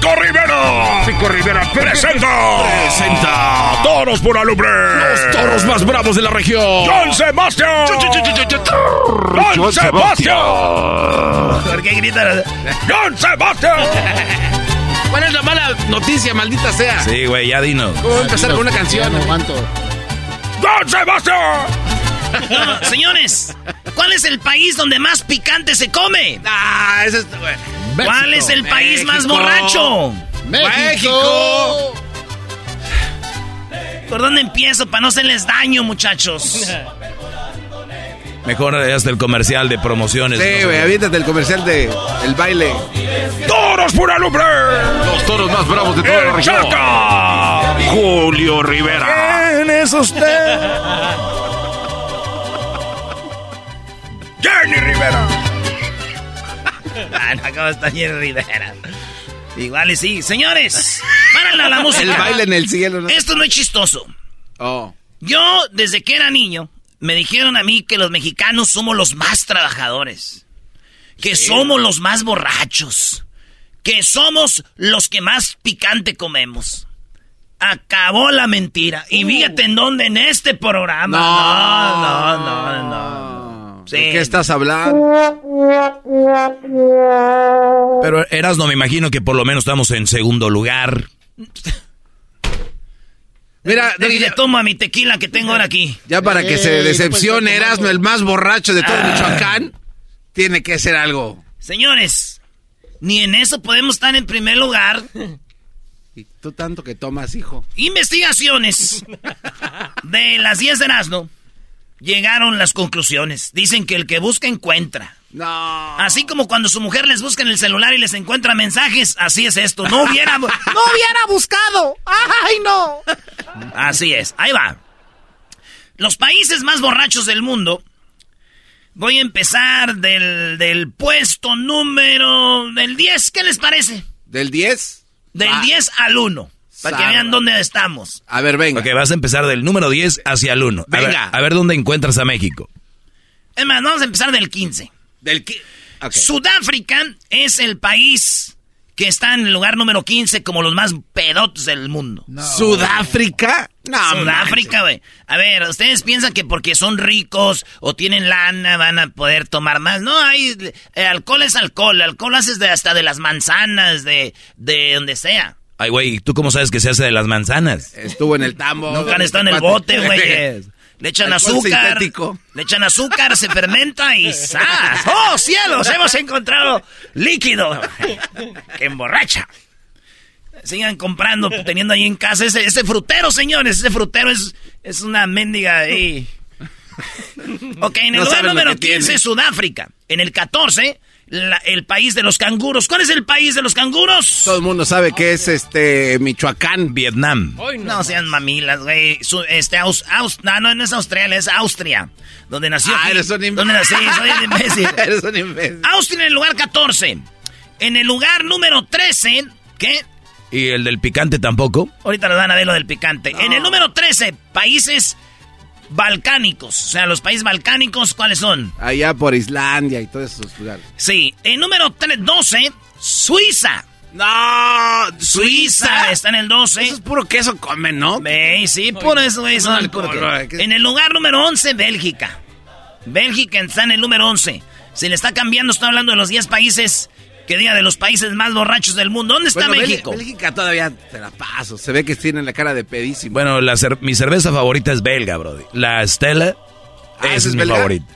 Pico Rivera. Pico Rivera Presenta. Presenta. Toros por alumbre. Los toros más bravos de la región. John Sebastián. John Sebastián. ¿Por qué gritan? John Sebastián. ¿Cuál es la mala noticia, maldita sea? Sí, güey, ya dinos. ¿Cómo voy a empezar con una canción? John Sebastián. Señores, ¿cuál es el país donde más picante se come? Ah, ese es, ¿Cuál es el país más borracho? México. ¿Por dónde empiezo para no hacerles daño, muchachos? Mejor hasta el comercial de promociones. Sí, güey, aviéntate el comercial de el baile. Toros por alumbre. Los toros más bravos de toda la El región. Chaca. Julio Rivera. ¿Quién es usted? Jenny Rivera. Ah, no, ¿cómo está Jenny Rivera? Igual y sí. Señores, párale a la música. El baile en el cielo. ¿no? Esto no es chistoso. Oh. Yo, desde que era niño, me dijeron a mí que los mexicanos somos los más trabajadores. Que somos los más borrachos. Que somos los que más picante comemos. Acabó la mentira. Y fíjate en dónde, en este programa. No, no, no, no. Sí. ¿De qué estás hablando? Pero Eras no me imagino que por lo menos estamos en segundo lugar. Mira, Déjale, toma mi tequila que tengo ahora aquí. ya para que se decepcione Erasmo, el más borracho de todo Michoacán, tiene que ser algo. Señores, ni en eso podemos estar en primer lugar. Y tú tanto que tomas, hijo. Investigaciones de las 10 de Erasmo llegaron las conclusiones. Dicen que el que busca encuentra. No. Así como cuando su mujer les busca en el celular y les encuentra mensajes, así es esto. No hubiera, no hubiera buscado. ¡Ay, no! Así es. Ahí va. Los países más borrachos del mundo. Voy a empezar del, del puesto número del 10. ¿Qué les parece? ¿Del 10? Del Va. 10 al 1. Para que vean dónde estamos. A ver, venga. Ok, vas a empezar del número 10 hacia el 1. A ver, Venga. a ver dónde encuentras a México. Es más, vamos a empezar del 15. Del qui- Ok. Sudáfrica es el país que está en el lugar número 15 como los más pedotes del mundo. ¿Sudáfrica? No, Sudáfrica, güey. A ver, ustedes piensan que porque son ricos o tienen lana van a poder tomar más. No, hay eh, alcohol es alcohol. Alcohol haces de hasta de las manzanas, de, de donde sea. Ay, güey, ¿tú cómo sabes que se hace de las manzanas? Estuvo en el tambo. Nunca han estado en el bote, güey. Le echan Alcohol azúcar. sintético. Le echan azúcar, se fermenta y ¡zas! ¡Oh, cielos! Hemos encontrado líquido que emborracha. Sigan comprando, teniendo ahí en casa ese, ese frutero, señores. Ese frutero es, es una mendiga ahí. Ok, en el No lugar número que tiene. 15, Sudáfrica. En el 14, la- el país de los canguros. ¿Cuál es el país de los canguros? Todo el mundo sabe que es este Michoacán. Vietnam. No sean mamilas, güey. Este, Aus- Aus- no, no, no es Australia, es Austria. Donde nació. Ah, eres un imbécil. Donde nací, soy un imbécil. Eres un imbécil. Austria en el lugar 14. En el lugar número 13, ¿qué? ¿Y el del picante tampoco? Ahorita nos van a ver lo del picante. En el número 13, países balcánicos. O sea, los países balcánicos, ¿cuáles son? Allá por Islandia y todos esos lugares. Sí. En número tre- 12, Suiza. No, Suiza está en el 12. Eso es puro queso comen, ¿no? Ve, sí, puro eso, güey. son alcohol. En el lugar número 11, Bélgica. Bélgica está en el número 11. Se le está cambiando, estoy hablando de los 10 países que diga de los países más borrachos del mundo. ¿Dónde está Bueno, México? Bélgica todavía te la paso. Se ve que tienen la cara de pedísimo. Bueno, la cer- mi cerveza favorita es belga, brody. La Stella Ah, es ¿esa es mi belga? favorita.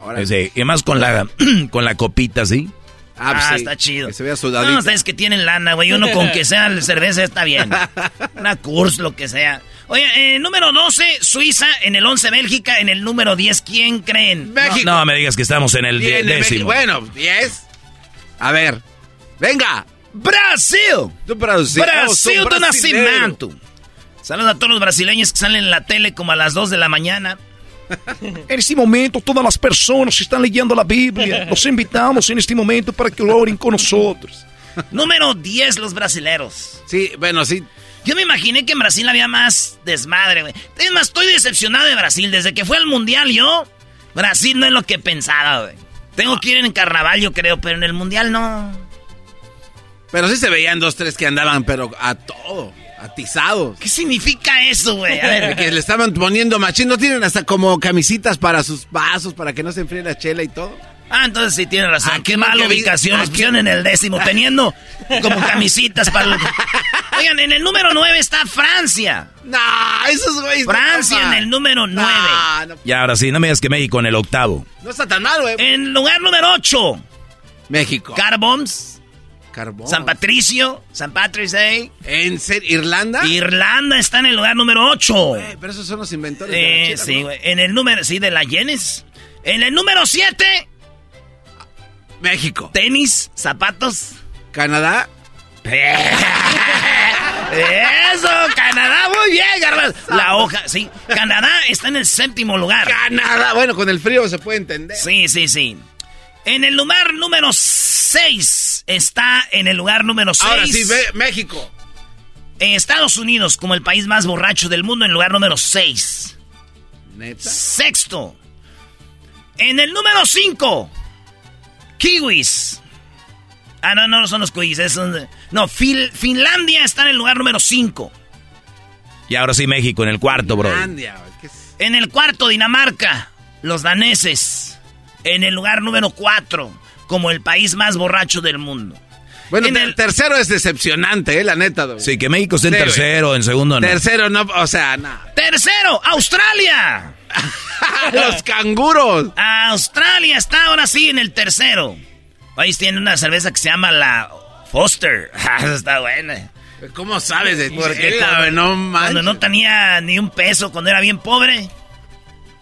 Ahora Sí, y más con la, con la copita, ¿sí? Ah, pues Ah, sí, está chido. Que se vea sudadito. No, ustedes que tienen lana, güey. Uno con que sea la cerveza está bien. Una Kurs, lo que sea. Oye, eh, número 12, Suiza. En el 11, Bélgica. En el número 10, ¿quién creen? México. No me digas que estamos en el die- Viene México. décimo. Bueno, 10. A ver. Venga. ¡Brasil! Brasil. Brasil Oh, de tú brasilero. nacimiento. Saludos a todos los brasileños que salen en la tele como a las 2 de la mañana. En este momento, todas las personas que están leyendo la Biblia, los invitamos en este momento para que oren con nosotros. Número 10, los brasileros. Sí, bueno, sí. Yo me imaginé que en Brasil había más desmadre, güey. Es más, estoy decepcionado de Brasil. Desde que fue al Mundial yo, Brasil no es lo que pensaba, güey. Tengo que ir en carnaval, yo creo, pero en el Mundial no. Pero sí se veían dos, tres que andaban, pero a todo. Atizados. ¿Qué significa eso, güey? A ver, que le estaban poniendo machín. ¿No tienen hasta como camisitas para sus vasos, para que no se enfríe la chela y todo? Ah, entonces sí tiene razón. Aquí Qué mala ubicación. Nos aquí- pusieron en el décimo, teniendo como camisitas para... el- Oigan, en el número 9 está Francia. No, esos güeyes. no Francia en el número 9. No, no, Y ahora sí, no me digas que México en el octavo. no está tan mal, güey. En lugar número 8, México. Carboms, Carbón. San Patricio, San Patrick's Day. ¿En serio? ¿Irlanda? Irlanda está en el lugar número 8. Güey, pero esos son los inventores de la Eh, sí, güey. En el número, sí, de la Yenes. En el número 7, México. tenis, zapatos. Canadá. Eso, Canadá, muy bien, Garbanzo. La hoja, sí. Canadá está en el séptimo lugar. Canadá. Bueno, con el frío se puede entender. Sí, sí, sí. En el lugar número 6 está en el lugar número 6. Ahora sí, ve, México. En Estados Unidos, como el país más borracho del mundo, en el lugar número 6. Neta. Sexto. En el número 5. Kiwis. Ah, no, no son los kiwis. es un- no, Fil- Finlandia está en el lugar número 5. Y ahora sí, México en el cuarto, bro. Finlandia. En el cuarto, Dinamarca. Los daneses. En el lugar número 4. Como el país más borracho del mundo. Bueno, En el- tercero es decepcionante, eh, la neta, güey. Sí, que México esté en tercero, en segundo no. Tercero no, o sea, no. Tercero, Australia. Los canguros. Australia está ahora sí en el tercero. Ahí tiene una cerveza que se llama la Foster. Ah, está buena. ¿Cómo sabes de Porque cuando? No manches. cuando no tenía ni un peso, cuando era bien pobre.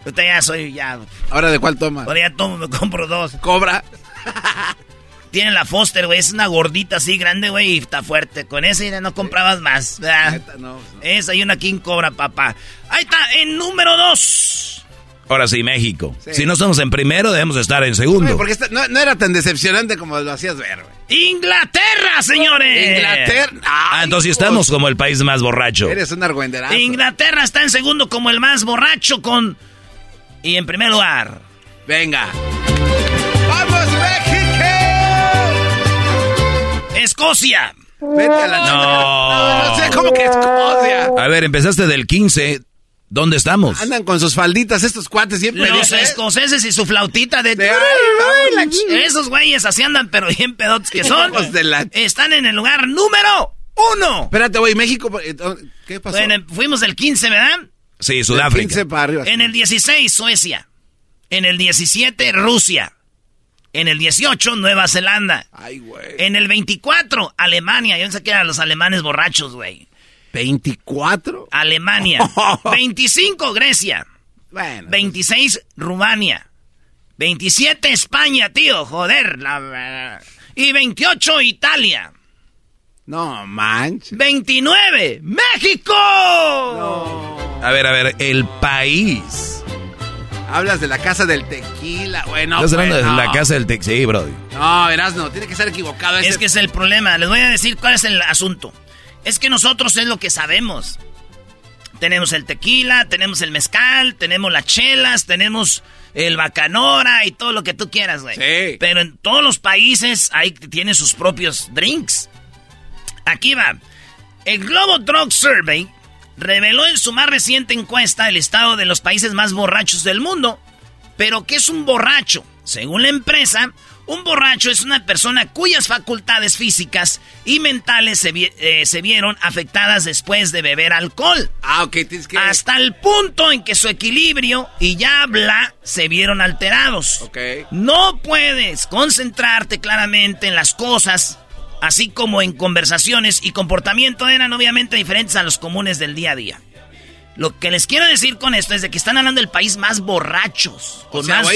Ahorita ya soy, ya. ¿Ahora de cuál toma? Ahora ya tomo, me compro dos. Cobra. Tiene la Foster, güey. Es una gordita así grande, güey, y está fuerte. Con esa ya no comprabas más. Neta, no, no. Esa y una King Cobra, papá. Ahí está, en número dos. Ahora sí, México. Sí. Si no estamos en primero, debemos estar en segundo. porque esta- no, no era tan decepcionante como lo hacías ver, güey. Inglaterra, señores. Inglaterra. Ah, Ay, entonces sí hijos. estamos como el país más borracho. Eres un argüenderazo. Inglaterra está en segundo como el más borracho con... Y en primer lugar... Venga. Escocia. Vete a la No. No, no sé cómo que Escocia. A ver, empezaste del 15. ¿Dónde estamos? Andan con sus falditas estos cuates siempre. Los ¿eh? escoceses y su flautita de... De- Ay, Esos güeyes así andan, pero bien pedotes que son. Hijos de la- Están en el lugar número uno. Espérate, güey, México. eh, ¿Qué pasó? Bueno, fuimos del 15, ¿verdad? Sí, Del Sudáfrica. 15 para arriba. En el 16, Suecia. En el 17, Rusia. En el 18, Nueva Zelanda. Ay, güey. En el 24, Alemania. Yo pensé que eran los alemanes borrachos, güey. ¿24? Alemania. 25, Grecia. Bueno. 26, Rumania. 27 España, tío, joder. y 28 Italia. No manches. 29 México. A ver, a ver, el país. Hablas de la casa del tequila, bueno. Estás hablando de la casa del tequila, sí, bro. No, verás, no, tiene que ser equivocado. Es que es el problema. Les voy a decir cuál es el asunto. Es que nosotros es lo que sabemos. Tenemos el tequila, tenemos el mezcal, tenemos las chelas, tenemos el bacanora y todo lo que tú quieras, güey. Sí. Pero en todos los países hay tienen sus propios drinks. Aquí va. El Global Drug Survey reveló en su más reciente encuesta el estado de los países más borrachos del mundo. Pero ¿qué es un borracho? Según la empresa, un borracho es una persona cuyas facultades físicas y mentales se, eh, vieron afectadas después de beber alcohol. Ah, ok, tienes que... Hasta el punto en que su equilibrio y habla se vieron alterados. Ok. No puedes concentrarte claramente en las cosas, así como en conversaciones y comportamiento eran obviamente diferentes a los comunes del día a día. Lo que les quiero decir con esto es de que están hablando del país más borrachos. Con más,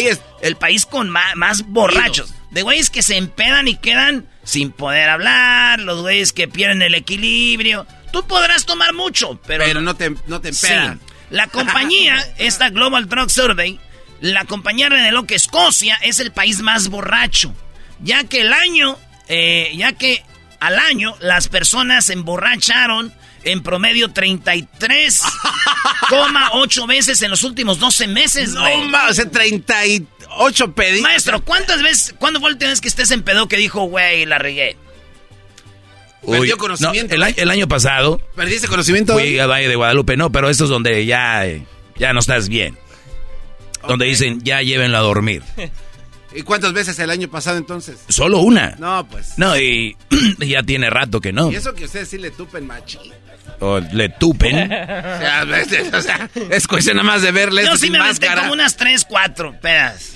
El país con más, borrachos. De güeyes que se empedan y quedan sin poder hablar, los güeyes que pierden el equilibrio. Tú podrás tomar mucho, pero... Pero no te, no te empedan. La compañía, esta Global Drug Survey, la compañía reveló que Escocia es el país más borracho, ya que el año, eh, ya que al año las personas se emborracharon en promedio 33,8 veces en los últimos 12 meses, No, o sea, 38 pedidos. Maestro, ¿cuántas veces, cuándo fue la última vez que estés en pedo que dijo, güey, la regué? Perdió conocimiento. el, año pasado. ¿Perdiste conocimiento? Fui a Valle de Guadalupe, no, pero esto es donde ya, ya no estás bien. Donde dicen, ya llévenlo a dormir. ¿Y cuántas veces el año pasado entonces? Solo una. No, pues. No, y ya tiene rato que no. Y eso que ustedes sí le tupen machi. O le tupen. o sea, es cuestión nada más de verle. Yo sí me metí como unas tres, cuatro pedas.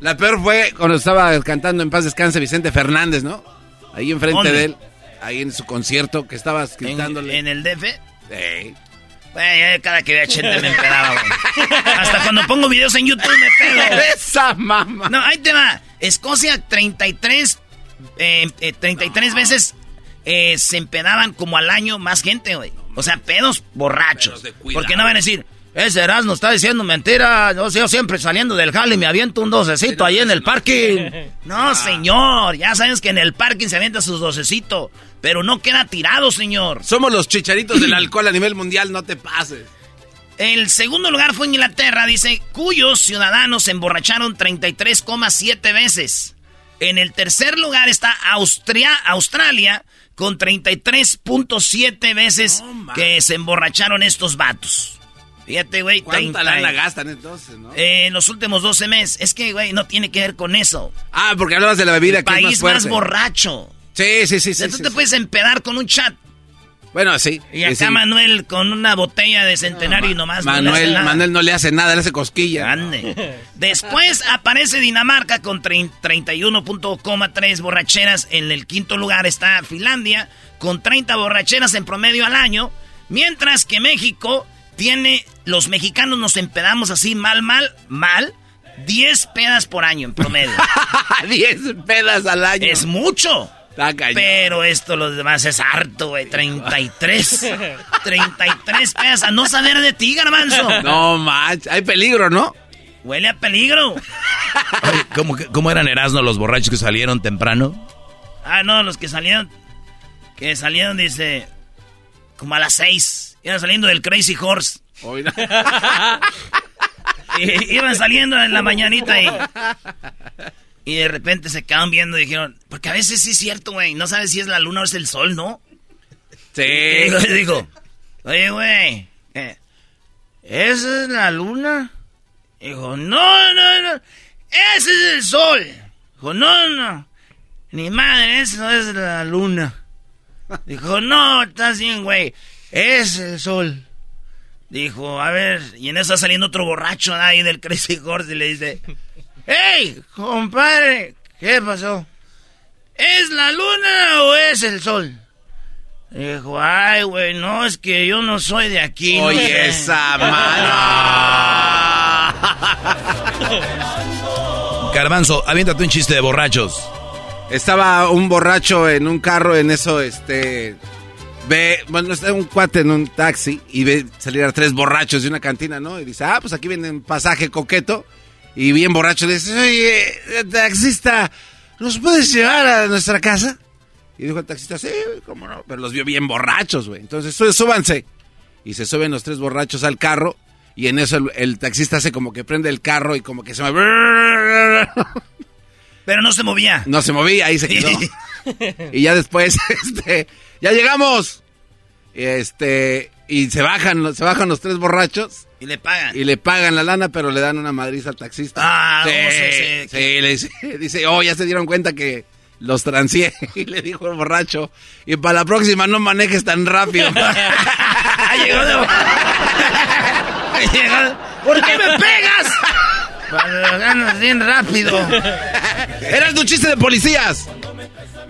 La peor fue cuando estaba cantando en paz descanse Vicente Fernández, ¿no? Ahí enfrente de él, ahí en su concierto que estabas gritándole. ¿En, el DF? Sí. Güey, cada que veía Chente me empedaba, güey. Hasta cuando pongo videos en YouTube me pedo. Esa mamá. No, ahí te va. Escocia 33, eh, 33 eh, veces eh, se empedaban como al año más gente, güey. O sea, pedos borrachos. Porque no van a decir, ese Erasmo está diciendo mentira. Yo, yo siempre saliendo del jale me aviento un docecito ahí en el parking. No, señor. Ya sabes que en el parking se avienta sus docecitos. Pero no queda tirado, señor. Somos los chicharitos del alcohol a nivel mundial, no te pases. El segundo lugar fue Inglaterra, dice, cuyos ciudadanos se emborracharon 33,7 veces. En el tercer lugar está Austria, Australia, con 33.7 veces que se emborracharon estos vatos. Fíjate, güey. ¿Cuánta lana gastan entonces, no? Eh, en los últimos 12 meses. Es que, güey, no tiene que ver con eso. Ah, porque hablabas de la bebida El que país es más, fuerte. más borracho. Sí, sí, sí. sí, tú te puedes empedar con un chat. Bueno, sí. Y acá Manuel con una botella de centenario y nomás Manuel, no Manuel no le hace nada, le hace cosquilla. Ande. Después aparece Dinamarca con 31.3 borracheras. En el quinto lugar está Finlandia con 30 borracheras en promedio al año. Mientras que México tiene, los mexicanos nos empedamos así mal, mal, mal. 10 pedas por año en promedio. 10 pedas al año. Es mucho. Pero esto, los demás, es harto, güey. 33. 33 pesos. A no saber de ti, garbanzo. No, macho. Hay peligro, ¿no? Huele a peligro. ¿cómo, ¿cómo, eran Erasmo los borrachos que salieron temprano? Ah, no, los que salieron. Que salieron, dice. Como a las 6. Iban saliendo del Crazy Horse. iban saliendo en la mañanita y. Y de repente se quedaron viendo y dijeron, porque a veces sí es cierto, güey, no sabes si es la luna o es el sol, ¿no? Sí. Y digo, oye, güey, eh, ¿esa es la luna? Dijo, no, no, no, ese es el sol. Dijo, no, no, ni madre, eso es la luna. Dijo, no, estás bien, güey, es el sol. Dijo, a ver, y en eso está saliendo otro borracho ahí del Crazy Horse y le dice, ¡Ey, compadre! ¿Qué pasó? ¿Es la luna o es el sol? Dijo, ay, güey, no, es que yo no soy de aquí. Oye, esa mano. Garbanzo, aviéntate un chiste de borrachos. Estaba un borracho en un carro, en eso, este. Ve, bueno, está un cuate en un taxi y ve salir a tres borrachos de una cantina, ¿no? Y dice, ah, pues aquí viene un pasaje coqueto. Y bien borracho le dice, oye, taxista, ¿nos puedes llevar a nuestra casa? Y dijo el taxista, sí, cómo no. Pero los vio bien borrachos, güey. Entonces, súbanse. Y se suben los tres borrachos al carro. Y en eso el, taxista hace como que prende el carro y como que se mueve. Pero no se movía. No se movía, ahí se quedó. y ya después, este, ya llegamos. Este, y se bajan, se bajan los tres borrachos. Y le pagan. Y le pagan la lana, pero le dan una madriza al taxista. Ah, sí, sí, sí, le dice, dice, oh, ya se dieron cuenta que los transié. Y le dijo el borracho, y para la próxima no manejes tan rápido. Llegó de... ¿Por qué me pegas? Para ganas bien rápido. Eras un chiste de policías.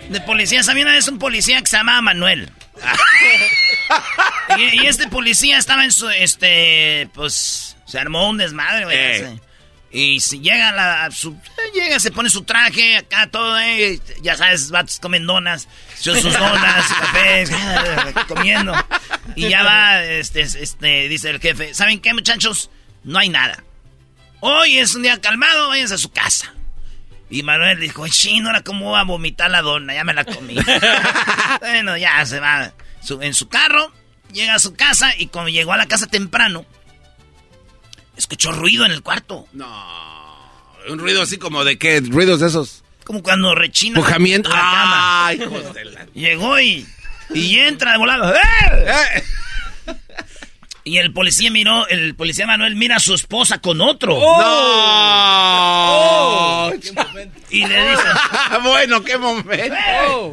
De policías. Había una vez un policía que se llamaba Manuel. y, este policía estaba en su, este, pues, se armó un desmadre, güey. Eh. Y si llega a la, su, llega, se pone su traje, acá todo, eh, ya sabes, vatos comen donas, sus donas, cafés, comiendo. Y ya va, este, este, dice el jefe, ¿saben qué, muchachos? No hay nada. Hoy es un día calmado, váyanse a su casa. Y Manuel dijo, chino, ahora cómo va a vomitar la dona, ya me la comí. bueno, ya se va en su carro, llega a su casa y cuando llegó a la casa temprano, escuchó ruido en el cuarto. No, un ruido así como de qué, ruidos de esos. Como cuando rechina Pujamiento. la cama. Ay, Llegó y, y entra de volado. ¡Eh! Y el policía miró, el policía Manuel mira a su esposa con otro. ¡Oh! ¡No! y le dice... bueno, qué momento. Oh.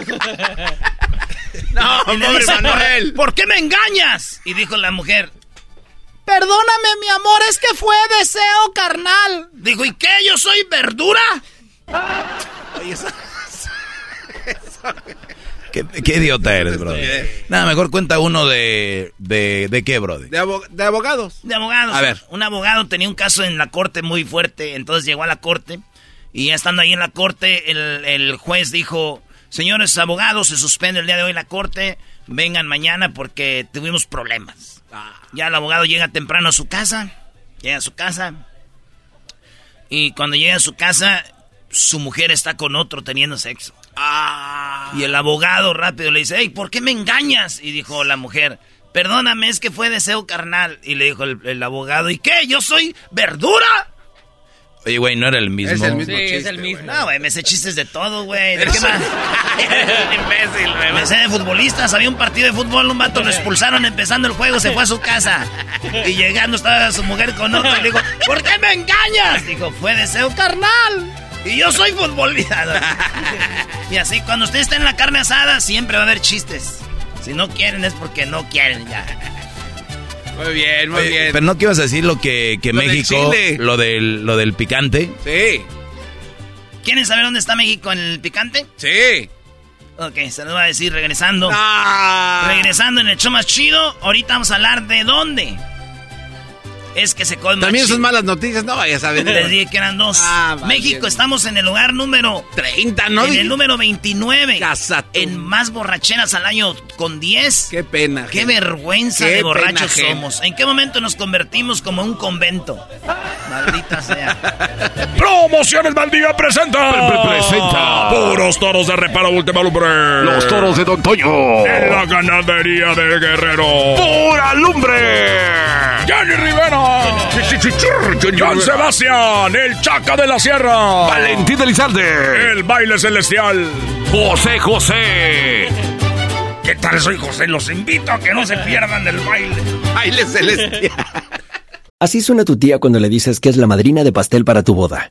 no, pobre Manuel. ¿Por qué me engañas? Y dijo la mujer, Perdóname, mi amor, es que fue deseo carnal. Dijo, ¿y qué? ¿Yo soy verdura? ¿Qué, idiota eres, bro? Nada, mejor cuenta uno de... ¿De, de qué, bro? De, de, abogados. De abogados. A ver. Un abogado tenía un caso en la corte muy fuerte, entonces llegó a la corte y ya estando ahí en la corte, el, el juez dijo, señores abogados, se suspende el día de hoy la corte, vengan mañana porque tuvimos problemas. Ah. Ya el abogado llega temprano a su casa, llega a su casa, y cuando llega a su casa, su mujer está con otro teniendo sexo. Ah. Y el abogado rápido le dice, hey, ¿por qué me engañas? Y dijo la mujer, perdóname, es que fue deseo carnal. Y le dijo el abogado, ¿y qué? ¿Yo soy verdura? Oye, güey, no era el mismo. Es el mismo sí, chiste, es el mismo. No, güey, me sé chistes de todo, güey. ¿De qué más? imbécil, güey. Me sé de futbolistas. Había un partido de fútbol, un vato lo expulsaron empezando el juego, se fue a su casa. Y llegando estaba su mujer con otro y le dijo, ¿por qué me engañas? Dijo, fue deseo carnal. Y yo soy futbolista. y así, cuando usted está en la carne asada, siempre va a haber chistes. Si no quieren es porque no quieren ya. Muy bien, muy bien. Pero no que ibas a decir lo que, que México, lo del, lo del picante. Sí. ¿Quieren saber dónde está México en el picante? Sí. Ok, se lo voy a decir regresando. Ah. Regresando en el show más chido. Ahorita vamos a hablar de dónde es que se colma. También son malas noticias, no vayas a ver. Les dije que eran dos. Ah, México, estamos en el lugar número 30, ¿no? En el número 29. En más borracheras al año con 10. Qué pena. Qué vergüenza de borrachos somos. ¿En qué momento nos convertimos como un convento? Maldita sea. Promociones Maldía presenta. presenta. Puros toros de reparo última lumbre. Los toros de Don Toño. En la ganadería de Guerrero. Pura lumbre. Jenny Rivera. John Sebastián, el Chaca de la Sierra. Valentín Elizalde. El baile celestial. José José. ¿Qué tal? Soy José. Los invito a que no se pierdan del baile. Baile celestial. Así suena tu tía cuando le dices que es la madrina de pastel para tu boda.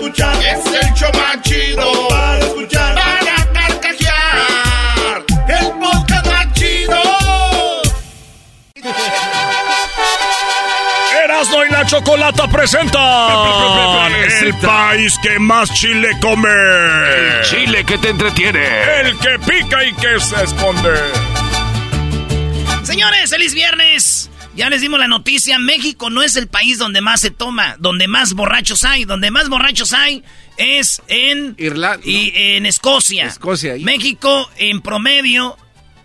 escuchar. Es el show más chido para escuchar. Para carcajear. El podcast más chido. Erasmo y la Chocolata presentan el país que más chile come. El chile que te entretiene. El que pica y que se esconde. Señores, feliz viernes. Ya les dimos la noticia, México no es el país donde más se toma, donde más borrachos hay, donde más borrachos hay es en Irlanda y en Escocia. Escocia. ahí. México en promedio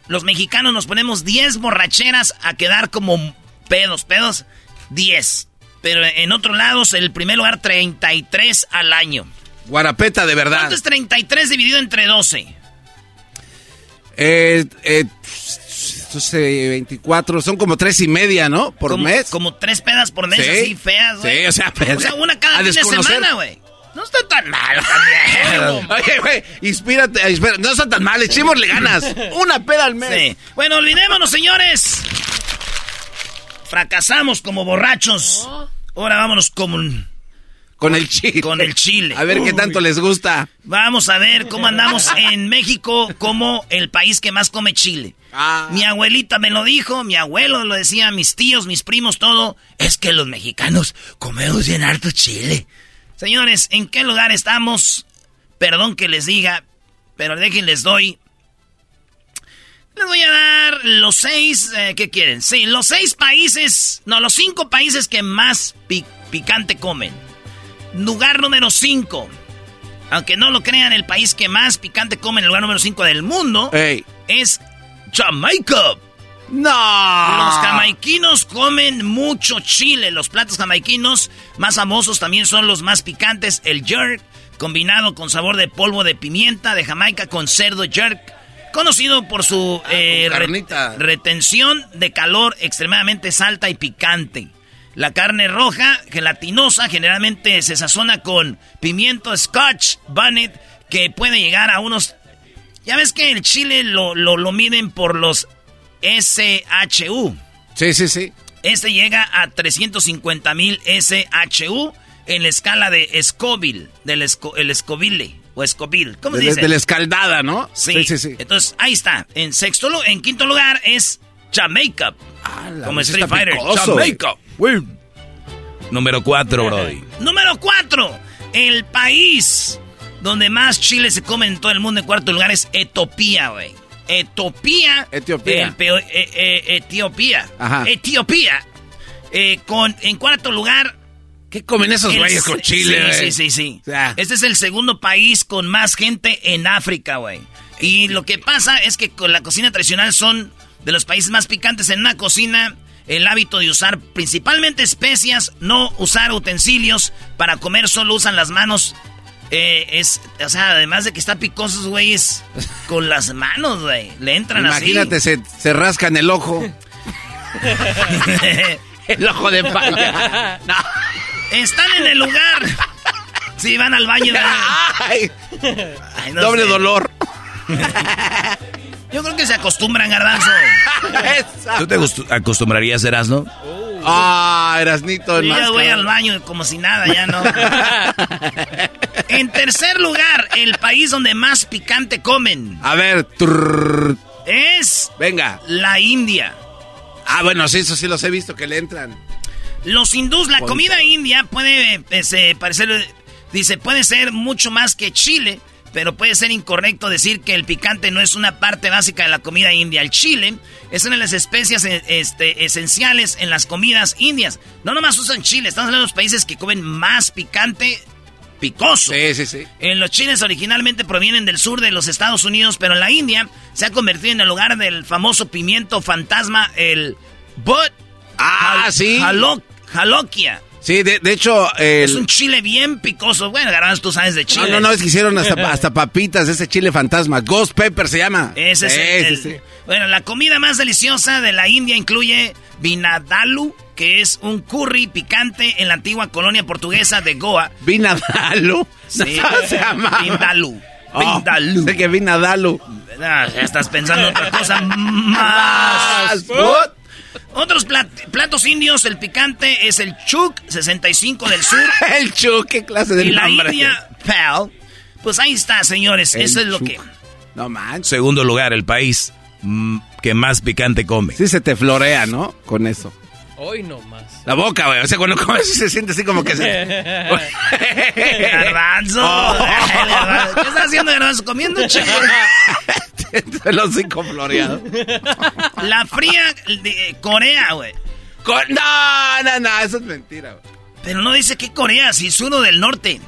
los mexicanos nos ponemos 10 borracheras a quedar como pedos, pedos 10. Pero en otros lados el primer lugar 33 al año. Guarapeta de verdad. ¿Cuánto es 33 dividido entre 12? Eh, eh, entonces, 24, son como tres y media, ¿no? Por como, mes. Como tres pedas por mes, Sí. así feas, güey. Sí, o sea, O sea, una cada fin de semana, güey. No está tan mal también. Oye, güey, inspírate, espera, no está tan mal, echémosle ganas. Una peda al mes. Sí. Bueno, olvidémonos, señores. Fracasamos como borrachos. Ahora vámonos con, Con el chile. con el chile. A ver qué tanto les gusta. Vamos a ver cómo andamos en México como el país que más come chile. Ah. Mi abuelita me lo dijo, mi abuelo lo decía, mis tíos, mis primos, todo. Es que los mexicanos comemos bien harto chile. Señores, ¿en qué lugar estamos? Perdón que les diga, pero déjenles doy. Les voy a dar los seis, eh, ¿qué quieren? Sí, los seis países, no, los cinco países que más pi- picante comen. Lugar número cinco. Aunque no lo crean, el país que más picante come en el lugar número 5 del mundo Ey. es Jamaica. No. Los jamaiquinos comen mucho chile. Los platos jamaiquinos más famosos también son los más picantes. El jerk, combinado con sabor de polvo de pimienta de Jamaica con cerdo jerk. Conocido por su eh, re- carnita. retención de calor extremadamente alta y picante. La carne roja, gelatinosa, generalmente se sazona con pimiento scotch bonnet, que puede llegar a unos... Ya ves que el chile lo, lo, lo miden por los SHU. Sí, sí, sí. Este llega a 350 mil SHU en la escala de Scoville, del esco- el Scoville o Scoville. ¿Cómo se dice? de la escaldada, ¿no? Sí. sí, sí. Entonces, ahí está. En sexto en quinto lugar es Jamaica. la como Street Fighter. picoso. Jamaica. Número 4, Brody. Número 4. El país donde más chile se come en todo el mundo en cuarto lugar es Etiopía, güey. Etiopía. Etiopía. El eh, eh, Etiopía. Ajá. Etiopía. Eh, con, en cuarto lugar. ¿Qué comen esos güeyes con chile, Sí, sí, sí, sí. O sea. Este es el segundo país con más gente en África, güey. Y lo que pasa es que con la cocina tradicional son de los países más picantes en una cocina. El hábito de usar principalmente especias, no usar utensilios para comer, solo usan las manos. Eh, es, o sea, además de que está picosos, güeyes, con las manos, güey. Le entran Imagínate, se, se rascan el ojo. así. el ojo de. No. Están en el lugar. Sí, van al baño. Ay, Ay, no doble sé. dolor. Yo creo que se acostumbran, garbanzo. ¿Tú te acostu- acostumbrarías, Erasno? Ah, Erasnito. Yo ya voy al baño como si nada, ya no. en tercer lugar, el país donde más picante comen A ver, trrr, es venga. la India. Ah, bueno, sí, eso sí los he visto que le entran. Los hindús, la comida india puede eh, se parecer Dice, puede ser mucho más que chile, pero puede ser incorrecto decir que el picante no es una parte básica de la comida india. El chile es una de las especias eh, este, esenciales en las comidas indias. No nomás usan chile, estamos hablando de los países que comen más picante picoso. Sí, sí, sí. En los chiles originalmente provienen del sur de los Estados Unidos, pero en la India se ha convertido en el lugar del famoso pimiento fantasma, el but. Ah, sí. Jalokia. Sí, de, hecho... Es un chile bien picoso. Bueno, Garbanzo, tú sabes de chile. No, no, no, es que hicieron hasta, hasta papitas, ese chile fantasma. Ghost Pepper se llama. Ese es el, Bueno, la comida más deliciosa de la India incluye vinadalu, que es un curry picante en la antigua colonia portuguesa de Goa. ¿Vinadalu? Sí, se llama. Vindalu. Oh, sé que Vinadalu. Ah, ya estás pensando otra cosa más. Otros platos indios, el picante es el chuk, 65 del sur. el chuk, qué clase de Y la India, pal. Pues ahí está, señores. Eso es lo que. No manches. Segundo lugar, el país mm, que más picante come. Sí, se te florea, ¿no? Con eso. Hoy no más. La boca, güey. O sea, cuando comes se siente así como que se. Garbanzo. Oh. ¿Qué estás haciendo, Garbanzo? Comiendo chico. El hocico floreado. La fría de Corea, güey. No, no, no, eso es mentira, güey. Pero no dice que Corea, si es uno del norte.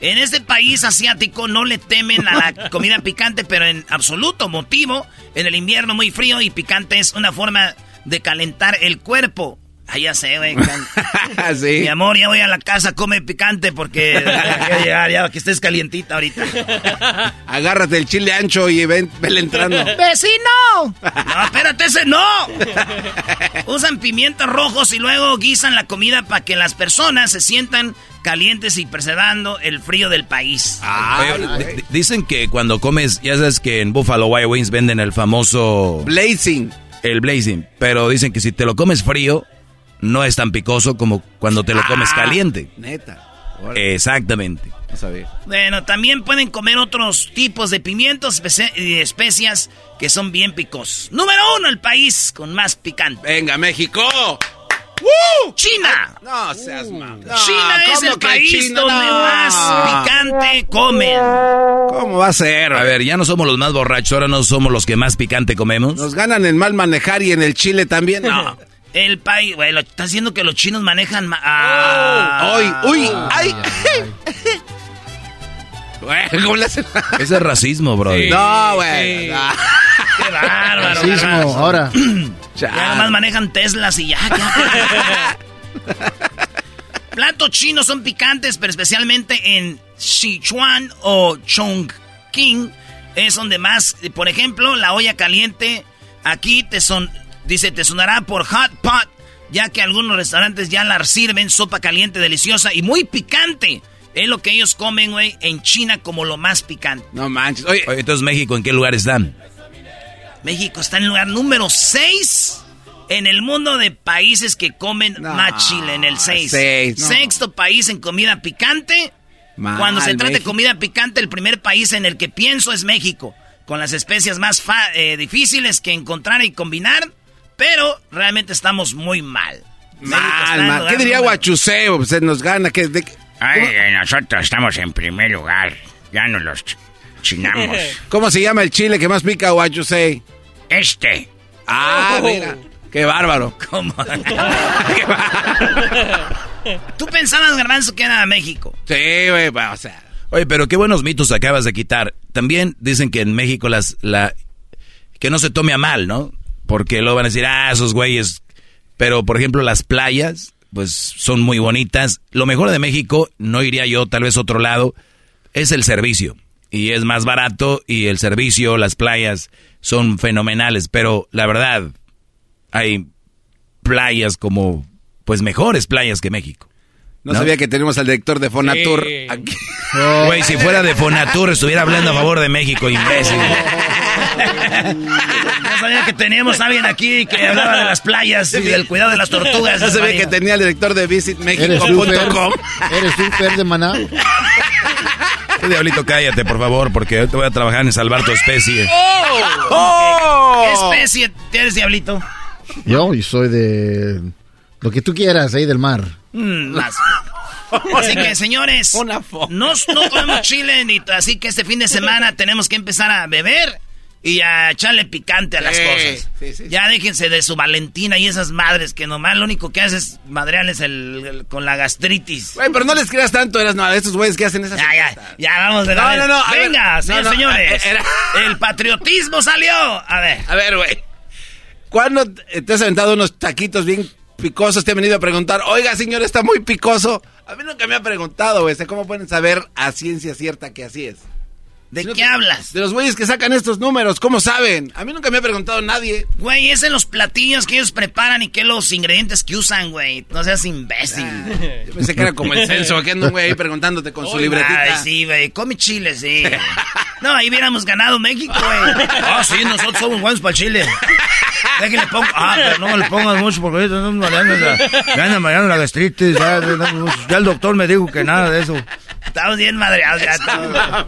En este país asiático no le temen a la comida picante, pero en absoluto motivo, en el invierno muy frío y picante es una forma de calentar el cuerpo. Ah, ya sé, güey. sí. Mi amor, ya voy a la casa, come picante porque quiero llegar, ya que estés calientita ahorita. Agárrate el chile ancho y ven, ven entrando. ¡Vecino! No, espérate, ese no. Usan pimientos rojos y luego guisan la comida para que las personas se sientan calientes y preservando el frío del país. Ah, dicen que cuando comes, ya sabes que en Buffalo Wild Wings venden el famoso... Blazing. El blazing. Pero dicen que si te lo comes frío, no es tan picoso como cuando te lo comes ah, caliente. Neta. Exactamente. Bueno, también pueden comer otros tipos de pimientos y especias que son bien picos. Número uno, el país con más picante. Venga, México. ¡China! no seas malo. China es el país donde más picante comen. ¿Cómo va a ser? A ver, ya no somos los más borrachos, ahora no somos los que más picante comemos. Nos ganan en mal manejar y en el chile también. No. El país, güey, lo está haciendo que los chinos manejan. Ah. ¡Uy! ¡Uy! ¡Ay! ¿Cómo le hacen? Ese es racismo, bro. No, güey. Qué bárbaro. Racismo, ahora. Ya nomás manejan Teslas y ya. Platos chinos son picantes, pero especialmente en Sichuan o Chongqing es donde más, por ejemplo, la olla caliente aquí te son Dice, te sonará por hot pot, ya que algunos restaurantes ya la sirven sopa caliente deliciosa y muy picante. Es lo que ellos comen, güey, en China como lo más picante. No manches. Oye, entonces México, ¿en qué lugar están? México está en el lugar número 6 en el mundo de países que comen más chile, en el 6. Sexto país en comida picante. Cuando se trata de comida picante, el primer país en el que pienso es México. Con las especias más eh, difíciles que encontrar y combinar. Pero realmente estamos muy mal. Mal, mal. ¿Qué diría Guachuseo? Se nos gana. que Ay, nosotros estamos en primer lugar. Ya no los chinamos. ¿Cómo se llama el chile que más pica Guachusei? Este. Ah, oh. mira. Qué bárbaro. ¿Cómo? Tú pensabas, Garbanzo, que era México. Sí, güey, o sea. Oye, pero qué buenos mitos acabas de quitar. También dicen que en México las, la, que no se tome a mal, ¿no? Porque luego van a decir, ah, esos güeyes. Pero, por ejemplo, las playas, pues son muy bonitas. Lo mejor de México, no iría yo tal vez a otro lado, es el servicio. Y es más barato y el servicio, las playas son fenomenales. Pero la verdad, hay playas como, pues mejores playas que México. No, sabía que tenemos al director de Fonatur aquí. Güey, si fuera de Fonatur estuviera hablando a favor de México, imbécil. No sabía que teníamos a alguien aquí que hablaba de las playas y del cuidado de las tortugas. No sabía que tenía el director de visitmexico.com. ¿Eres un Fer de Maná? diablito, cállate, por favor, porque hoy te voy a trabajar en salvar tu especie. ¡Oh! ¿Qué, especie eres, diablito? Yo, y soy de... Lo que tú quieras, ahí del mar. Mm, Así que, señores, no, no comemos chile, ni, así que este fin de semana tenemos que empezar a beber y a echarle picante a las cosas. ya déjense de su Valentina y esas madres que nomás lo único que hace es madrearles el, con la gastritis. Güey, pero no les creas tanto, eras no, estos güeyes que hacen esas Ya, ya, ya vamos de No, no, no. Venga, ver, no, señores. era- El patriotismo salió. A ver. A ver, güey. ¿Cuándo te has aventado unos taquitos bien picosos? Te han venido a preguntar, oiga, señor, está muy picoso. A mí nunca me ha preguntado, güey. ¿Cómo pueden saber a ciencia cierta que así es? ¿De qué hablas? De los güeyes que sacan estos números, ¿cómo saben? A mí nunca me ha preguntado nadie. Güey, es en los platillos que ellos preparan y que los ingredientes que usan, güey. No seas imbécil. Yo pensé que era como el censo, que anda un güey ahí preguntándote con su libretita. Ay, sí, güey. Come chile, sí. No, ahí hubiéramos ganado México, güey. Ah, sí, nosotros somos buenos para el chile. Ya que le pongo... Ah, pero no me le pongas mucho porque ahorita no me mareando la, me anda mareando la gastritis. Ya, ya el doctor me dijo que nada de eso. Estamos bien madreados ya todos.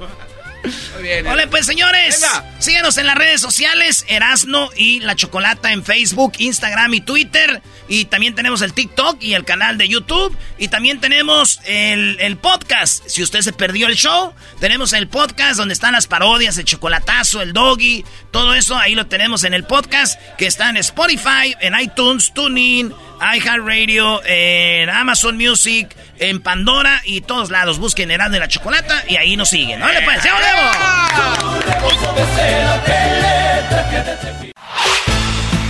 Muy bien. Hola, pues señores, Venga. síganos en las redes sociales, Erasno y La Chocolata en Facebook, Instagram y Twitter. Y también tenemos el TikTok y el canal de YouTube. Y también tenemos el, el podcast. Si usted se perdió el show, tenemos el podcast donde están las parodias, el chocolatazo, el doggy, todo eso ahí lo tenemos en el podcast que está en Spotify, en iTunes, TuneIn, iHeartRadio, en Amazon Music, en Pandora y todos lados. Busquen Erasno y La Chocolata y ahí nos siguen. ¡Ya volvemos!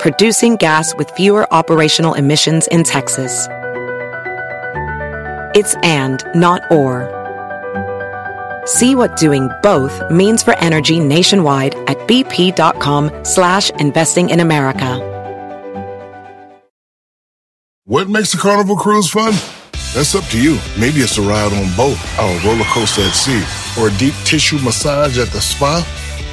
producing gas with fewer operational emissions in Texas. It's and, not or. See what doing both means for energy nationwide at bp.com slash investing in America. What makes a carnival cruise fun? That's up to you. Maybe it's a ride on boat, a roller coaster at sea, or a deep tissue massage at the spa.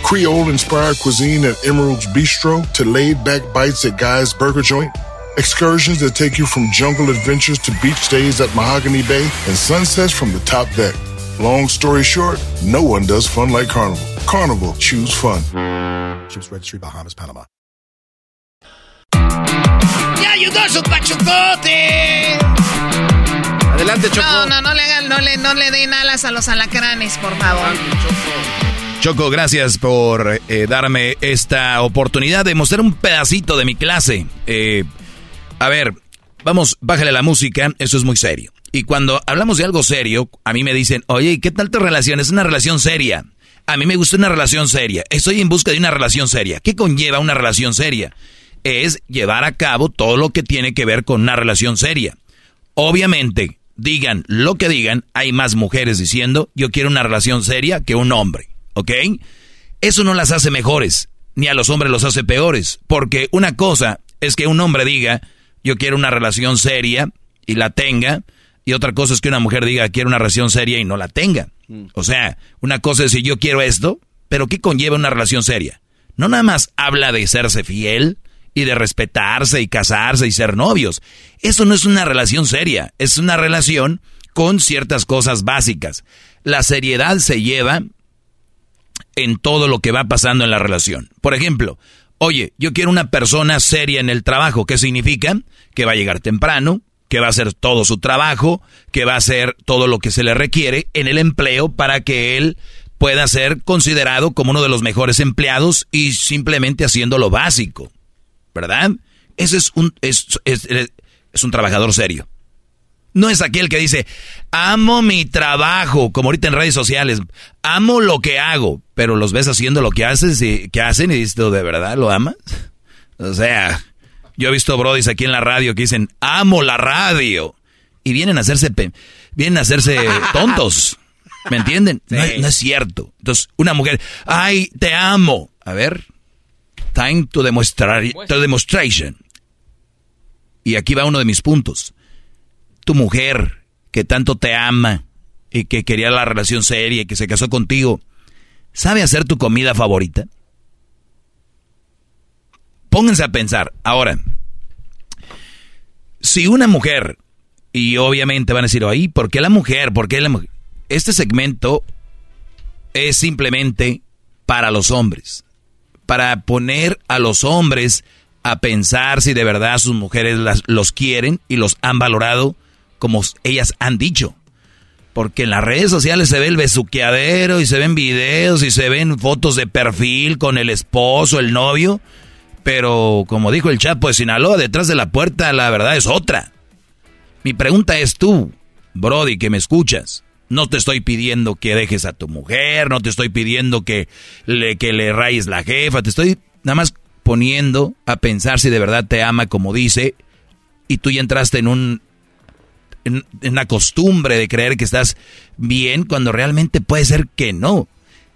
Creole inspired cuisine at Emerald's Bistro to laid back bites at Guy's Burger Joint. Excursions that take you from jungle adventures to beach stays at Mahogany Bay and sunsets from the top deck. Long story short, no one does fun like Carnival. Carnival, choose fun. Ships Registry, Bahamas, Panama. ¡Ya ayudó su pachucote! Adelante, Choco. No, no, no le, hagan- no, le, no le den alas a los alacranes, por favor. Choco, gracias por eh, darme esta oportunidad de mostrar un pedacito de mi clase. Eh, a ver, vamos, bájale la música, eso es muy serio. Y cuando hablamos de algo serio, a mí me dicen, oye, ¿y ¿qué tal tu relación? Es una relación seria. A mí me gusta una relación seria. Estoy en busca de una relación seria. ¿Qué conlleva una relación seria? Es llevar a cabo todo lo que tiene que ver con una relación seria. Obviamente, digan lo que digan, hay más mujeres diciendo, yo quiero una relación seria que un hombre, ¿ok? Eso no las hace mejores, ni a los hombres los hace peores, porque una cosa es que un hombre diga, yo quiero una relación seria y la tenga, y otra cosa es que una mujer diga, quiero una relación seria y no la tenga. O sea, una cosa es decir, yo quiero esto, pero ¿qué conlleva una relación seria? No nada más habla de serse fiel y de respetarse y casarse y ser novios. Eso no es una relación seria, es una relación con ciertas cosas básicas. La seriedad se lleva en todo lo que va pasando en la relación. Por ejemplo, oye, yo quiero una persona seria en el trabajo. ¿Qué significa? Que va a llegar temprano, que va a hacer todo su trabajo, que va a hacer todo lo que se le requiere en el empleo para que él pueda ser considerado como uno de los mejores empleados y simplemente haciendo lo básico. ¿Verdad? Ese es un, es, es, es un trabajador serio. No es aquel que dice, amo mi trabajo, como ahorita en redes sociales, amo lo que hago, pero los ves haciendo lo que haces y que hacen y dices, ¿tú de verdad lo amas? O sea, yo he visto brodis aquí en la radio que dicen, amo la radio. Y vienen a hacerse, vienen a hacerse tontos. ¿Me entienden? No, es- no es cierto. Entonces, una mujer, ay, te amo. A ver, time to, demostrar, to demonstration. Y aquí va uno de mis puntos. Tu mujer, que tanto te ama y que quería la relación seria y que se casó contigo, ¿sabe hacer tu comida favorita? Pónganse a pensar. Ahora, si una mujer, y obviamente van a decir, ahí, ¿por qué la mujer? ¿Por qué la mujer? Este segmento es simplemente para los hombres, para poner a los hombres a pensar si de verdad sus mujeres los quieren y los han valorado como ellas han dicho. Porque en las redes sociales se ve el besuqueadero y se ven videos y se ven fotos de perfil con el esposo, el novio. Pero como dijo el Chapo de Sinaloa, detrás de la puerta la verdad es otra. Mi pregunta es tú, Brody, que me escuchas. No te estoy pidiendo que dejes a tu mujer, no te estoy pidiendo que le, que le rayes la jefa, te estoy nada más poniendo a pensar si de verdad te ama como dice y tú ya entraste en un en, una costumbre de creer que estás bien cuando realmente puede ser que no.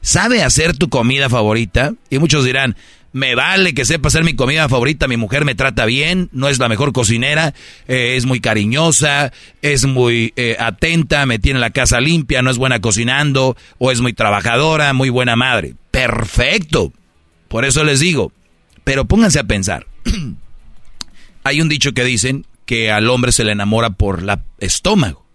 ¿Sabe hacer tu comida favorita? Y muchos dirán, me vale que sepa hacer mi comida favorita, mi mujer me trata bien, no es la mejor cocinera, eh, es muy cariñosa, es muy eh, atenta, me tiene la casa limpia, no es buena cocinando, o es muy trabajadora, muy buena madre. Perfecto. Por eso les digo, pero pónganse a pensar. Hay un dicho que dicen que al hombre se le enamora por la estómago.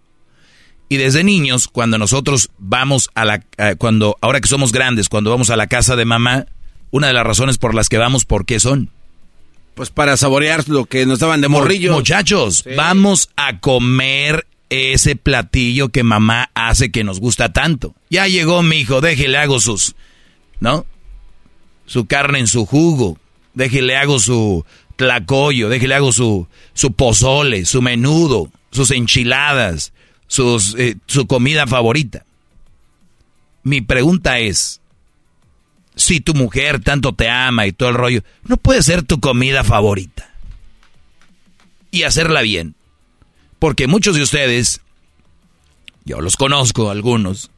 Y desde niños, cuando nosotros vamos a la, cuando, ahora que somos grandes, cuando vamos a la casa de mamá, una de las razones por las que vamos, ¿por qué son? Pues para saborear lo que nos daban de morrillo. Muchachos, vamos a comer ese platillo que mamá hace que nos gusta tanto. Ya llegó mi hijo, déjele hago sus, ¿no? Su carne en su jugo, déjele hago su tlacoyo, déjele hago su, su pozole, su menudo, sus enchiladas, eh, su comida favorita. Mi pregunta es, si tu mujer tanto te ama y todo el rollo, no puede ser tu comida favorita. Y hacerla bien. Porque muchos de ustedes, yo los conozco algunos,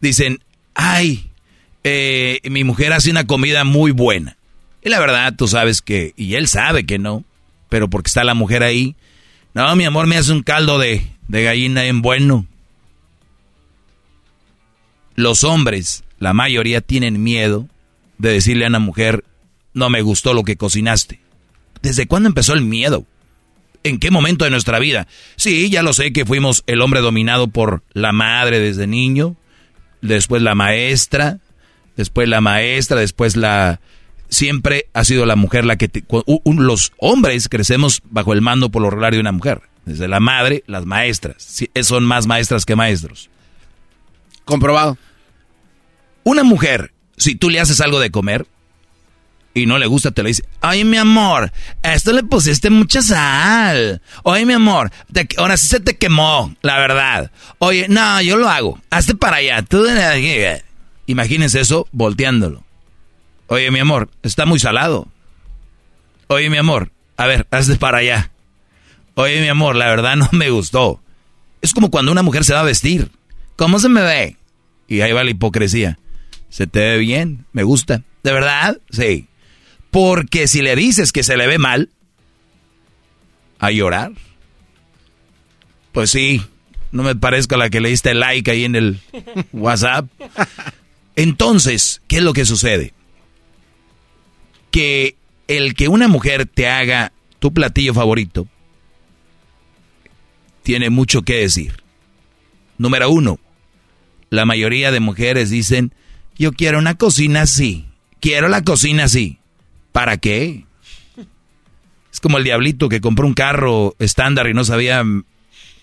dicen, ay, eh, mi mujer hace una comida muy buena. Y la verdad, tú sabes que, y él sabe que no, pero porque está la mujer ahí, no, mi amor, me hace un caldo de, de gallina en bueno. Los hombres, la mayoría, tienen miedo de decirle a una mujer, no me gustó lo que cocinaste? ¿Desde cuándo empezó el miedo? ¿En qué momento de nuestra vida? Sí, ya lo sé que fuimos el hombre dominado por la madre desde niño, después la maestra, después la maestra, después la... Siempre ha sido la mujer la que... los hombres crecemos bajo el mando por lo regular de una mujer. Desde la madre, las maestras. son más maestras que maestros. Comprobado. Una mujer si tú le haces algo de comer y no le gusta, te lo dice, ay mi amor, a esto le pusiste mucha sal. Oye mi amor, ahora sí se te quemó, la verdad. Oye, no, yo lo hago. Hazte para allá. Tú... Imagínense eso volteándolo. Oye mi amor, está muy salado. Oye mi amor, a ver, hazte para allá. Oye mi amor, la verdad no me gustó. Es como cuando una mujer se va a vestir. ¿Cómo se me ve? Y ahí va la hipocresía. Se te ve bien, me gusta. ¿De verdad? Sí. Porque si le dices que se le ve mal, a llorar. Pues sí, no me parezco a la que le diste like ahí en el WhatsApp. Entonces, ¿qué es lo que sucede? Que el que una mujer te haga tu platillo favorito tiene mucho que decir. Número uno, la mayoría de mujeres dicen, yo quiero una cocina así. Quiero la cocina así. ¿Para qué? Es como el diablito que compró un carro estándar y no sabía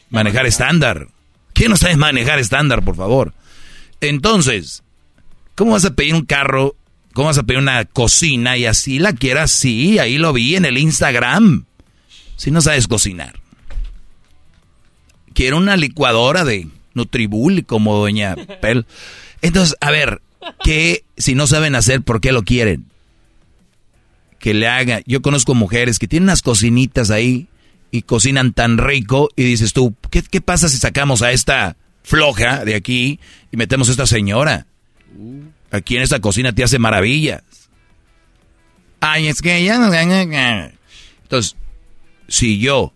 manejar estándar. ¿Quién no sabe manejar estándar, por favor? Entonces, ¿cómo vas a pedir un carro? ¿Cómo vas a pedir una cocina y así la quieras? Sí, ahí lo vi en el Instagram. Si no sabes cocinar. Quiero una licuadora de Nutribul como doña Pel. Entonces, a ver, que si no saben hacer, ¿por qué lo quieren? Que le haga. Yo conozco mujeres que tienen unas cocinitas ahí y cocinan tan rico y dices tú, ¿qué, qué pasa si sacamos a esta floja de aquí y metemos a esta señora? Aquí en esta cocina te hace maravillas. Ay, es que ella... Entonces, si yo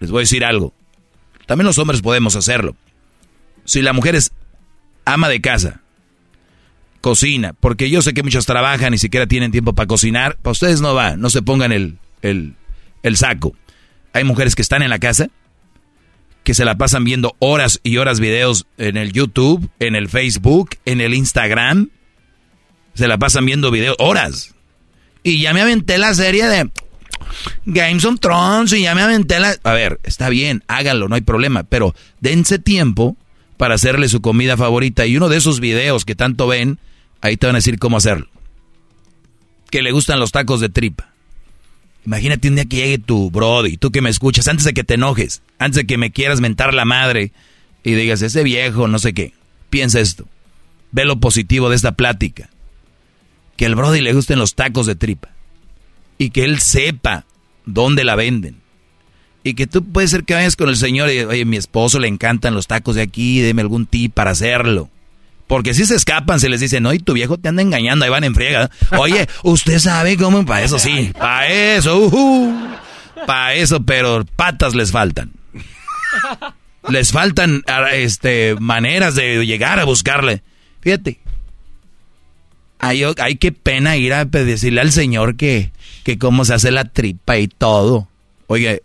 les voy a decir algo, también los hombres podemos hacerlo. Si la mujer es ama de casa, cocina, porque yo sé que muchos trabajan, ni siquiera tienen tiempo para cocinar, para ustedes no va, no se pongan el, el, el saco. Hay mujeres que están en la casa, que se la pasan viendo horas y horas videos en el YouTube, en el Facebook, en el Instagram. Se la pasan viendo videos horas. Y ya me aventé la serie de Games of Thrones y ya me aventé la... A ver, está bien, háganlo, no hay problema, pero dense tiempo para hacerle su comida favorita. Y uno de esos videos que tanto ven, ahí te van a decir cómo hacerlo. Que le gustan los tacos de tripa. Imagínate un día que llegue tu brody, tú que me escuchas, antes de que te enojes, antes de que me quieras mentar la madre y digas, ese viejo, no sé qué. Piensa esto. Ve lo positivo de esta plática. Que al brody le gusten los tacos de tripa. Y que él sepa dónde la venden. Y que tú puedes ser que vayas con el señor y, oye, mi esposo le encantan los tacos de aquí, deme algún tip para hacerlo. Porque si se escapan, se les dice, no, y tu viejo te anda engañando, ahí van en friega. Oye, usted sabe cómo, para eso sí, para eso, uh, para eso, pero patas les faltan. Les faltan este, maneras de llegar a buscarle. Fíjate, hay, hay que pena ir a decirle al señor que, que cómo se hace la tripa y todo. Oye,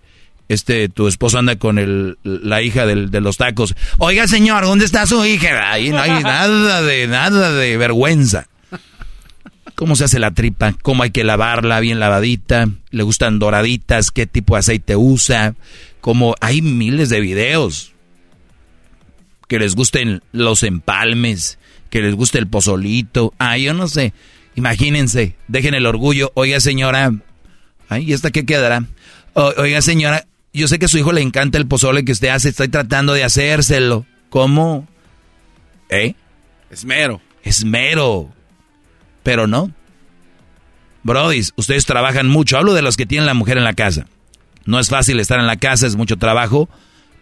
este, tu esposo anda con el, la hija del, de los tacos. Oiga, señor, ¿dónde está su hija? Ahí no hay nada de, nada de vergüenza. ¿Cómo se hace la tripa? ¿Cómo hay que lavarla bien lavadita? ¿Le gustan doraditas? ¿Qué tipo de aceite usa? Como hay miles de videos. Que les gusten los empalmes, que les guste el pozolito. Ah, yo no sé. Imagínense, dejen el orgullo. Oiga, señora. Ay, ¿y esta qué quedará? oiga, señora, yo sé que a su hijo le encanta el pozole que usted hace, estoy tratando de hacérselo. ¿Cómo? ¿Eh? Esmero. Esmero. Pero no. Brodis, ustedes trabajan mucho. Hablo de los que tienen la mujer en la casa. No es fácil estar en la casa, es mucho trabajo.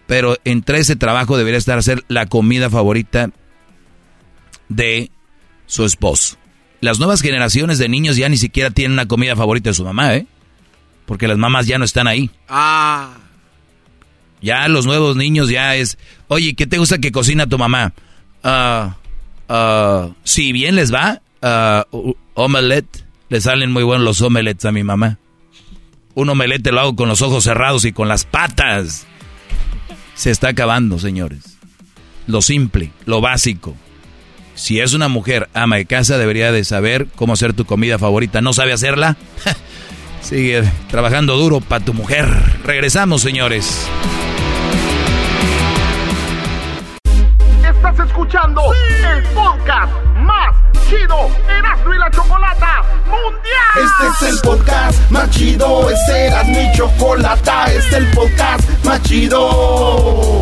Pero entre ese trabajo debería estar hacer la comida favorita de su esposo. Las nuevas generaciones de niños ya ni siquiera tienen una comida favorita de su mamá, ¿eh? Porque las mamás ya no están ahí. Ah. Ya los nuevos niños ya es, oye, ¿qué te gusta que cocina tu mamá? Ah, ah, si bien les va, uh, omelette, le salen muy buenos los omelettes a mi mamá. Un omelette lo hago con los ojos cerrados y con las patas. Se está acabando, señores. Lo simple, lo básico. Si es una mujer ama de casa, debería de saber cómo hacer tu comida favorita. ¿No sabe hacerla? Sigue trabajando duro para tu mujer. Regresamos, señores. Estás escuchando el podcast más chido Erasmo y la Chocolata Mundial. Este es el podcast más chido. Este era mi chocolata. Este es el podcast más chido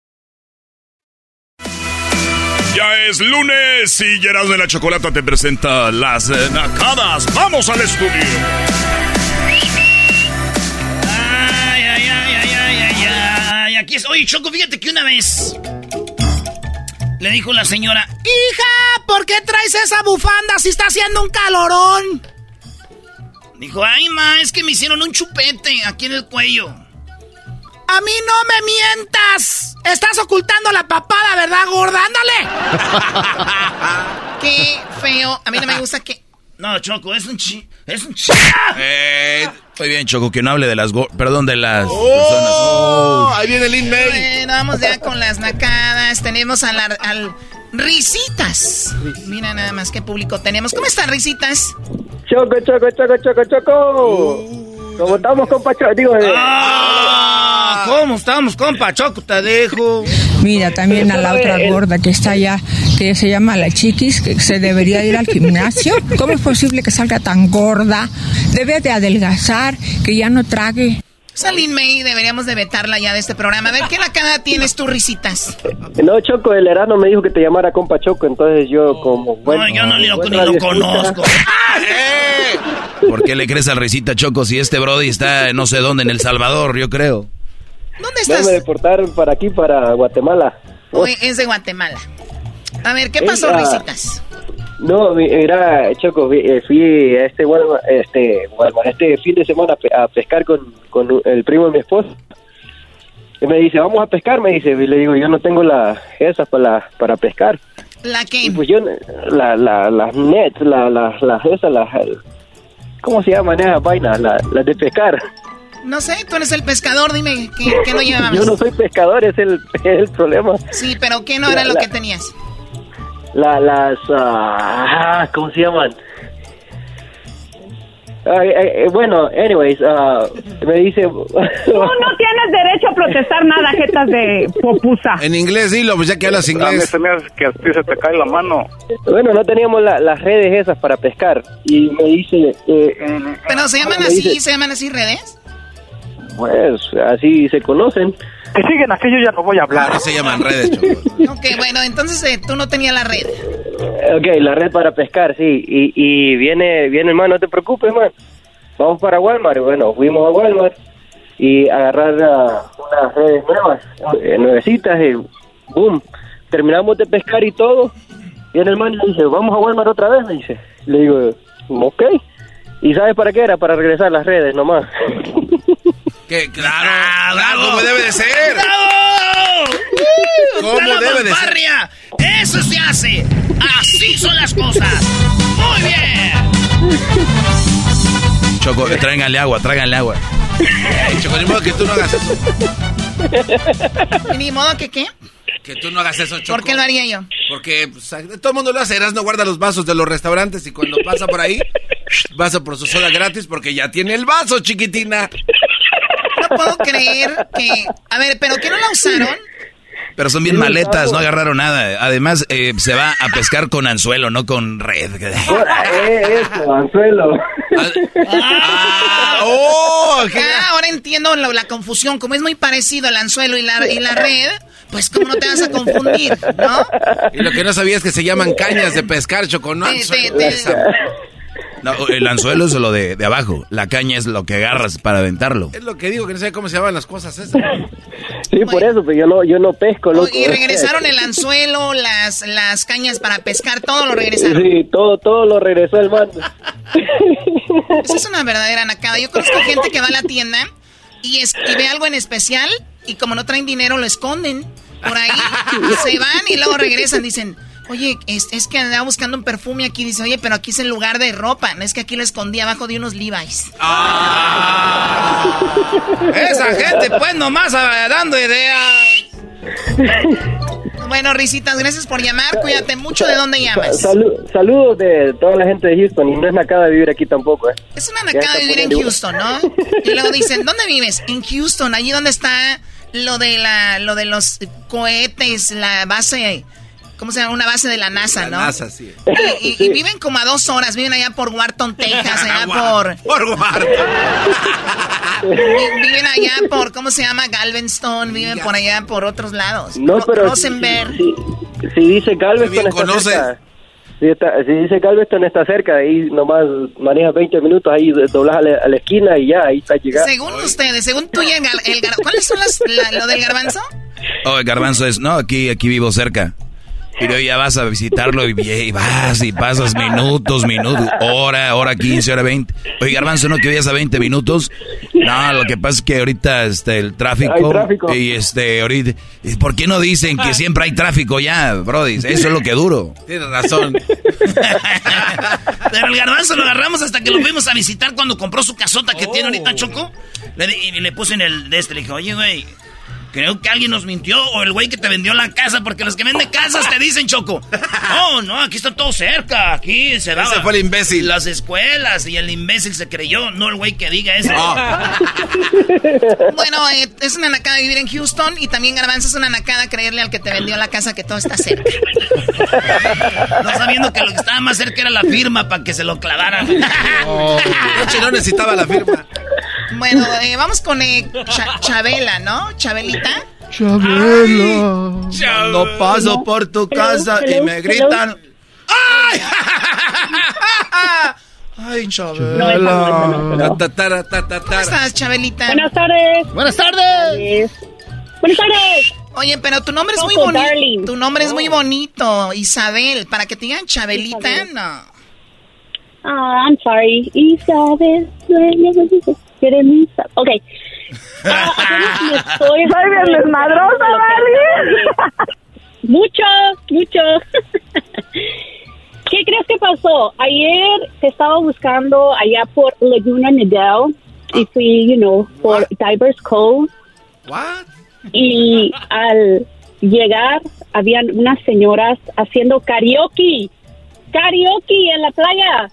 Ya es lunes y Gerardo de la Chocolata te presenta las eh, nacadas. ¡Vamos al estudio! Ay, ay, ay, ay, ay, ay, ay. Aquí es. Oye, Choco, fíjate que una vez le dijo la señora: Hija, ¿por qué traes esa bufanda si está haciendo un calorón? Dijo: Ay, ma, es que me hicieron un chupete aquí en el cuello. A mí no me mientas. Estás ocultando la papada, ¿verdad, gorda? Ándale. Qué feo. A mí no me gusta que. No, Choco, es un chi. Es un chi. Eh, Muy bien, Choco, que no hable de las... go- Perdón, de las ¡Oh! Ahí viene May. Bueno, vamos ya con las nacadas. Tenemos a la- al Risitas. Mira nada más qué público tenemos. ¿Cómo están, Risitas? Choco, choco, choco, choco, choco. ¿Cómo estamos, compa Choco? Digo, eh, Ah, ¿Cómo estamos, compa? Choco, te dejo. Mira, también a la otra gorda que está allá, que se llama la chiquis, que se debería ir al gimnasio. ¿Cómo es posible que salga tan gorda? Debe de adelgazar, que ya no trague. Salín May, deberíamos de vetarla ya de este programa. A ver, ¿qué nacada tienes tú, Risitas? no, Choco, el Erasmo me dijo que te llamara compa Choco, entonces yo como... Bueno, yo no lo- ni lo conozco. ¿Por qué le crees al risita Choco si este Brody está no sé dónde, en El Salvador, yo creo? ¿Dónde No estás? me deportaron para aquí, para Guatemala. Hoy es de Guatemala. A ver, ¿qué pasó, Ella- Risitas? No, mi- mira, Choco, eh, fui a este, Walmart- este, Walmart, este fin de semana a pe- a pescar con, con el primo de mi esposa. Y me dice, vamos a pescar, me dice. Y le digo, yo no tengo la esas para, para pescar. ¿La qué? Y pues yo, la, la, las nets, la, la, las esas, las, ¿cómo se llaman esas vainas? Las las de pescar. No sé, tú eres el pescador, dime, ¿qué, qué no llevabas? Yo no soy pescador, es el, es el problema. Sí, pero ¿qué no era La- lo la- que tenías? La, las, ah, ¿cómo se llaman? Ay, ay, eh, bueno, anyways, ah, me dice... Tú no tienes derecho a protestar nada, jetas de popusa. En inglés, dilo, pues ya que hablas A mí inglés. se me hace que a ti se te cae la mano. Bueno, no teníamos la- las redes esas para pescar. Y me dice, eh, ¿Pero se llaman me así? dice- ¿Se llaman así redes? pues así se conocen. Que siguen así, yo ya no voy a hablar. se llaman redes, Ok, bueno, entonces eh, tú no tenías la red. Ok, la red para pescar, sí. Y, y viene, viene, hermano, no te preocupes, man. Vamos para Walmart. Bueno, fuimos a Walmart y agarrar ah, unas redes nuevas, eh, nuevecitas, y boom. Terminamos de pescar y todo. Y el hermano le dice, vamos a Walmart otra vez, me dice. Le digo, ok. ¿Y sabes para qué era? Para regresar las redes nomás. Que, claro, claro, como debe de ser. ¡Bravo! ¿Cómo ¡Está la debe de ser? ¡Eso se hace! ¡Así son las cosas! ¡Muy bien! Choco, tráiganle agua, tráiganle agua. Ey, Choco, ni modo que tú no hagas eso. Ni modo que qué. Que tú no hagas eso, Choco. ¿Por qué lo haría yo? Porque pues, todo el mundo lo hace. no guarda los vasos de los restaurantes y cuando pasa por ahí, pasa por su soda gratis porque ya tiene el vaso, chiquitina. Puedo creer que... A ver, ¿pero qué no la usaron? Pero son bien maletas, no agarraron nada. Además, eh, se va a pescar con anzuelo, no con red. eh, eso, anzuelo. Ah, oh, Ah, ahora entiendo lo- la confusión. Como es muy parecido el anzuelo y la, y la red, pues cómo no te vas a confundir, ¿no? Y lo que no sabía es que se llaman cañas de pescar, Choco, no Te- anzuelo. te- No, el anzuelo es lo de, de abajo. La caña es lo que agarras para aventarlo. Es lo que digo, que no sé cómo se llaman las cosas esas. Sí, por eso, pero yo no, yo no pesco, loco. Y regresaron el anzuelo, las, las cañas para pescar, todo lo regresaron. Sí, todo, todo lo regresó el mando. Esa es una verdadera nacada. Yo conozco gente que va a la tienda y, es, y ve algo en especial y como no traen dinero lo esconden por ahí. se van y luego regresan. Dicen, oye, es, es que andaba buscando un perfume aquí. Dice, oye, pero aquí es el lugar de ropa. No es que aquí lo escondí abajo de unos Levi's. Esa gente, pues, nomás ah, dando ideas. Bueno, Risitas, gracias por llamar. Cuídate mucho. ¿De dónde llamas? Salu- saludos de toda la gente de Houston y no es nacada vivir aquí tampoco, ¿eh? Es una nacada vivir en Houston, ¿no? Y luego dicen, ¿dónde vives? En Houston, allí donde está lo de la, lo de los cohetes, la base, ¿cómo se llama? Una base de la NASA, ¿no? NASA, sí. Y, y- y viven como a dos horas, viven allá por Wharton, Texas, allá por... Por Wharton. vi- Viven allá por, ¿cómo se llama? Galveston, viven por allá por otros lados. No, Ro- pero si, Rosenberg. si- si dice Galveston está cerca. Si, está- si dice Galveston está cerca, ahí nomás manejas 20 minutos, ahí doblas a la, a la esquina y ya, ahí está llegando. Según ustedes, según tú y el, gar- el gar- ¿Cuáles son las, la- lo del garbanzo? Oh, el garbanzo es, no, aquí, aquí vivo cerca. Y luego ya vas a visitarlo y, y vas y pasas minutos, minutos, hora, hora 15, hora 20. Oye, Garbanzo, ¿no que vayas a 20 minutos? No, lo que pasa es que ahorita este, el tráfico, Hay tráfico. y este, ahorita, ¿y ¿por qué no dicen que siempre hay tráfico ya, Brody? Eso es lo que duro. Tienes razón. Pero el garbanzo lo agarramos hasta que lo fuimos a visitar cuando compró su casota que tiene ahorita Choco. Le, di- y le puse en el de este, le dije, oye, güey, creo que alguien nos mintió o el güey que te vendió la casa, porque los que venden casas te dicen, Choco. No, no, aquí está todo cerca, aquí se da. Ese fue el imbécil. Las escuelas y el imbécil se creyó, no el güey que diga eso. Ah. Bueno, eh, es una nacada vivir en Houston y también Garbanzo es una nacada creerle al que te vendió la casa que todo está cerca. No sabiendo que lo que estaba más cerca era la firma para que se lo clavaran. No, no necesitaba la firma. Bueno, eh, vamos con eh, Cha- Chabela, ¿no? Chabelita. Chabela. No paso por tu casa y me gritan. Ay, Chabela. Ta, ta, ta, ta, ta, ¿Cómo estás, Chabelita? Buenas tardes. Buenas tardes. Buenas tardes. Oye, pero tu nombre es muy bonito. Tu nombre es muy bonito, Isabel. Para que te digan Chabelita, Isabel. no. Ah, I'm sorry. Isabel. Berenice. Ok. Ah, apenas me estoy... Soy bien desmadrosa, Barbie. Mucho, mucho. ¿Qué crees que pasó? Ayer te estaba buscando allá por Laguna Nidal y fui, you know, por Divers Cove. What? Y al llegar, habían unas señoras haciendo karaoke. Karaoke en la playa.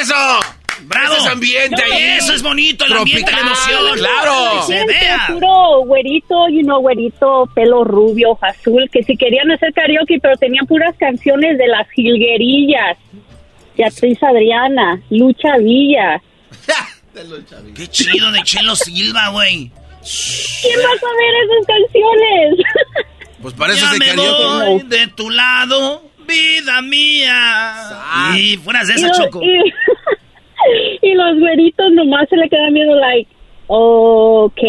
¡Eso! ¡Bravo! Ese es ambiente ahí. Eso es bonito, el ambiente, la Tropical, emoción. claro. Que se vea. puro güerito, you know, güerito, pelo rubio, ojo azul, que si querían hacer karaoke, pero tenían puras canciones de las jilguerillas. Beatriz Adriana, Lucha Villa. Qué chido de Chelo Silva, güey. ¿Quién va a saber esas canciones? Pues para eso ya se me karaoke. voy de tu lado, vida mía. Y fueras de y, esa, Choco. y, y los güeritos nomás se le quedan viendo like, ok.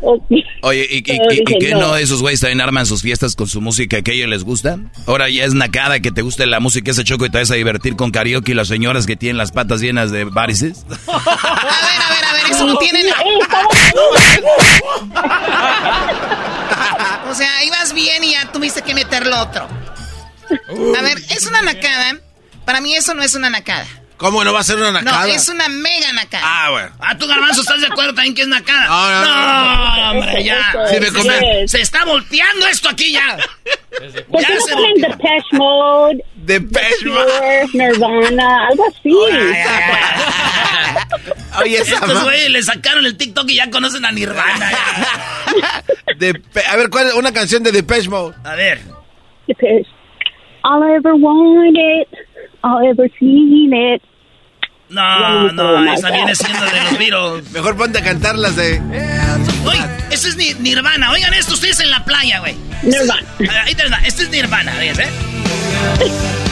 okay. Oye, ¿y, y, qué no esos güeyes también arman sus fiestas con su música que a ellos les gusta? Ahora ya es nacada que te guste la música ese choco y te vas a divertir con karaoke y las señoras que tienen las patas llenas de varices. A ver, a ver, a ver, eso no tiene estaba- O sea, ibas bien y ya tuviste que meterlo otro. A ver, es una nacada. Para mí eso no es una nacada. ¿Cómo no va a ser una No, nacada? es una mega nacada. Ah, bueno. Ah, tú, Garbanzo, ¿estás de acuerdo también que es nacada? No, no, no. hombre, ya. Sí me se, está volteando esto aquí ya. ¿Por Ya qué no se ponen volteó. Depeche Mode, Depeche Cure, Nirvana, algo así? Oye, Estos güeyes le sacaron el TikTok y ya conocen a Nirvana. A ver, ¿cuál es una canción de Depeche Mode? A ver. Depeche. All I ever wanted, ever seen it. No, no, esa viene siendo de los Beatles. Mejor ponte a cantar las de... Oye, este es Ni- Nirvana. Oigan esto, ustedes en la playa, güey. Nirvana. Ah, Ahí te va. Este es Nirvana, ¿ves, eh?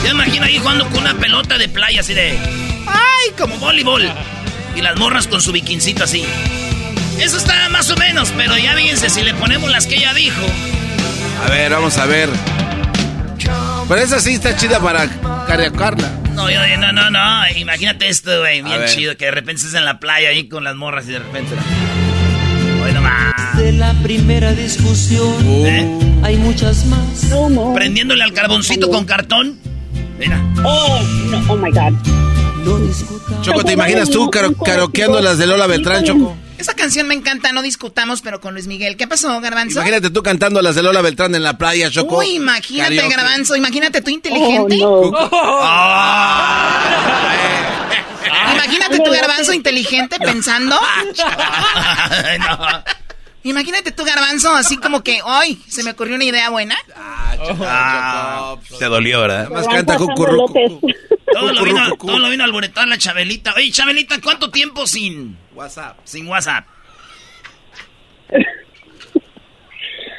Yo me imagino ahí jugando con una pelota de playa así de... ¡Ay! Como voleibol. Y las morras con su bikincito así. Eso está más o menos, pero ya fíjense, si le ponemos las que ella dijo... A ver, vamos a ver. Pero esa sí está chida para karaokearla. No, yo, no, no, no. Imagínate esto, güey. Bien ver. chido. Que de repente estés en la playa ahí con las morras y de repente... Hoy nomás. De la primera discusión ¿Eh? hay muchas más. Prendiéndole al carboncito con cartón. Mira. Oh, no, oh my God. Choco, ¿te imaginas tú karo- karaokeando las de Lola Beltrán, Choco? Esa canción me encanta, no discutamos, pero con Luis Miguel. ¿Qué pasó, Garbanzo? Imagínate tú cantando las de Lola Beltrán en la playa, Choco. Uy, imagínate, Karaoke. Garbanzo. Imagínate tú inteligente. Oh, Imagínate tu garbanzo inteligente pensando. No. Imagínate tu garbanzo así como que, ¡ay! Se me ocurrió una idea buena. Ah, te dolió, ¿verdad? Más canta. López. Todo lo vino, todo lo vino a alboretar la Chabelita. Oye, Chabelita, ¿cuánto tiempo sin WhatsApp. sin WhatsApp?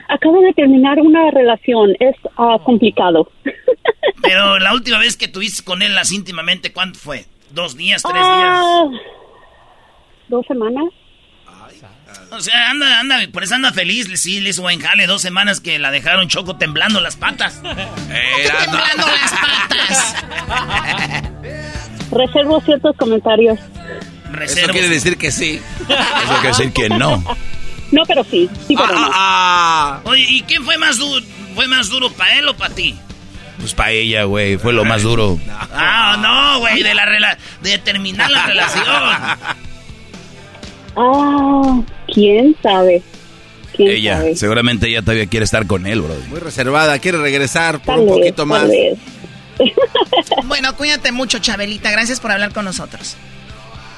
Acabo de terminar una relación. Es ah, complicado. Pero la última vez que tuviste con él las íntimamente, ¿cuánto fue? ¿Dos días, tres Ah, ¿Dos semanas? O sea, anda, anda, por eso anda feliz. Sí, le hizo buen jale dos semanas que la dejaron choco temblando las patas. temblando las patas. Reservo ciertos comentarios. Eso quiere decir que sí. Eso quiere decir que no. No, pero sí. Sí, pero no. Ah. Oye, ¿y quién fue más duro? ¿Fue más duro para él o para ti? Pues para ella, güey, fue lo más duro. Ah, no, güey, de la rela de terminar la relación. Ah, quién sabe. ¿Quién Ella, sabe? seguramente ella todavía quiere estar con él, bro. Muy reservada, quiere regresar por Tal un vez, poquito más. Bueno, cuídate mucho, Chabelita. Gracias por hablar con nosotros.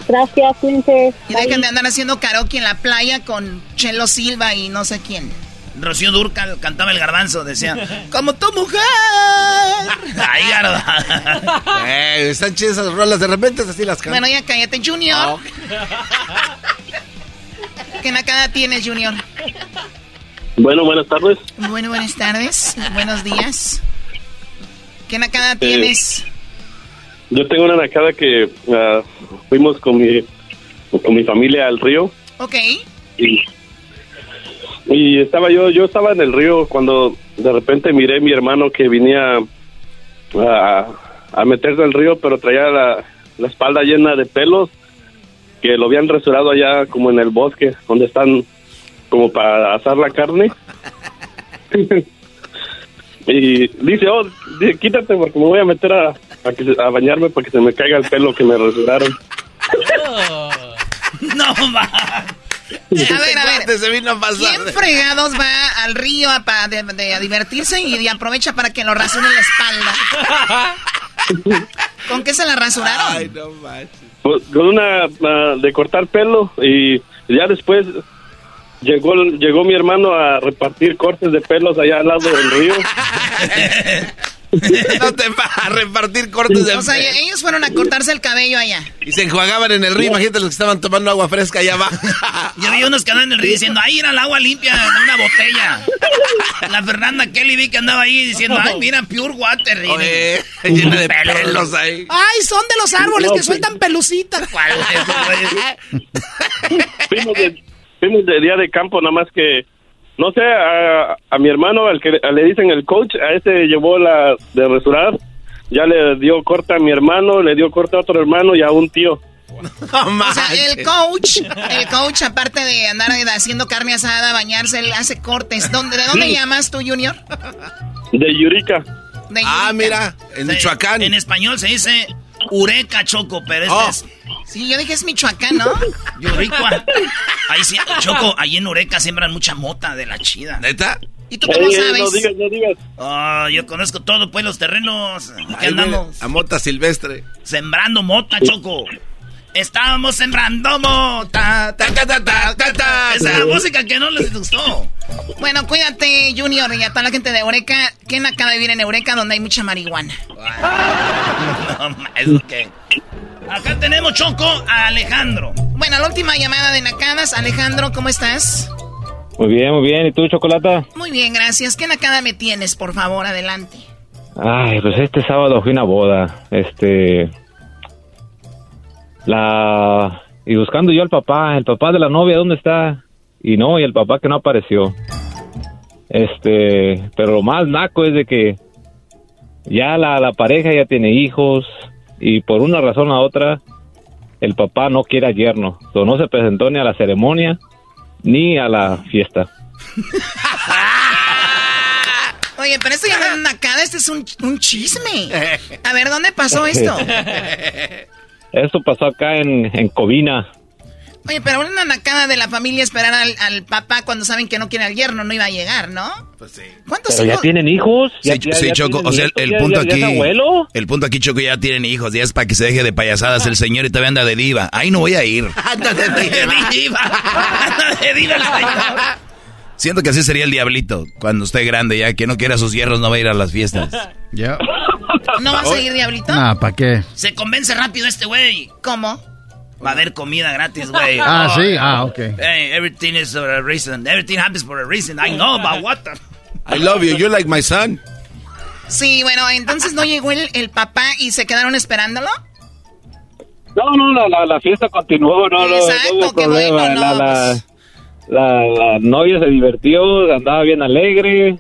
Gracias, cuídense. Y dejen de andar haciendo karaoke en la playa con Chelo Silva y no sé quién. Rocío Durcal cantaba el garbanzo, decía, como tu mujer. Ay, garba. Eh, están chidas esas rolas, de repente así las cantan. Bueno, ya cállate, Junior. ¿Qué nacada tienes, Junior? Bueno, buenas tardes. Bueno, buenas tardes. Buenos días. ¿Qué nacada tienes? Yo tengo una nacada que ah, fuimos con mi, con mi familia al río Ok. y, y estaba yo, yo estaba en el río cuando de repente miré a mi hermano que venía a, a meterse al río, pero traía la, la espalda llena de pelos que lo habían rasurado allá como en el bosque, donde están como para asar la carne. y dice, oh, dice, quítate porque me voy a meter a, a, que a bañarme para que se me caiga el pelo que me rasuraron. No, A ver, a ver. Se vino a pasar. ¿Quién fregados va al río a, pa- de- de- a divertirse y, y aprovecha para que lo rasuren la espalda? ¿Con qué se la rasuraron? Ay, no manches. Pues, Con una ah, de cortar pelo y ya después llegó llegó mi hermano a repartir cortes de pelos allá al lado del río. No te va a repartir cortes de O sea, ellos fueron a cortarse el cabello allá. Y se enjuagaban en el río, imagínate los que estaban tomando agua fresca allá abajo. Yo vi unos que andaban en el río diciendo, ahí era el agua limpia de una botella. La Fernanda Kelly vi que andaba ahí diciendo, ay, mira, pure water. Oye, llena de pelos ahí. Ay, son de los árboles No, que sueltan pelucitas. ¿Cuál es, güey? Fuimos de, fuimos de día de campo, nada más que, no sé, a, a mi hermano, al que le dicen el coach, a ese llevó la de rasurar, ya le dio corte a mi hermano, le dio corte a otro hermano y a un tío. O sea, el coach, el coach, aparte de andar haciendo carne asada, bañarse, él hace cortes. ¿Dónde, ¿De dónde Sí. llamas tú, Junior? De Yurica. De Ah, mira, en Michoacán. En español se dice Ureca Choco, pero este Oh. es Sí, yo dije es Michoacán, ¿no? Yuricua. Ahí sí, Choco, ahí en Ureca siembran mucha mota de la chida. ¿Neta? ¿Y tú cómo Ey, ey, sabes? no digas, no digas. Oh, yo conozco todo, pues, los terrenos. Güey, andamos A mota silvestre. sembrando mota, Choco. Estábamos sembrando mota. Ta, ta, ta, ta, ta, ta. Esa música que no les gustó. Bueno, cuídate, Junior, y a toda la gente de Eureka. ¿Quién acaba de vivir en Eureka donde hay mucha marihuana? No, ma, ¿eso qué? Acá tenemos, Choco, a Alejandro. Bueno, la última llamada de Nacadas. Alejandro, ¿cómo estás? Muy bien, muy bien. ¿Y tú, Chocolata? Muy bien, gracias. ¿Qué Nakada me tienes, por favor? Adelante. Ay, pues este sábado fui a una boda. Este. La. Y buscando yo al papá, el papá de la novia, ¿dónde está? Y no, y el papá que no apareció. Este. Pero lo más naco es de que. Ya la, la pareja ya tiene hijos. Y por una razón u otra. El papá no quiere al yerno. No se presentó ni a la ceremonia. Ni a la fiesta. Oye, pero esto ya no es Nakada, este es un, un chisme. A ver, ¿dónde pasó esto? Esto pasó acá en, en Covina. Oye, pero una Nakada de la familia esperar al, al papá cuando saben que no quiere al yerno no iba a llegar, ¿no? Pues sí. ¿Cuántos Pero ya tienen hijos. Sí, Ya- ya- sí, ya Choco, o sea, el, nietos, el ya- punto ya- ya aquí, abuelo. el punto aquí, Choco, ya tienen hijos, ya es para que se deje de payasadas el señor y todavía anda de diva. Ahí no voy a ir. Anda de diva. Anda de diva el señor. Siento que así sería el diablito cuando esté grande ya, que no quiera a sus hierros, no va a ir a las fiestas. Ya. ¿No vas a ir, Diablito? Nah, ¿para qué? Se convence rápido este güey. ¿Cómo? Va a haber comida gratis, güey. Ah, sí, ah, ok. Hey, everything is for a reason. Everything happens for a reason. I know, but what the... I love you, you're like my son. Sí, bueno, entonces no llegó el, el papá y se quedaron esperándolo. No, no, la, la, la fiesta continuó, no, no, Exacto, no hubo qué problema. bueno, la, no, la, pues. la, la novia se divirtió, andaba bien alegre,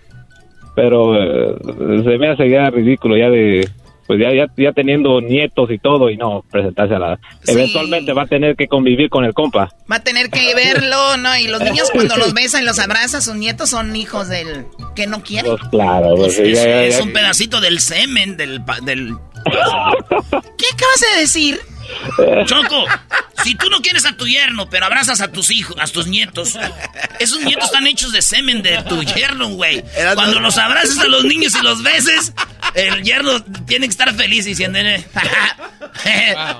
pero eh, se me hace ya ridículo ya de... Pues ya, ya, ya teniendo nietos y todo, y no presentarse a la... Eventualmente va a tener que convivir con el compa. Va a tener que verlo, ¿no? Y los niños cuando los besan y los abrazan, sus nietos son hijos del que no quieren. Pues claro, pues, Es, ya- ya- es ya- un pedacito del semen del... pa- del... ¿Qué acabas de decir? Choco, si tú no quieres a tu yerno, pero abrazas a tus hijos, a tus nietos, esos nietos están hechos de semen de tu yerno, güey. Cuando los abrazas a los niños y los beses, el yerno tiene que estar feliz diciendo,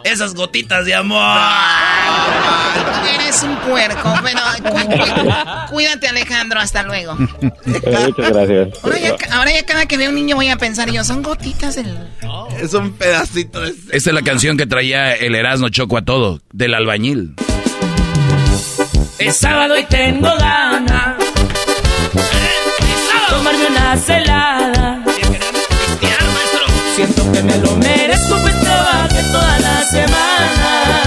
esas gotitas de amor. Eres un puerco, pero cu- cu- cuídate Alejandro, hasta luego. Eh, Muchas gracias. Ahora ya, ahora ya cada que veo un niño voy a pensar yo, son gotitas del... Es un pedacito de... Esta es la canción que traía el Erasmo Choco a todo, del albañil. Es sábado y tengo ganas tomarme una celada. Siento que me lo merezco, pues trabajé toda la semana.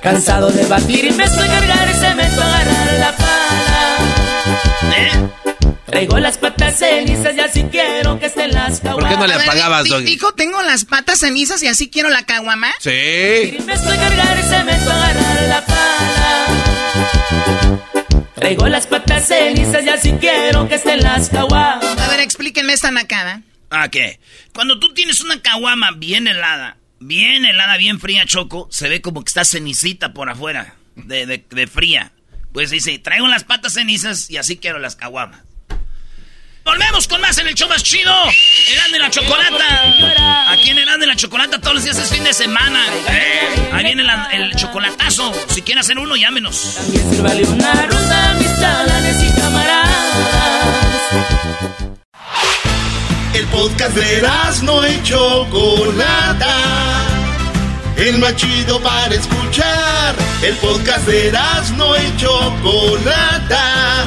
Cansado de batir y me estoy cargar y se me a agarrar la pala. Traigo las patas cenizas y así quiero que estén las caguamas. ¿Por qué no le apagabas, Doggy? Dijo, tengo las patas cenizas y así quiero la caguama. Sí. Me estoy cargar y se me agarrar la pala. Traigo las patas cenizas y así quiero que estén las caguamas. A ver, explíquenme esta nacada. ¿A qué? Cuando tú tienes una caguama bien helada, bien helada, bien fría, Choco, se ve como que está cenicita por afuera, de, de- de fría. Pues dice, traigo las patas cenizas y así quiero las caguamas. Volvemos con más en el show más chido. Eran de la chocolata. Aquí en Eran de la chocolata todos los días es fin de semana. Eh, ahí viene la- el chocolatazo. Si quieren hacer uno, llámenos. Sírvale una ronda a mis chalanes y camaradas. El podcast de no y Chocolata. El más chido para escuchar. El podcast de no y Chocolata.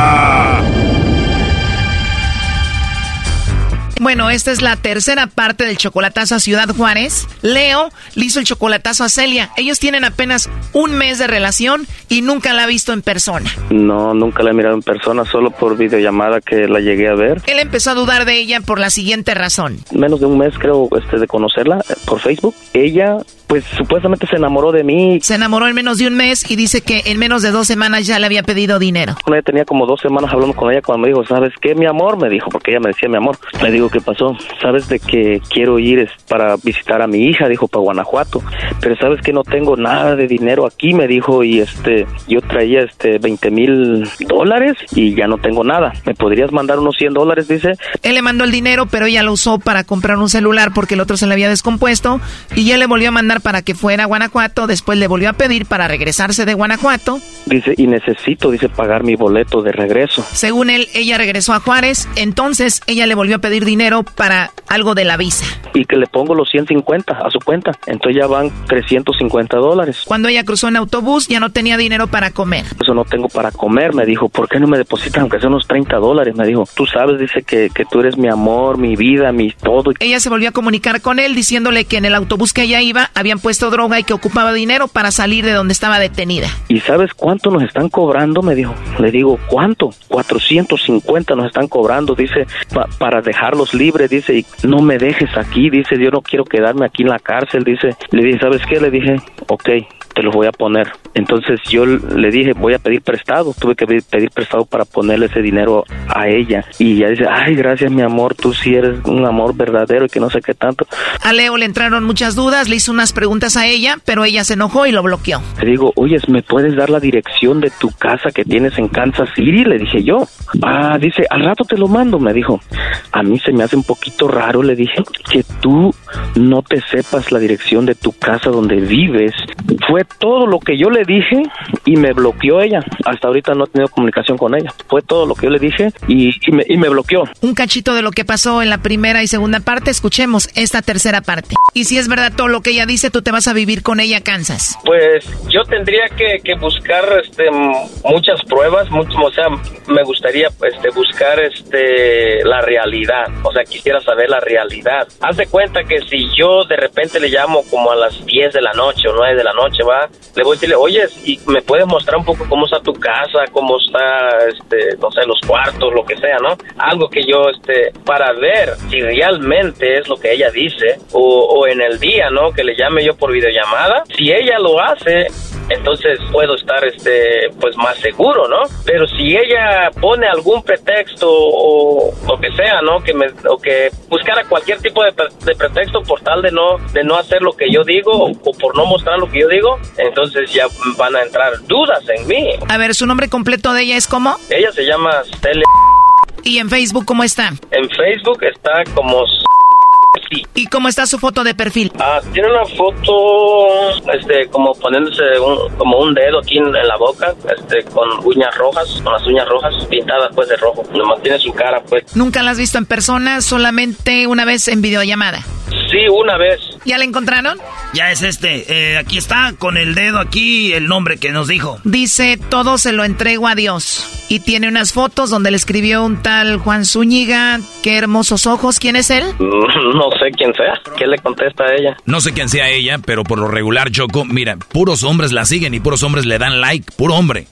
Bueno, esta es la tercera parte del chocolatazo a Ciudad Juárez. Leo le hizo el chocolatazo a Celia. Ellos tienen apenas un mes de relación y nunca la ha visto en persona. No, nunca la he mirado en persona, solo por videollamada que la llegué a ver. Él empezó a dudar de ella por la siguiente razón. Menos de un mes creo este, de conocerla eh, por Facebook. Ella, pues supuestamente se enamoró de mí. Se enamoró en menos de un mes y dice que en menos de dos semanas ya le había pedido dinero. Ella tenía como dos semanas hablando con ella cuando me dijo, ¿sabes qué, mi amor? Me dijo, porque ella me decía mi amor. Le digo, ¿qué pasó? ¿Sabes de que quiero ir es, para visitar a mi hija? Dijo, para Guanajuato. Pero ¿sabes que no tengo nada de dinero aquí? Me dijo, y este, yo traía este 20 mil dólares y ya no tengo nada. ¿Me podrías mandar unos 100 dólares? Dice. Él le mandó el dinero, pero ella lo usó para comprar un celular porque el otro se le había descompuesto y ya le volvió a mandar para que fuera a Guanajuato. Después le volvió a pedir para regresarse de Guanajuato. Dice, y necesito, dice, pagar mi boleto de regreso. Según él, ella regresó a Juárez. Entonces ella le volvió a pedir dinero para algo de la visa. Y que le pongo los 150 a su cuenta. Entonces ya van 350 dólares. Cuando ella cruzó en autobús, ya no tenía dinero para comer. Eso no tengo para comer, me dijo. ¿Por qué no me depositan aunque sea unos 30 dólares? Me dijo. Tú sabes, dice que, que tú eres mi amor, mi vida, mi todo. Ella se volvió a comunicar con él diciéndole que en el autobús que ella iba habían puesto droga y que ocupaba dinero para salir de donde estaba detenida. ¿Y sabes cuánto nos están cobrando? Me dijo. Le digo, ¿cuánto? 450 nos están cobrando, dice, pa- para dejarlos libres, dice, y no me dejes aquí, dice, yo no quiero quedarme aquí en la cárcel, dice. Le dije, ¿sabes qué? Le dije, ok, te los voy a poner. Entonces yo le dije, voy a pedir prestado, tuve que pedir, pedir prestado para ponerle ese dinero a ella. Y ella dice, ay, gracias mi amor, tú sí eres un amor verdadero y que no sé qué tanto. A Leo le entraron muchas dudas, le hizo unas preguntas a ella, pero ella se enojó y lo bloqueó. Le digo, oye, ¿me puedes dar la dirección de tu casa que tienes en Kansas City? Le dije yo. Ah, dice, al rato te lo mando, me dijo. A mí se me hace un poquito raro, le dije, que tú no te sepas la dirección de tu casa donde vives. Fue todo lo que yo le dije y me bloqueó ella. Hasta ahorita no he tenido comunicación con ella. Fue todo lo que yo le dije y, y me, y me bloqueó. Un cachito de lo que pasó en la primera y segunda parte, escuchemos esta tercera parte. Y si es verdad todo lo que ella dice, tú te vas a vivir con ella a Kansas. Pues yo tendría que, que buscar este, muchas pruebas, mucho, o sea, me gustaría este, buscar este, la realidad, o sea, quisiera saber la realidad. Haz de cuenta que si yo de repente le llamo como a las 10 de la noche o 9 de la noche, va, le voy a decirle, oye, ¿y me puedes mostrar un poco cómo está tu casa, cómo está, este, no sé, los cuartos, lo que sea, ¿no? Algo que yo, este, para ver si realmente es lo que ella dice, o, o en el día, ¿no? Que le llame yo por videollamada. Si ella lo hace, entonces puedo estar este pues más seguro, ¿no? Pero si ella pone algún pretexto o lo que sea, ¿no? Que me o que buscara cualquier tipo de, de pretexto por tal de no de no hacer lo que yo digo o, o por no mostrar lo que yo digo, entonces ya van a entrar dudas en mí. A ver, ¿su nombre completo de ella es cómo? Ella se llama Celia. ¿Y en Facebook cómo está? En Facebook está como sí. ¿Y cómo está su foto de perfil? Ah, tiene una foto, este, como poniéndose un, como un dedo aquí en, en la boca, este, con uñas rojas, con las uñas rojas pintadas pues de rojo. Nomás tiene su cara pues. ¿Nunca la has visto en persona, solamente una vez en videollamada? Sí, una vez. ¿Ya la encontraron? Ya es este. eh, aquí está, con el dedo aquí, el nombre que nos dijo. Dice, todo se lo entrego a Dios. Y tiene unas fotos donde le escribió un tal Juan Zúñiga, qué hermosos ojos, ¿quién es él? No sé quién sea. ¿Qué le contesta a ella? No sé quién sea ella, pero por lo regular, Choco, mira, puros hombres la siguen y puros hombres le dan like, puro hombre.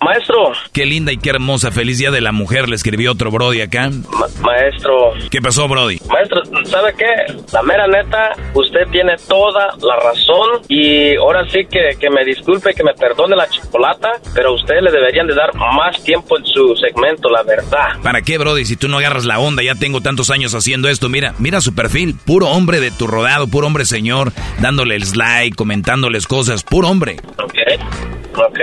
Maestro. Qué linda y qué hermosa, feliz día de la mujer, le escribió otro Brody acá. Maestro. ¿Qué pasó, Brody? Maestro, ¿sabe qué? La mera neta, usted tiene toda la razón y ahora sí que, que me disculpe, que me perdone la chocolata, pero a usted le deberían de dar más tiempo en su segmento, la verdad. ¿Para qué, Brody? Si tú no agarras la onda, ya tengo tantos años haciendo esto. Mira, mira su perfil, puro hombre de tu rodado, puro hombre señor, dándoles like, comentándoles cosas, puro hombre. Ok, ok.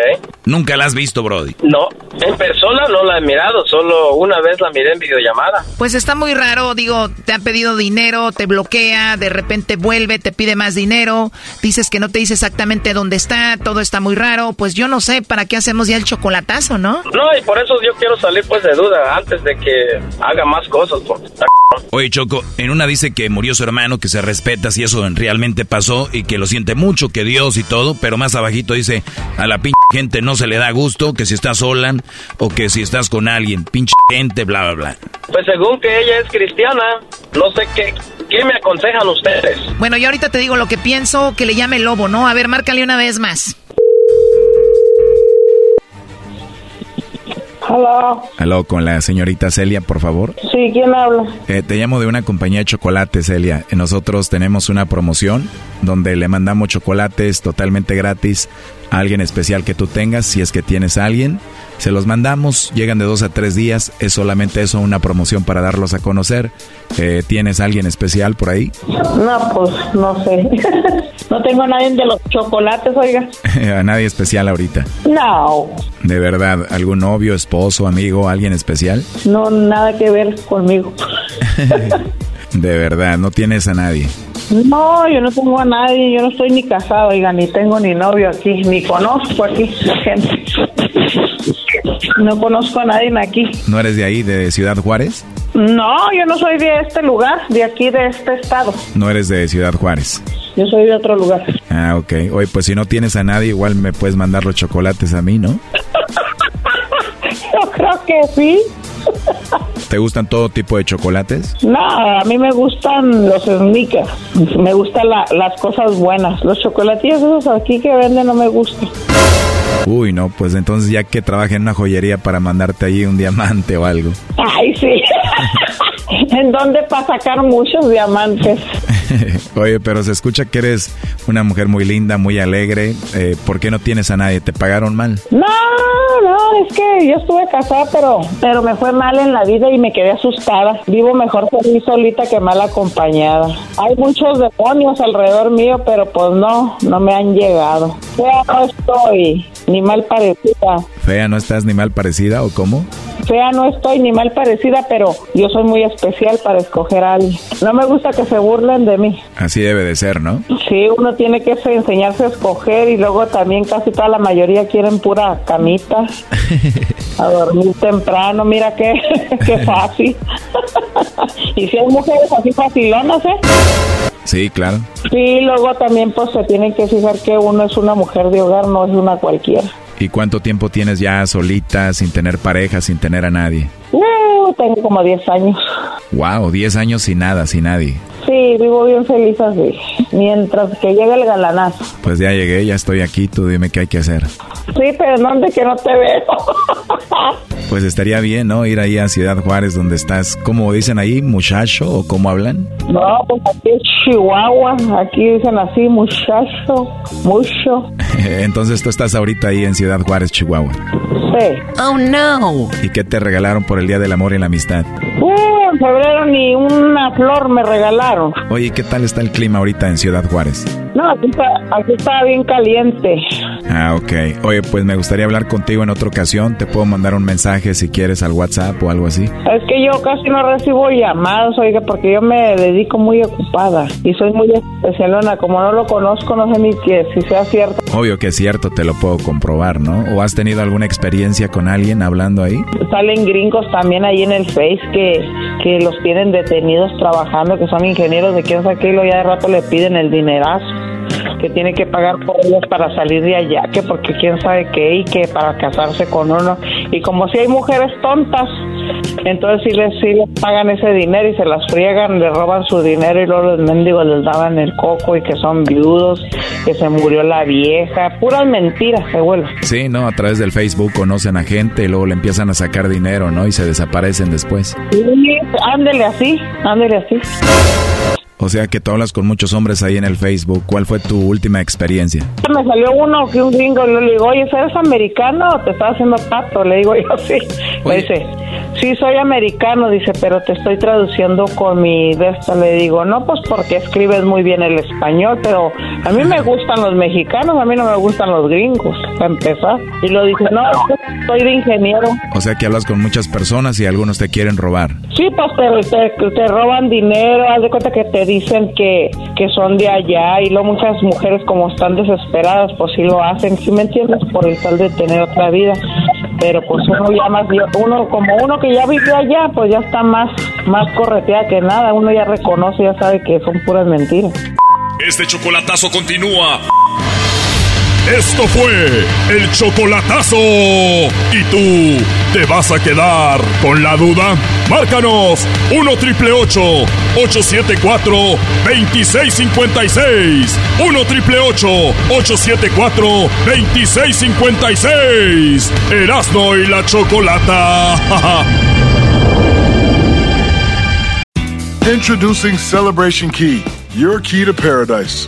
Nunca la has visto, Brody. No, en persona no la he mirado, solo una vez la miré en videollamada. Pues está muy raro, digo, te ha pedido dinero, te bloquea, de repente vuelve, te pide más dinero, dices que no te dice exactamente dónde está, todo está muy raro, pues yo no sé, ¿para qué hacemos ya el chocolatazo, no? No, y por eso yo quiero salir pues de duda antes de que haga más cosas, porque está Oye, Choco, en una dice que murió su hermano, que se respeta si eso realmente pasó y que lo siente mucho, que Dios y todo, pero más abajito dice, a la pinche gente no se le da gusto, que si estás sola o que si estás con alguien, pinche gente, bla, bla, bla. Pues según que ella es cristiana, no sé qué, qué me aconsejan ustedes. Bueno, yo ahorita te digo lo que pienso, que le llame lobo, ¿no? A ver, márcale una vez más. Hola. Aló, con la señorita Celia, por favor. Sí, ¿quién habla? Eh, te llamo de una compañía de chocolate, Celia. Eh, Nosotros tenemos una promoción donde le mandamos chocolates totalmente gratis a alguien especial que tú tengas, si es que tienes a alguien. Se los mandamos, llegan de dos a tres días. Es solamente eso, una promoción para darlos a conocer. Eh, ¿Tienes a alguien especial por ahí? No, pues no sé. no tengo a nadie de los chocolates, oiga. a nadie especial ahorita. No, De verdad, ¿algún novio, esposo, amigo, alguien especial? no, nada que ver conmigo. De verdad, no tienes a nadie. No, yo no tengo a nadie, yo no estoy ni casado, oiga, ni tengo ni novio aquí, ni conozco aquí gente. No conozco a nadie aquí. ¿No eres de ahí, de Ciudad Juárez? No, yo no soy de este lugar, de aquí, de este estado. No eres de Ciudad Juárez. Yo soy de otro lugar. Ah, ok. Oye, pues si no tienes a nadie, igual me puedes mandar los chocolates a mí, ¿no? Yo creo que sí. ¿Te gustan todo tipo de chocolates? No, a mí me gustan los sneakers. Me gustan la- las cosas buenas. Los chocolatillos esos aquí que venden no me gustan. Uy, no, pues entonces ya que trabaja en una joyería para mandarte ahí un diamante o algo. Ay, sí. ¿En dónde para sacar muchos diamantes? Oye, pero se escucha que eres una mujer muy linda, muy alegre. Eh, ¿Por qué no tienes a nadie? ¿Te pagaron mal? No, no, es que yo estuve casada, pero, pero me fue mal en la vida y me quedé asustada. Vivo mejor feliz solita que mal acompañada. Hay muchos demonios alrededor mío, pero pues no, no me han llegado. Fea no estoy, ni mal parecida. ¿Fea no estás ni mal parecida o cómo? Fea no estoy ni mal parecida, pero yo soy muy especial para escoger a alguien. No me gusta que se burlen de mí. Así debe de ser, ¿no? Sí, uno tiene que enseñarse a escoger y luego también casi toda la mayoría quieren pura camita. A dormir temprano, mira qué, qué fácil. y si hay mujeres así facilonas, ¿eh? Sí, claro. Sí, luego también pues se tienen que fijar que uno es una mujer de hogar, no es una cualquiera. ¿Y cuánto tiempo tienes ya solita, sin tener pareja, sin tener a nadie? Uh, tengo como 10 años. Wow, 10 años sin nada, sin nadie. Sí, vivo bien feliz así. Mientras que llegue el galanazo. Pues ya llegué, ya estoy aquí, tú dime qué hay que hacer. Sí, pero ¿dónde que no te veo? Pues estaría bien, ¿no? Ir ahí a Ciudad Juárez, donde estás, ¿cómo dicen ahí? ¿Muchacho o cómo hablan? No, pues aquí es Chihuahua. Aquí dicen así, muchacho, mucho. Entonces tú estás ahorita ahí en Ciudad Juárez, Chihuahua. Sí. Oh, no. ¿Y qué te regalaron por el Día del Amor y la Amistad? Uh, en febrero ni una flor me regalaron. Oye, ¿qué tal está el clima ahorita en Ciudad Juárez? No, aquí está, aquí está bien caliente. Ah, ok. Oye, pues me gustaría hablar contigo en otra ocasión. Te puedo mandar un mensaje si quieres al WhatsApp o algo así. Es que yo casi no recibo llamados, oiga, porque yo me dedico muy ocupada y soy muy especialona. Como no lo conozco, no sé ni que si sea cierto. Obvio que es cierto, te lo puedo comprobar, ¿no? ¿O has tenido alguna experiencia con alguien hablando ahí? Salen gringos también ahí en el Face que, que los tienen detenidos trabajando, que son ingenieros de quién sabe qué, ya de rato le piden el dinerazo que tiene que pagar por ellos para salir de allá, que porque quién sabe qué y que para casarse con uno. Y como si hay mujeres tontas, entonces sí les, sí les pagan ese dinero y se las friegan, le roban su dinero y luego los mendigos les daban el coco y que son viudos, que se murió la vieja, puras mentiras, se vuelve. Sí, ¿no? A través del Facebook conocen a gente y luego le empiezan a sacar dinero, ¿no? Y se desaparecen después. Sí, ándele así, ándele así. O sea que tú hablas con muchos hombres ahí en el Facebook. ¿Cuál fue tu última experiencia? Me salió uno que un gringo, yo le digo, oye, ¿eres americano o te estás haciendo pato? Le digo yo, sí. Me dice, sí, soy americano, dice, pero te estoy traduciendo con mi de esta. Le digo, no, pues porque escribes muy bien el español, pero a mí me gustan los mexicanos, a mí no me gustan los gringos, para empezar. Y lo dice, no, soy de ingeniero. O sea que hablas con muchas personas y algunos te quieren robar. Sí, pues te, te, te roban dinero, haz de cuenta que te dicen que, que son de allá y luego muchas mujeres como están desesperadas, pues sí lo hacen, ¿sí me entiendes? Por el tal de tener otra vida. Pero pues uno ya más, uno como uno que ya vivió allá, pues ya está más, más correteada que nada, uno ya reconoce, ya sabe que son puras mentiras. Este chocolatazo continúa. Esto fue el chocolatazo. ¿Y tú te vas a quedar con la duda? Márcanos 1 triple 874 2656. 1 triple 874 2656. Erasno y la chocolata. Introducing Celebration Key, your key to paradise.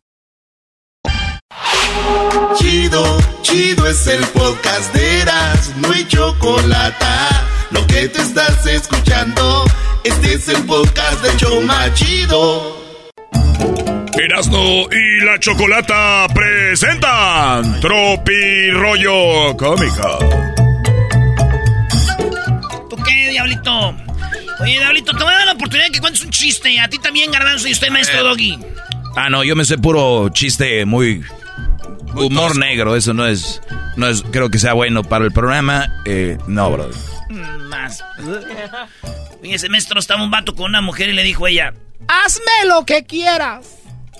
Chido, chido es el podcast de Eras, no hay chocolate. Lo que te estás escuchando, este es el podcast de Choma Chido. Erasno y la chocolata presentan Tropi Rollo Cómica. ¿Tú qué, Diablito? Oye, Diablito, te voy a dar la oportunidad de que cuentes un chiste. A ti también, Garbanzo, y usted, maestro Doggy. Ah, no, yo me sé puro chiste muy humor negro, eso no es, no es, creo que sea bueno para el programa. Eh, no, brother. Mm, Más. Oye, ese maestro estaba un vato con una mujer y le dijo ella, hazme lo que quieras.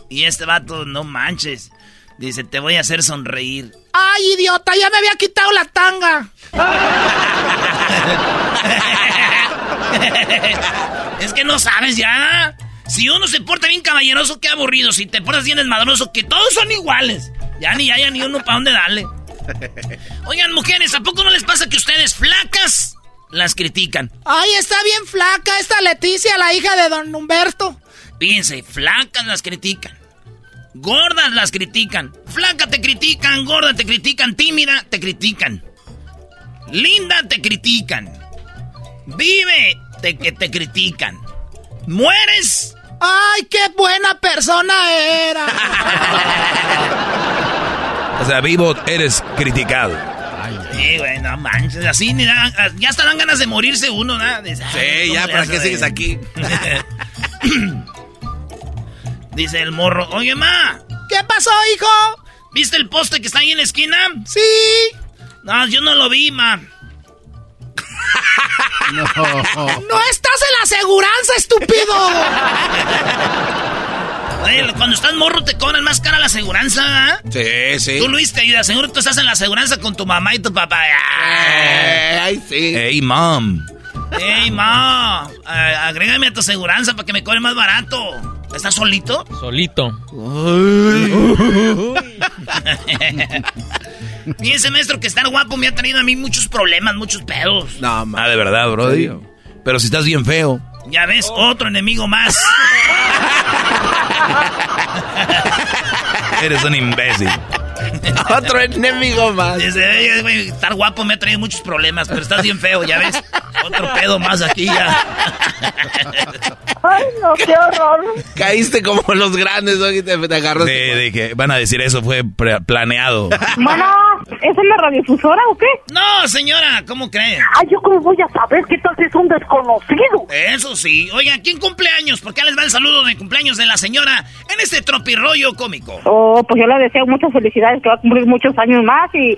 Y este vato, no manches. Dice, te voy a hacer sonreír. Ay, idiota, ya me había quitado la tanga. es que no sabes ya. Si uno se porta bien caballeroso, qué aburrido. Si te portas bien desmadroso, que todos son iguales. Ya ni haya ni uno para dónde darle. Oigan, mujeres, ¿a poco no les pasa que ustedes flacas las critican? Ay, está bien flaca esta Leticia, la hija de don Humberto. Fíjense, flacas las critican. Gordas las critican. Flaca te critican, gorda te critican, tímida te critican. Linda te critican. Vive te, que te critican. Mueres. ¡Ay, qué buena persona era! o sea, vivo eres criticado. Sí, güey, no manches. Así ni da, ya estarán ganas de morirse uno, ¿no? Dice, sí, ya, ¿para qué sigues aquí? Dice el morro, oye, ma. ¿Qué pasó, hijo? ¿Viste el poste que está ahí en la esquina? Sí. No, yo no lo vi, ma. No. no estás en la aseguranza, estúpido. Oye, cuando estás morro te cobran más cara la aseguranza, ¿eh? Sí, sí. Tú, Luis, te ayudas. Seguro tú estás en la aseguranza con tu mamá y tu papá. Eh, ay, sí. Hey, mom. Hey, ma. agrégame a tu aseguranza para que me cobre más barato. ¿Estás solito? Solito. Fíjense, maestro, que estar guapo me ha traído a mí muchos problemas, muchos pedos. No. Ah, de verdad, brody. Pero si estás bien feo. Ya ves, otro enemigo más. Eres un imbécil. Otro enemigo más. Desde, estar guapo me ha traído muchos problemas, pero estás bien feo, ya ves. Otro pedo más aquí ya. Ay, no, qué horror. Caíste como los grandes, ¿no? Y te, te agarraste. De, de, que van a decir eso fue planeado. Bueno, ¿es en la radiodifusora o qué? No, señora, ¿cómo cree? Ay, yo cómo voy a saber que tal es un desconocido. Eso sí. Oiga, ¿quién cumpleaños? ¿Por qué les va el saludo de cumpleaños de la señora en este tropirroyo cómico? Oh, pues yo le deseo muchas felicidades, que va a cumplir muchos años más y,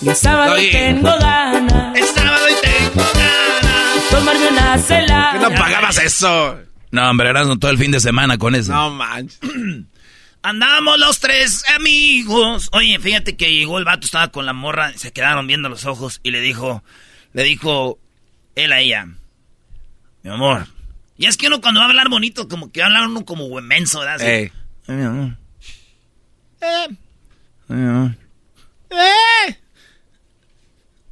Y el sábado Oye. tengo ganas. Es sábado y tengo ganas. Tomarme una cela. ¿Qué no pagabas eso? No, hombre, eras todo el fin de semana con eso. No manches. Andamos los tres amigos. Oye, fíjate que llegó el vato, estaba con la morra, se quedaron viendo los ojos y le dijo, le dijo él a ella, mi amor. Y es que uno cuando va a hablar bonito, como que va a hablar uno como huemenso, ¿verdad? Así, Ey. "Ay, mi amor. Eh, Ay, mi amor. eh.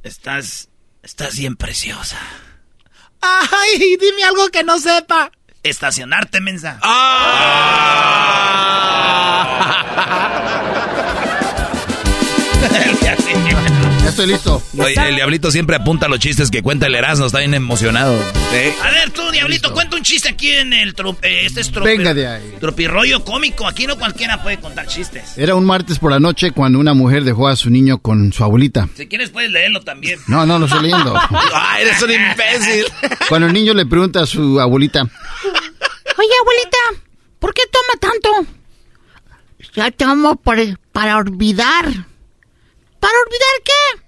Estás, estás bien preciosa. Ay, dime algo que no sepa. Estacionarte, mensa. Ya estoy listo. Oye, el diablito siempre apunta a los chistes que cuenta el Erasmo, está bien emocionado. A ver, tú, Diablito, cuenta un chiste aquí en el... tro- eh, este es tropi- Venga de ahí. Tropirroyo cómico. Aquí no cualquiera puede contar chistes. Era un martes por la noche cuando una mujer dejó a su niño con su abuelita. Si quieres puedes leerlo también. No, no lo estoy leyendo. Ay, eres un imbécil. Cuando el niño le pregunta a su abuelita, Oye, abuelita, ¿por qué toma tanto? Ya tomo para, para olvidar. ¿Para olvidar qué?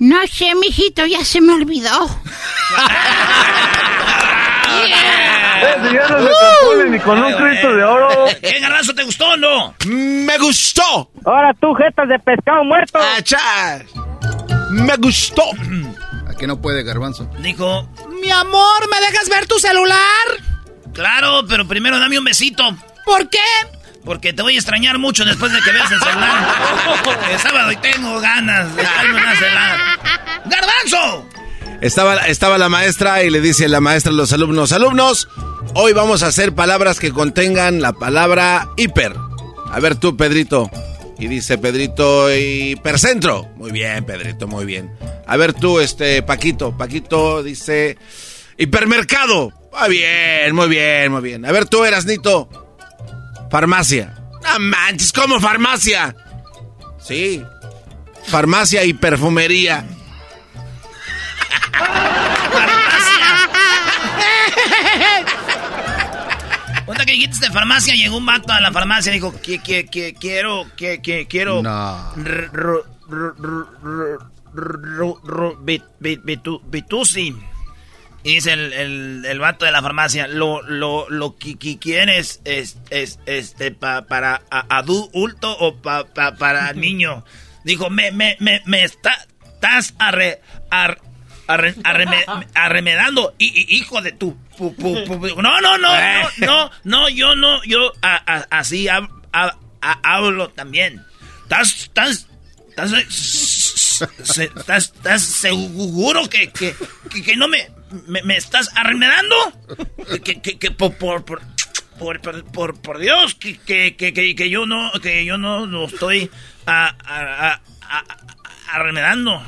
No sé, mijito, ya se me olvidó. Ese ya no se compone ni con un Cristo de oro. ¿Qué garrazo te gustó o no? Me gustó. Ahora tú, jetas de pescado muerto. Achá. Me gustó. ¿a qué no puede, garbanzo? Dijo, Mi amor, ¿me dejas ver tu celular? claro, pero primero dame un besito. ¿Por qué? Porque te voy a extrañar mucho después de que veas el celular. Es sábado y tengo ganas de darme una celada. ¡Garbanzo! Estaba, estaba la maestra y le dice la maestra a los alumnos, alumnos, hoy vamos a hacer palabras que contengan la palabra hiper. A ver tú, Pedrito. Y dice Pedrito, hipercentro. Muy bien, Pedrito, muy bien. A ver tú, este, Paquito. Paquito dice, hipermercado. Muy bien, muy bien, muy bien. A ver tú, Erasnito. Farmacia. No manches, ¿cómo farmacia? Sí. Farmacia y perfumería. Cuenta que dijiste de farmacia, llegó un vato a la farmacia y dijo, que, que, quiero, que, quiero... No. Y dice el, el, el vato de la farmacia, lo, lo, lo que, que quieres es, es, este, pa- para adulto o pa- pa- para niño. Dijo, me, me, me, me está, estás arre, ar- arre- arreme- arremedando, y, y- hijo de tu... pu- pu- pu- no, no, no, no, no, no, yo no, yo a- a- así hab- a- hablo también. Estás, estás, estás, estás seguro que, que, que, que no me, me, me estás arremedando? Que, que, que por, por, por, por, por, Dios, que, que, que, que, yo no, que yo no, no estoy a, a- a- arremedando.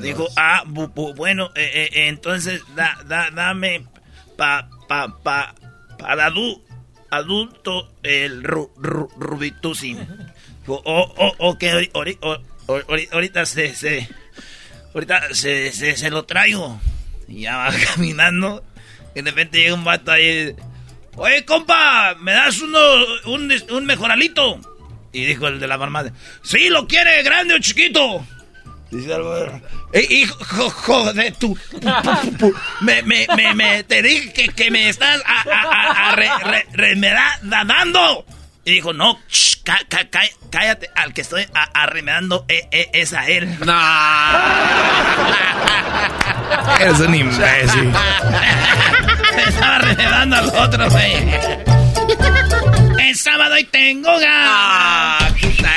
Dijo, ah, bu- bu- bueno, eh, eh, eh, entonces da, da, dame pa, pa, pa, para adu- adulto el ru, ru- rubitusi. Dijo, oh, oh, ok, ori- ahorita se, se, ahorita se, se, se lo traigo. Y ya va caminando. Y de repente llega un vato ahí. Oye, compa, ¿me das uno, un, un mejoralito? Y dijo el de la farmacia. Sí, lo quiere, grande o chiquito. Dice algo. Eh, hijo jo- de tu. pu- pu- pu- Me, me, me, me- te dije que, que me estás a, a re- re- remeda- da- dando. Y dijo, no, sh, ca- ca- ca- cállate, al que estoy arremedando eh, eh, es a él. Eres un imbécil. Estaba arremedando al otro, güey. Es sábado y tengo ganas.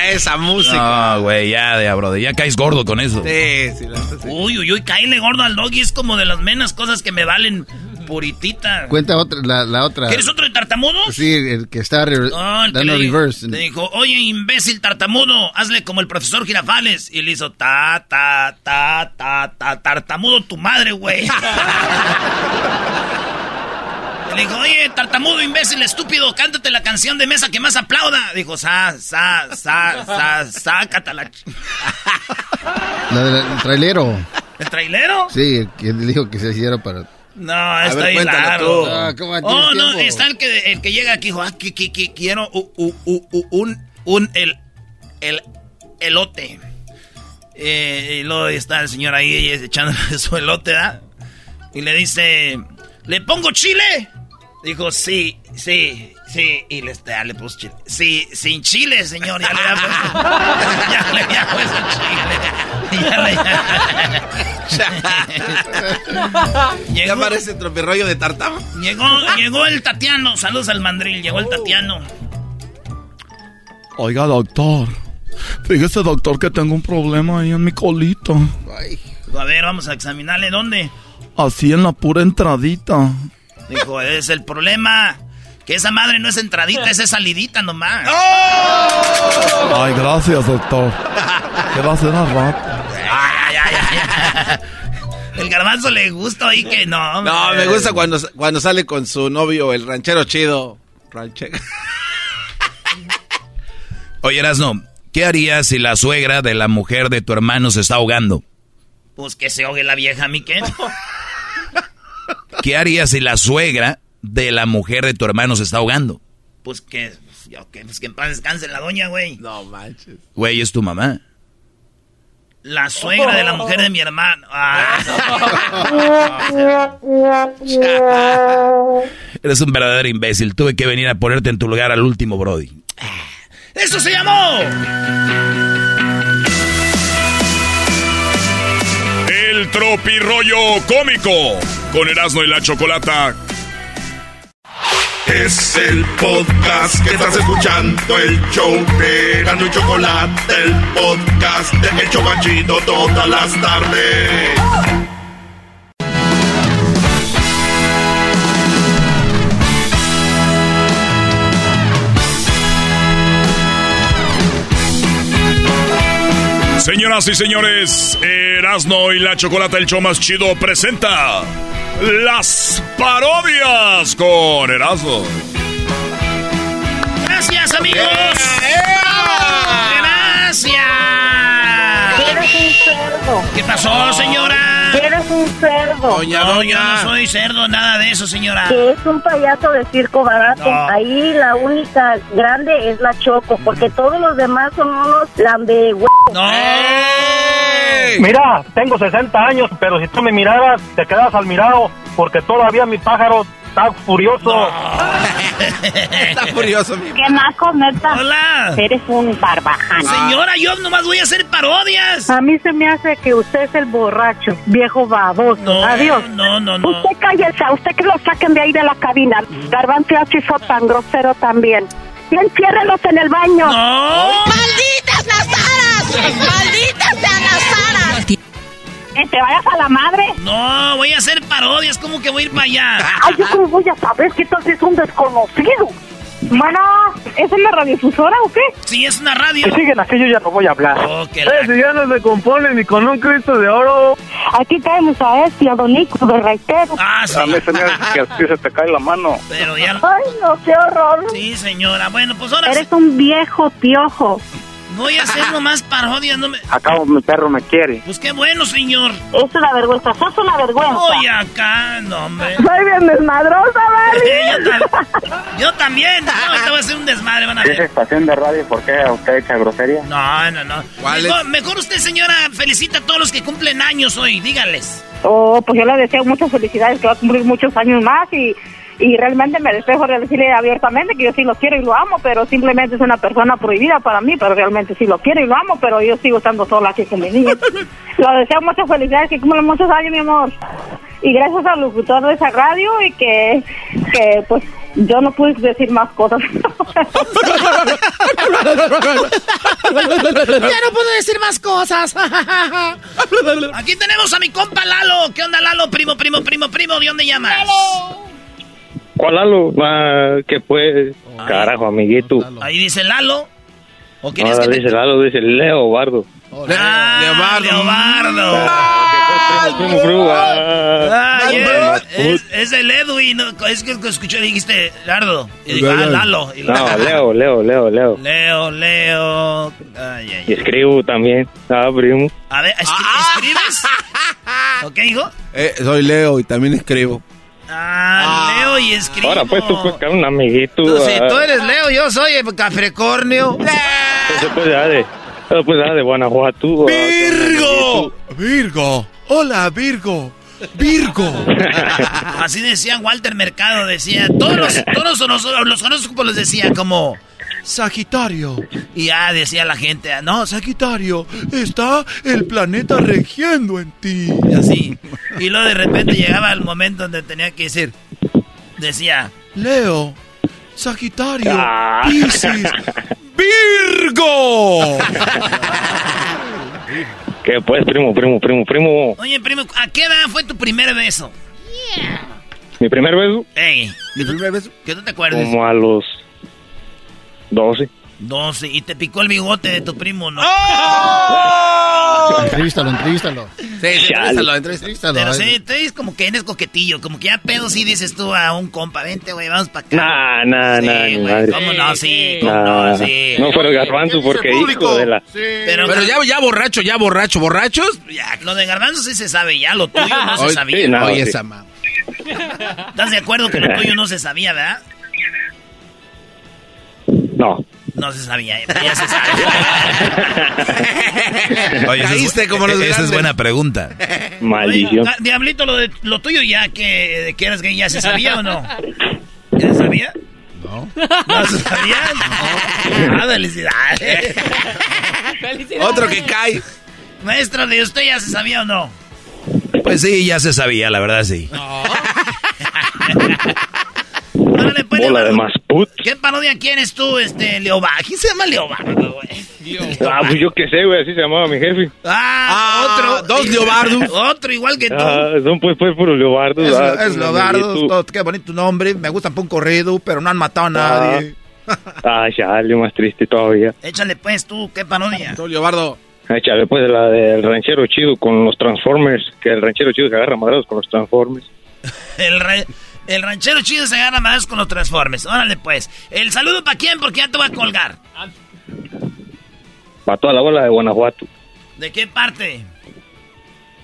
esa música. No, güey, ya, de brother. Ya caes gordo con eso. Sí, sí, la- Uy, uy, uy, caíle gordo al doggy. Es como de las menos cosas que me valen puritita. Cuenta otra, la, la otra. ¿Quieres otro de tartamudos? Sí, el que está re- el que dando le, reverse. le dijo, oye, imbécil tartamudo, hazle como el profesor Girafales. Y le hizo, ta, ta, ta, ta, ta, tartamudo tu madre, güey. Le dijo, oye, tartamudo, imbécil, estúpido, cántate la canción de mesa que más aplauda. Dijo, sa, sa, sa, sa, sácatela. La del trailero. ¿El trailero? Sí, le dijo que se hiciera para... No, está ver, ahí largo. Ah, ¿cómo tienes oh, no, tiempo? está el que, el que llega aquí, dijo, ah, que, que- que quiero un, un, el, el, elote. Eh, y luego está el señor ahí echando su elote, ¿verdad? Y le dice, ¿le pongo chile? Dijo, sí, sí, sí. Y le, ya le puso chile. Sí, sin chile, señor. Ya le había puesto, ya le había puesto chile. Ya le- Ya parece tropirroyo de tartama. Llegó, llegó el Tatiano. Saludos al mandril. Llegó el Tatiano. Oiga, doctor. Fíjese, doctor, que tengo un problema ahí en mi colita. A ver, vamos a examinarle dónde. Así en la pura entradita. Dijo, es el problema. Que esa madre no es entradita, esa es salidita nomás. Ay, gracias, doctor. ¿Qué va a hacer al rato? Ay, ay, ay, ay. El garbanzo le gusta ahí que no. No, me gusta cuando, cuando sale con su novio, el ranchero chido. Ranchero. Oye, Erasno, ¿qué harías si la suegra de la mujer de tu hermano se está ahogando? Pues que se ahogue la vieja, mi qué. ¿Qué harías si la suegra de la mujer de tu hermano se está ahogando? Pues que. pues que en paz descanse la doña, güey. No manches. Güey, es tu mamá. La suegra de la mujer de mi hermano. Ah, Eres un verdadero imbécil. Tuve que venir a ponerte en tu lugar al último, Brody. ¡Eso se llamó! El tropirollo cómico con Erasmo y la Chocolata. Es el podcast que estás escuchando, el show de Gano y Chocolate, el podcast de El Chobachito todas las tardes. Señoras y señores, Erasmo y la Chocolata, el show más chido, presenta las parodias con Erasmo. Gracias, amigos. Gracias. ¿Qué pasó, señora? Cerdo. Doña, no, doña. yo no soy cerdo, nada de eso, señora. Que es un payaso de circo barato. No. Ahí la única grande es la Choco, porque todos los demás son unos lambe No. Mira, tengo 60 años, pero si tú me miraras, te quedas al mirado, porque todavía mi pájaro está furioso. Está furioso, mi. ¡Qué naco, neta! Hola. Eres un barbaján. Señora, yo nomás voy a hacer parodias. A mí se me hace que usted es el borracho, viejo baboso. No, Adiós. no, no, no. Usted cállese, a usted que lo saquen de ahí de la cabina. Garbanzo y fue tan grosero también. Y enciérrelos en el baño. No. ¡Malditas nazaras! ¡Malditas nazaras! Que te vayas a la madre. No, voy a hacer parodias, ¿cómo que voy a ir para allá? Ay, yo cómo voy a saber que entonces es un desconocido. Bueno, ¿es una radiodifusora o qué? Sí, es una radio. Que siguen aquello ya no voy a hablar. Oh, que Eh, si ya no se compone ni con un Cristo de oro. Aquí tenemos a este, a Don Nico de Reitero. Ah, sí. A mí se me hace que así se te cae la mano. Pero ya... Ay, no, qué horror. Sí, señora. Bueno, pues ahora Eres un viejo piojo. Voy a hacer nomás parodias. No me... Acá mi perro me quiere. Pues qué bueno, señor. Es una vergüenza, sos una vergüenza. Voy acá, no, hombre. Soy bien desmadrosa, Eh, yo, tam- yo también. No, te voy a hacer un desmadre, van a ver. estación de radio, ¿por qué usted echa grosería? No, no, no. ¿Cuál Mejor, es? mejor usted, señora, felicita a todos los que cumplen años hoy. Díganles. Oh, pues yo le deseo muchas felicidades, que va a cumplir muchos años más y, y realmente me despejo de decirle abiertamente que yo sí lo quiero y lo amo, pero simplemente es una persona prohibida para mí, pero realmente sí lo quiero y lo amo, pero yo sigo estando sola aquí con mi niño. Lo deseo muchas felicidades, que cumplan muchos años, mi amor. Y gracias al locutor de esa radio y que, que pues yo no pude decir más cosas. Ya no puedo decir más cosas. Aquí tenemos a mi compa Lalo. ¿Qué onda, Lalo? Primo, primo, primo, primo. ¿De dónde llamas? ¿Cuál Lalo? Ah, que pues, carajo, amiguito. Ahí dice Lalo. ¿O querías Ahora que te... dice Lalo, dice Leo Bardo. Ah, Leobardo. Primo, primo, ah. Ah, es, es, es el Edwin. ¿no? Es que escuché, dijiste Lardo. Y digo, ah, Lalo. Y No, Leo, Leo, Leo, Leo. Leo, Leo. Ay, ay, Y escribo también. Ah, primo. A ver, ¿escri- ¿escribes? ¿Ok, hijo? Eh, soy Leo y también escribo. Ah, Leo y escribo. Ahora pues tú pues un amiguito. Tú, si ah, tú eres Leo, yo soy el Capricornio. Entonces pues ya de, entonces, pues ya de Guanajuato. ah, ¡Virgo! ¡Virgo! ¡Hola, Virgo! ¡Virgo! Así decía Walter Mercado, decía, todos los, todos los, los, los horóscopos los decía como, Sagitario. y ya decía la gente, no, Sagitario, está el planeta regiendo en ti. y así. Y luego de repente llegaba el momento donde tenía que decir, decía, Leo, Sagitario, Ah. Piscis, Virgo. ¿Qué pues, primo, primo, primo, primo? oye primo, ¿a qué edad fue tu primer beso? Mi primer beso, Ey, ¿Mi primer beso? que tú te acuerdes. como a los 12. 12, y te picó el bigote de tu primo, ¿no? Entrevístalo, entrevístalo. Sí, sí, entrevístalo, entrevístalo. Entrevístalo. Pero sí, tú eres como que eres coquetillo, como que ya pedo sí dices tú a un compa, vente, güey, vamos para acá. Nah, nah, Sí, nah, madre. ¿Cómo no? Sí, ¿cómo Nah, no? Sí. no fuera el garbanzo porque hijo de la... Pero, Pero ya, ya borracho, ya borracho, borrachos. ya, lo de garbanzo sí se sabe, ya lo tuyo no se sabía. sí, no. Oye, sí. esa mamá. ¿Estás de acuerdo que lo tuyo no se sabía, verdad? No. No se sabía, ya se sabe. Oye, esa es, Caíste como los esa es buena pregunta. Maldición. Oiga, Diablito, lo, de, lo tuyo ya que, de que eras gay, ¿ya se sabía o no? ¿Ya se sabía? No. ¿No se sabía? No. Ah, felicidades. Otro que cae. Maestro, ¿de usted ya se sabía o no? Pues sí, ya se sabía, la verdad sí. Órale, pues, Bola de más put. ¿Qué parodia quieres tú, este, Leobardo? ¿Quién se llama Leobardo, güey? Ah, pues yo qué sé, güey, así se llamaba mi jefe. Ah, otro. dos Leobardos. Otro igual que tú. Ah, son pues, pues, puros leobardos. Es, ah, es son Leobardo, amiguitos. todo- qué bonito nombre. Me gusta un corrido, pero no han matado a nadie. Ah, chale, más triste todavía. Échale pues tú, ¿qué parodia? Soy Leobardo. Échale pues la del ranchero chido con los Transformers, que el ranchero chido se agarra madrados con los Transformers. El, re- el ranchero chido se agarra más con los transformes. Órale pues. El saludo para quién, porque ya te voy a colgar. Para toda la bola de Guanajuato. ¿De qué parte?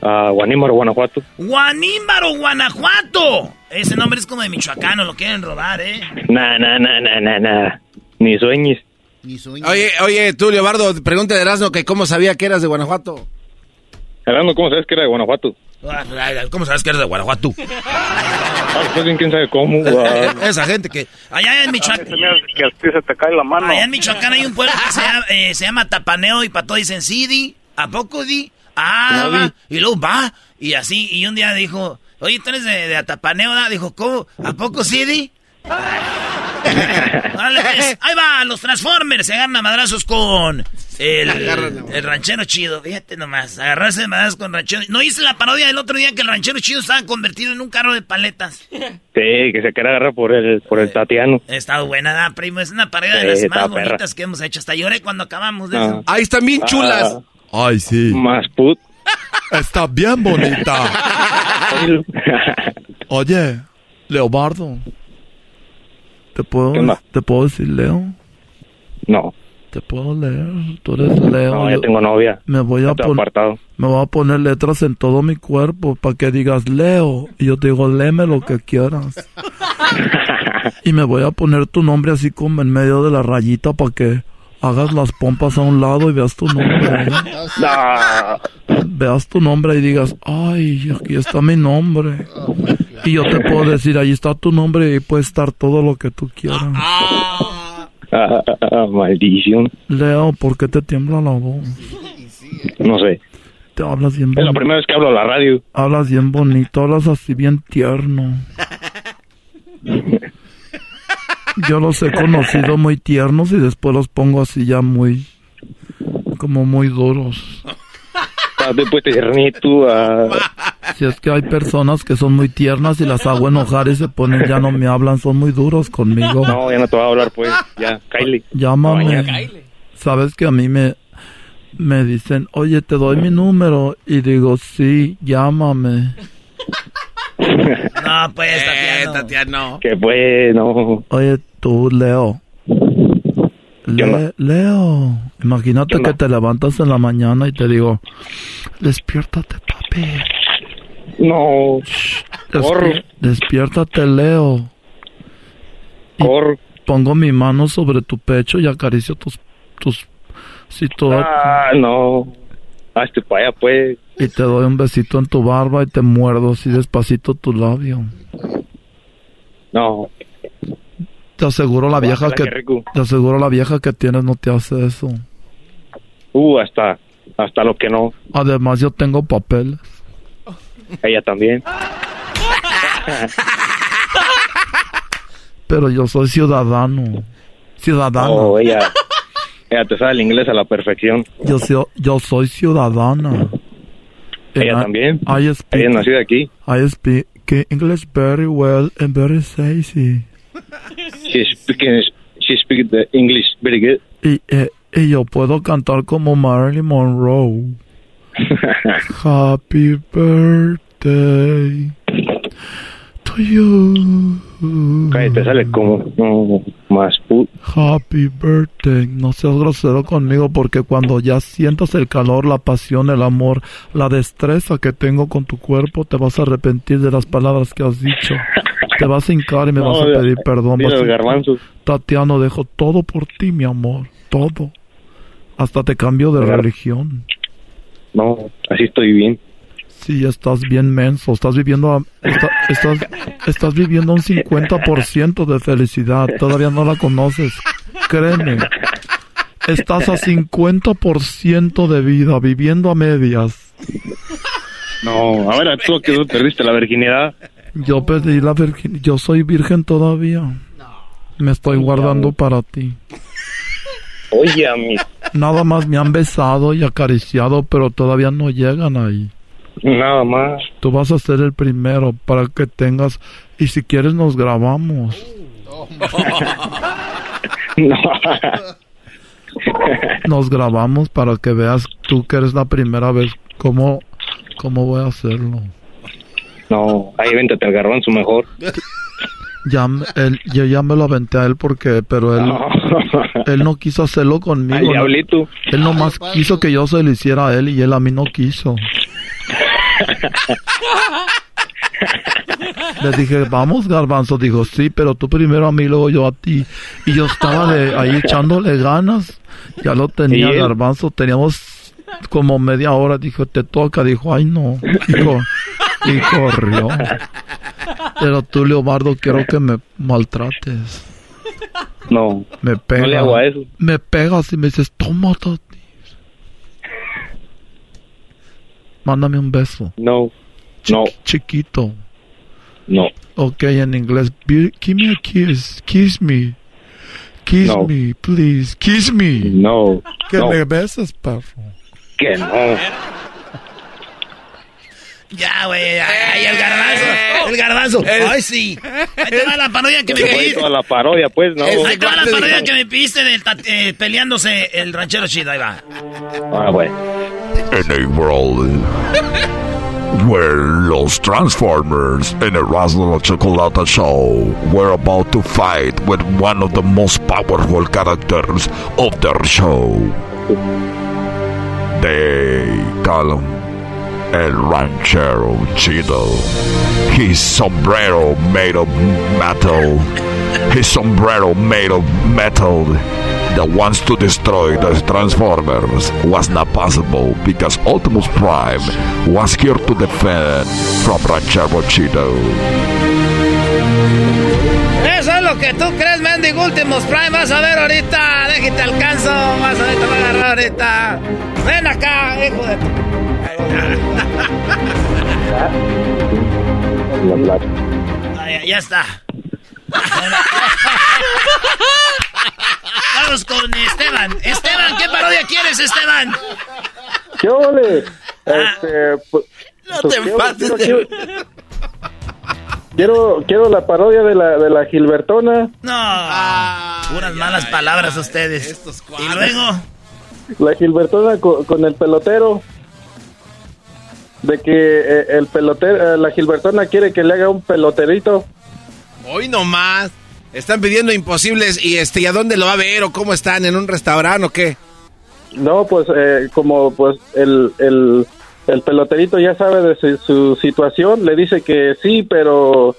a Guanímaro, Guanajuato. Guanímaro, Guanajuato. Ese nombre es como de michoacano, lo quieren robar, ¿eh? Nah, nah, nah, nah, nah, nah. Ni sueñes. Oye, oye, tú, Leobardo, pregúntale a Erasmo que cómo sabía que eras de Guanajuato. Erasmo, ¿cómo sabes que era de Guanajuato? ¿Cómo sabes que eres de Guanajuato? Ah, pues quién sabe cómo. Esa gente que... Allá en Michoacán. Que a ti se te cae la mano. Allá en Michoacán hay un pueblo que se llama, eh, se llama Tapaneo y para todos dicen sí, di, ¿a poco di? Ah, va. Y luego va. Y así, y un día dijo, oye, tú eres de, de Atapaneo, ¿da? Dijo, ¿cómo? ¿A poco sí, di? Órale, pues, ahí va, los Transformers se agarran a madrazos con el, el ranchero chido. Fíjate nomás, agarrarse de madrazos con ranchero. ¿No hice la parodia del otro día que el ranchero chido estaba convertido en un carro de paletas? Sí, que se quiere agarrar por el, por el Tatiano. Ha estado buena, ¿da, primo? Es una parodia de Sí, las está más perra. bonitas que hemos hecho. Hasta lloré cuando acabamos de Ah. eso. Ahí están bien chulas. Ay, sí. Más put. Está bien bonita. Oye, Leobardo. ¿Te puedo. ¿Te puedo decir Leo? No, ¿Te puedo leer? Tú eres Leo. no, ya yo- tengo novia. Me voy a apartado. Me voy a poner letras en todo mi cuerpo para que digas Leo. Y yo te digo, léeme lo que quieras. y me voy a poner tu nombre así como en medio de la rayita para que hagas las pompas a un lado y veas tu nombre. ¿eh? No. Veas tu nombre y digas, ay, aquí está mi nombre. Y yo te puedo decir, ahí está tu nombre y puede estar todo lo que tú quieras. Ah, maldición. Leo, ¿por qué te tiembla la voz? No sé. Te hablas bien Es la bonito. primera vez que hablo a la radio. Hablas bien bonito, hablas así bien tierno. Yo los he conocido muy tiernos y después los pongo así ya muy, como muy duros. Ah, Después te ah. Si es que hay personas que son muy tiernas y las hago enojar y se ponen, ya no me hablan, son muy duros conmigo. No, ya no te voy a hablar, pues. Ya, Kylie. Llámame. No. Sabes que a mí me, me dicen, oye, te doy mi número. Y digo, sí, llámame. No, pues, Eh, Tatiano. Tatiano. Que bueno. Oye, tú, Leo. Le- Leo, imagínate que te levantas en la mañana y te digo, despiértate, papi. No. Despi- despiértate, Leo. Y Corro. Pongo mi mano sobre tu pecho y acaricio tus, tus, si todo, Ah, no. Hazte para allá, pues. y te doy un besito en tu barba y te muerdo así despacito tu labio. No. Te aseguro la vieja que, te aseguro la vieja que tienes no te hace eso. Uh, hasta, hasta lo que no. Además yo tengo papeles. Ella también. Pero yo soy ciudadano. Ciudadano. Oh, ella. Ella te sabe el inglés a la perfección. Yo, soy- yo soy ciudadana. Ella I- también. I speak, Ella nació aquí. I speak English very well and very sexy. She speaking, she speaks the English very good. Y, eh, y yo puedo cantar como Marilyn Monroe. Happy birthday to you. Cállate, sale como no, más put. Happy birthday. No seas grosero conmigo porque cuando ya sientas el calor, la pasión, el amor, la destreza que tengo con tu cuerpo, te vas a arrepentir de las palabras que has dicho. Te vas a hincar y me No, vas a pedir perdón. mira vas a- el garbanzo. Tatiano, dejo todo por ti, mi amor. Todo. Hasta te cambio de Gar- religión. No, así estoy bien. Sí, estás bien menso. Estás viviendo a- estás, estás viviendo un 50% de felicidad. Todavía no la conoces. Créeme. Estás a 50% de vida, viviendo a medias. No, a ver, tú que perdiste la virginidad. Yo perdí la virgen. Yo soy virgen todavía. Me estoy guardando para ti. Oye, a mí, Nada más me han besado y acariciado, pero todavía no llegan ahí. nada más. Tú vas a ser el primero para que tengas... Y si quieres nos grabamos. No. Nos grabamos para que veas tú que eres la primera vez cómo, cómo voy a hacerlo. No, ahí véntate al garbanzo mejor. Ya, él, yo ya me lo aventé a él porque, pero él, él no quiso hacerlo conmigo. Al ¿no? diablito. Él nomás quiso que yo se lo hiciera a él y él a mí no quiso. Le dije, vamos, garbanzo. Dijo, sí, pero tú primero a mí, luego yo a ti. Y yo estaba de ahí echándole ganas. Ya lo tenía, garbanzo. Teníamos como media hora. Dijo, te toca. Dijo, ay, no. Dijo, y corrió. Pero tú, Leobardo, quiero que me maltrates. No. Me pega. No le hago a eso. Me pegas y me dices, toma, Tati. Mándame un beso. No. No. Chiquito. No. Ok, en inglés. Be- Give me a kiss. Kiss me. Kiss No. me, please. Kiss me. No. Que No. me beses, perro. Que no. Ya, güey, ay, el garbanzo, el garbanzo. Ay, sí. Ahí te va la parodia que me pediste. toda la parodia, pues, no. Ahí te va la parodia que me pediste del ta- eh, peleándose el ranchero chido, ahí va. Ah, bueno. En a world where los Transformers in Erasmo la Chocolata Show were about to fight with one of the most powerful characters of their show. They call him El Ranchero Chido. His sombrero made of metal. His sombrero made of metal that wants to destroy the Transformers was not possible because Optimus Prime was here to defend from Ranchero Chido. Eso es lo que tú crees, mendigo Últimos Prime. Vas a ver ahorita. Déjate alcanzo. Vas a ver, te voy a agarrar ahorita. Ven acá, hijo de... Ah, ya, ya está. Vamos con Esteban. Esteban, ¿qué parodia quieres, Esteban? ¿Qué ole? Este, pues, No pues, te quiero- enfades quiero, quiero, quiero, quiero la parodia de la, de la Gilbertona. No. Puras malas palabras ustedes. Y luego. La Gilbertona con, con el pelotero. De que eh, el pelotero, eh, la Gilbertona quiere que le haga un peloterito. Hoy nomás. Están pidiendo imposibles y este, ¿y a dónde lo va a ver o cómo están? ¿En un restaurante o qué? No, pues eh, como pues el, el, el peloterito ya sabe de su, su situación, le dice que sí, pero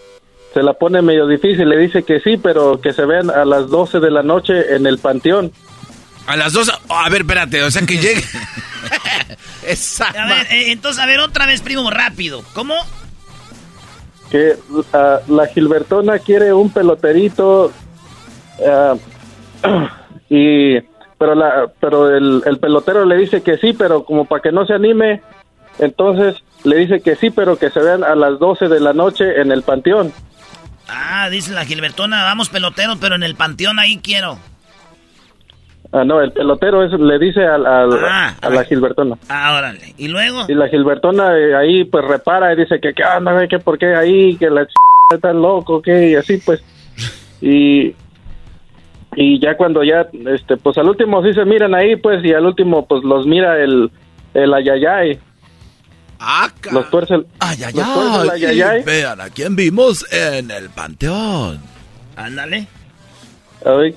se la pone medio difícil, le dice que sí, pero que se vean a las 12 de la noche en el panteón. A las dos. oh, a ver, espérate, o sea que llegue. A ver, eh, entonces, a ver, otra vez, primo, rápido. ¿Cómo? Que ah, la Gilbertona quiere un peloterito ah, y pero la pero el, el pelotero le dice que sí, pero como para que no se anime, entonces le dice que sí, pero que se vean a las 12 de la noche en el panteón. Ah, dice la Gilbertona, vamos peloteros, pero en el panteón ahí quiero. Ah, no, el pelotero es, le dice al- al- a la Gilbertona. Ah, órale. ¿Y luego? Y la Gilbertona eh, ahí pues repara y dice que qué onda, güey, que por qué ahí, que la ch... está loco, que y así pues. Y y ya cuando ya este pues al último sí se miran ahí pues y al último pues los mira el el ayayay. los tuerce el los tuerce el ayayay. Vean a quién vimos en el panteón. Ándale. Ay,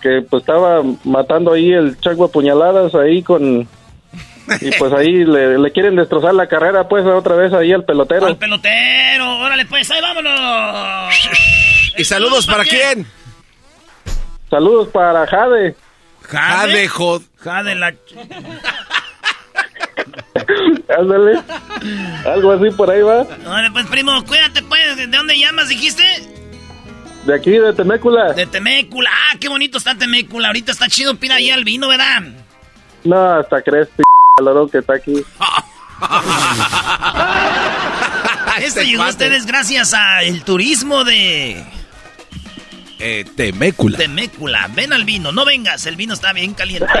que, pues estaba matando ahí el chaco a puñaladas ahí con... Y pues ahí le, le quieren destrozar la carrera pues otra vez ahí al pelotero. Al pelotero, órale pues, ahí vámonos. ¿Y saludos para quién? Saludos para Jade. Jade, Jod. Jade la... Ándale. Algo así por ahí va. Órale pues, primo, cuídate pues. ¿De dónde llamas, dijiste? De aquí, de Temécula. De Temécula. Ah, qué bonito está Temécula. Ahorita está chido, pina ahí al vino, ¿verdad? No, hasta crees, p calorón que está aquí. Esto llegó a ustedes gracias al turismo de Eh, Temécula. Temécula. Ven al vino, no vengas, el vino está bien caliente.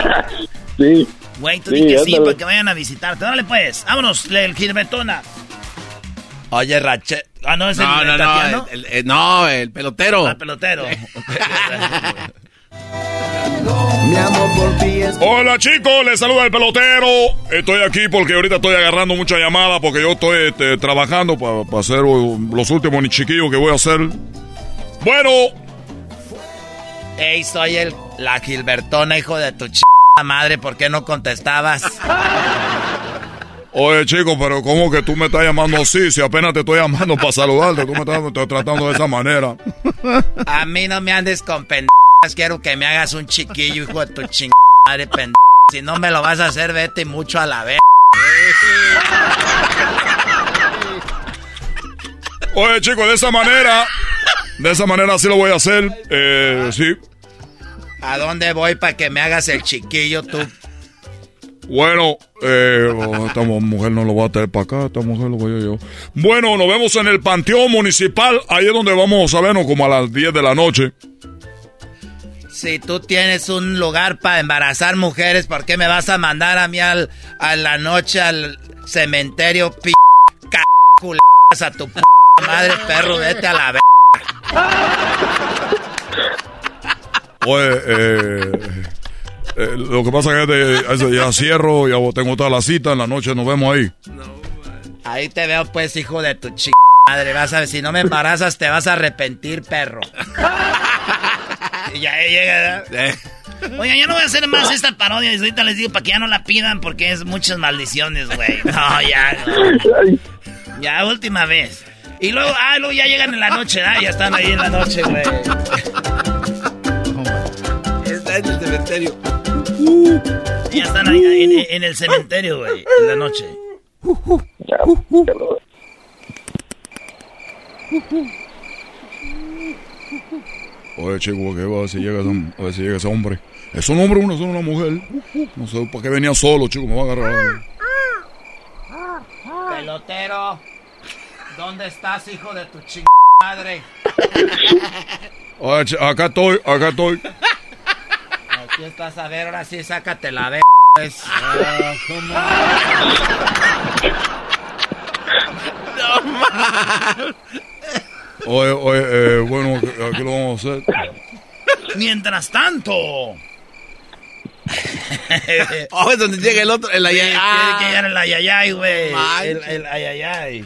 Sí. Güey, tú Sí, di que sí para que vayan a visitarte. Órale pues, vámonos, el Gilbertona. Oye, Rache. Ah, no, es el, No, el no, el, el- no, el pelotero. Ah. Hola chicos, les saluda el pelotero. Estoy aquí porque ahorita estoy agarrando mucha llamada porque yo estoy este, trabajando para hacer los últimos ni chiquillos que voy a hacer. Bueno, Ey, soy el, la Gilbertona, hijo de tu ch... madre. ¿Por qué no contestabas? Oye, chico, pero ¿cómo que tú me estás llamando así? Si apenas te estoy llamando para saludarte, tú me estás, estás tratando de esa manera. A mí no me andes con pendejas. Quiero que me hagas un chiquillo, hijo de tu chingada madre pendeja. Si no me lo vas a hacer, vete mucho a la vez. Oye, chico, de esa manera, de esa manera sí lo voy a hacer. Eh, sí. ¿A dónde voy para que me hagas el chiquillo tú? Bueno, eh, esta mujer no lo va a traer para acá, esta mujer lo voy a yo. Bueno, nos vemos en el Panteón Municipal, ahí es donde vamos a vernos como a las 10 de la noche. Si tú tienes un lugar para embarazar mujeres, ¿por qué me vas a mandar a mí al, a la noche al cementerio p c a tu p madre perro? Vete a la v. Oye, eh, eh, lo que pasa es que ya cierro, ya tengo toda la cita, en la noche nos vemos ahí. Ahí te veo pues, hijo de tu ch... madre. Vas a ver, si no me embarazas te vas a arrepentir, perro. y ya llega, Oiga, ya no voy a hacer más esta parodia. Y ahorita les digo para que ya no la pidan porque es muchas maldiciones, güey. No, ya. Ya, última vez. Y luego, ah, luego ya llegan en la noche, ¿ah? Ya están ahí en la noche, güey. Está en el cementerio. Ya están ahí en, el cementerio, güey, en la noche. Oye, chico, ¿qué va a ver si llega, a ver si llega ese hombre? ¿Es un hombre o una, es una mujer? No sé, ¿para qué venía solo, chico? Me va a agarrar. Pelotero, ¿dónde estás, hijo de tu chingada madre? Oye, acá estoy, acá estoy. Aquí estás, a ver, ahora sí, sácate la de... No más. Oye, oye, eh, bueno, aquí lo vamos a hacer. Mientras tanto. oh, es donde llega el otro, el ayayay. Tiene que llegar el ayayay, güey. El, el ayayay.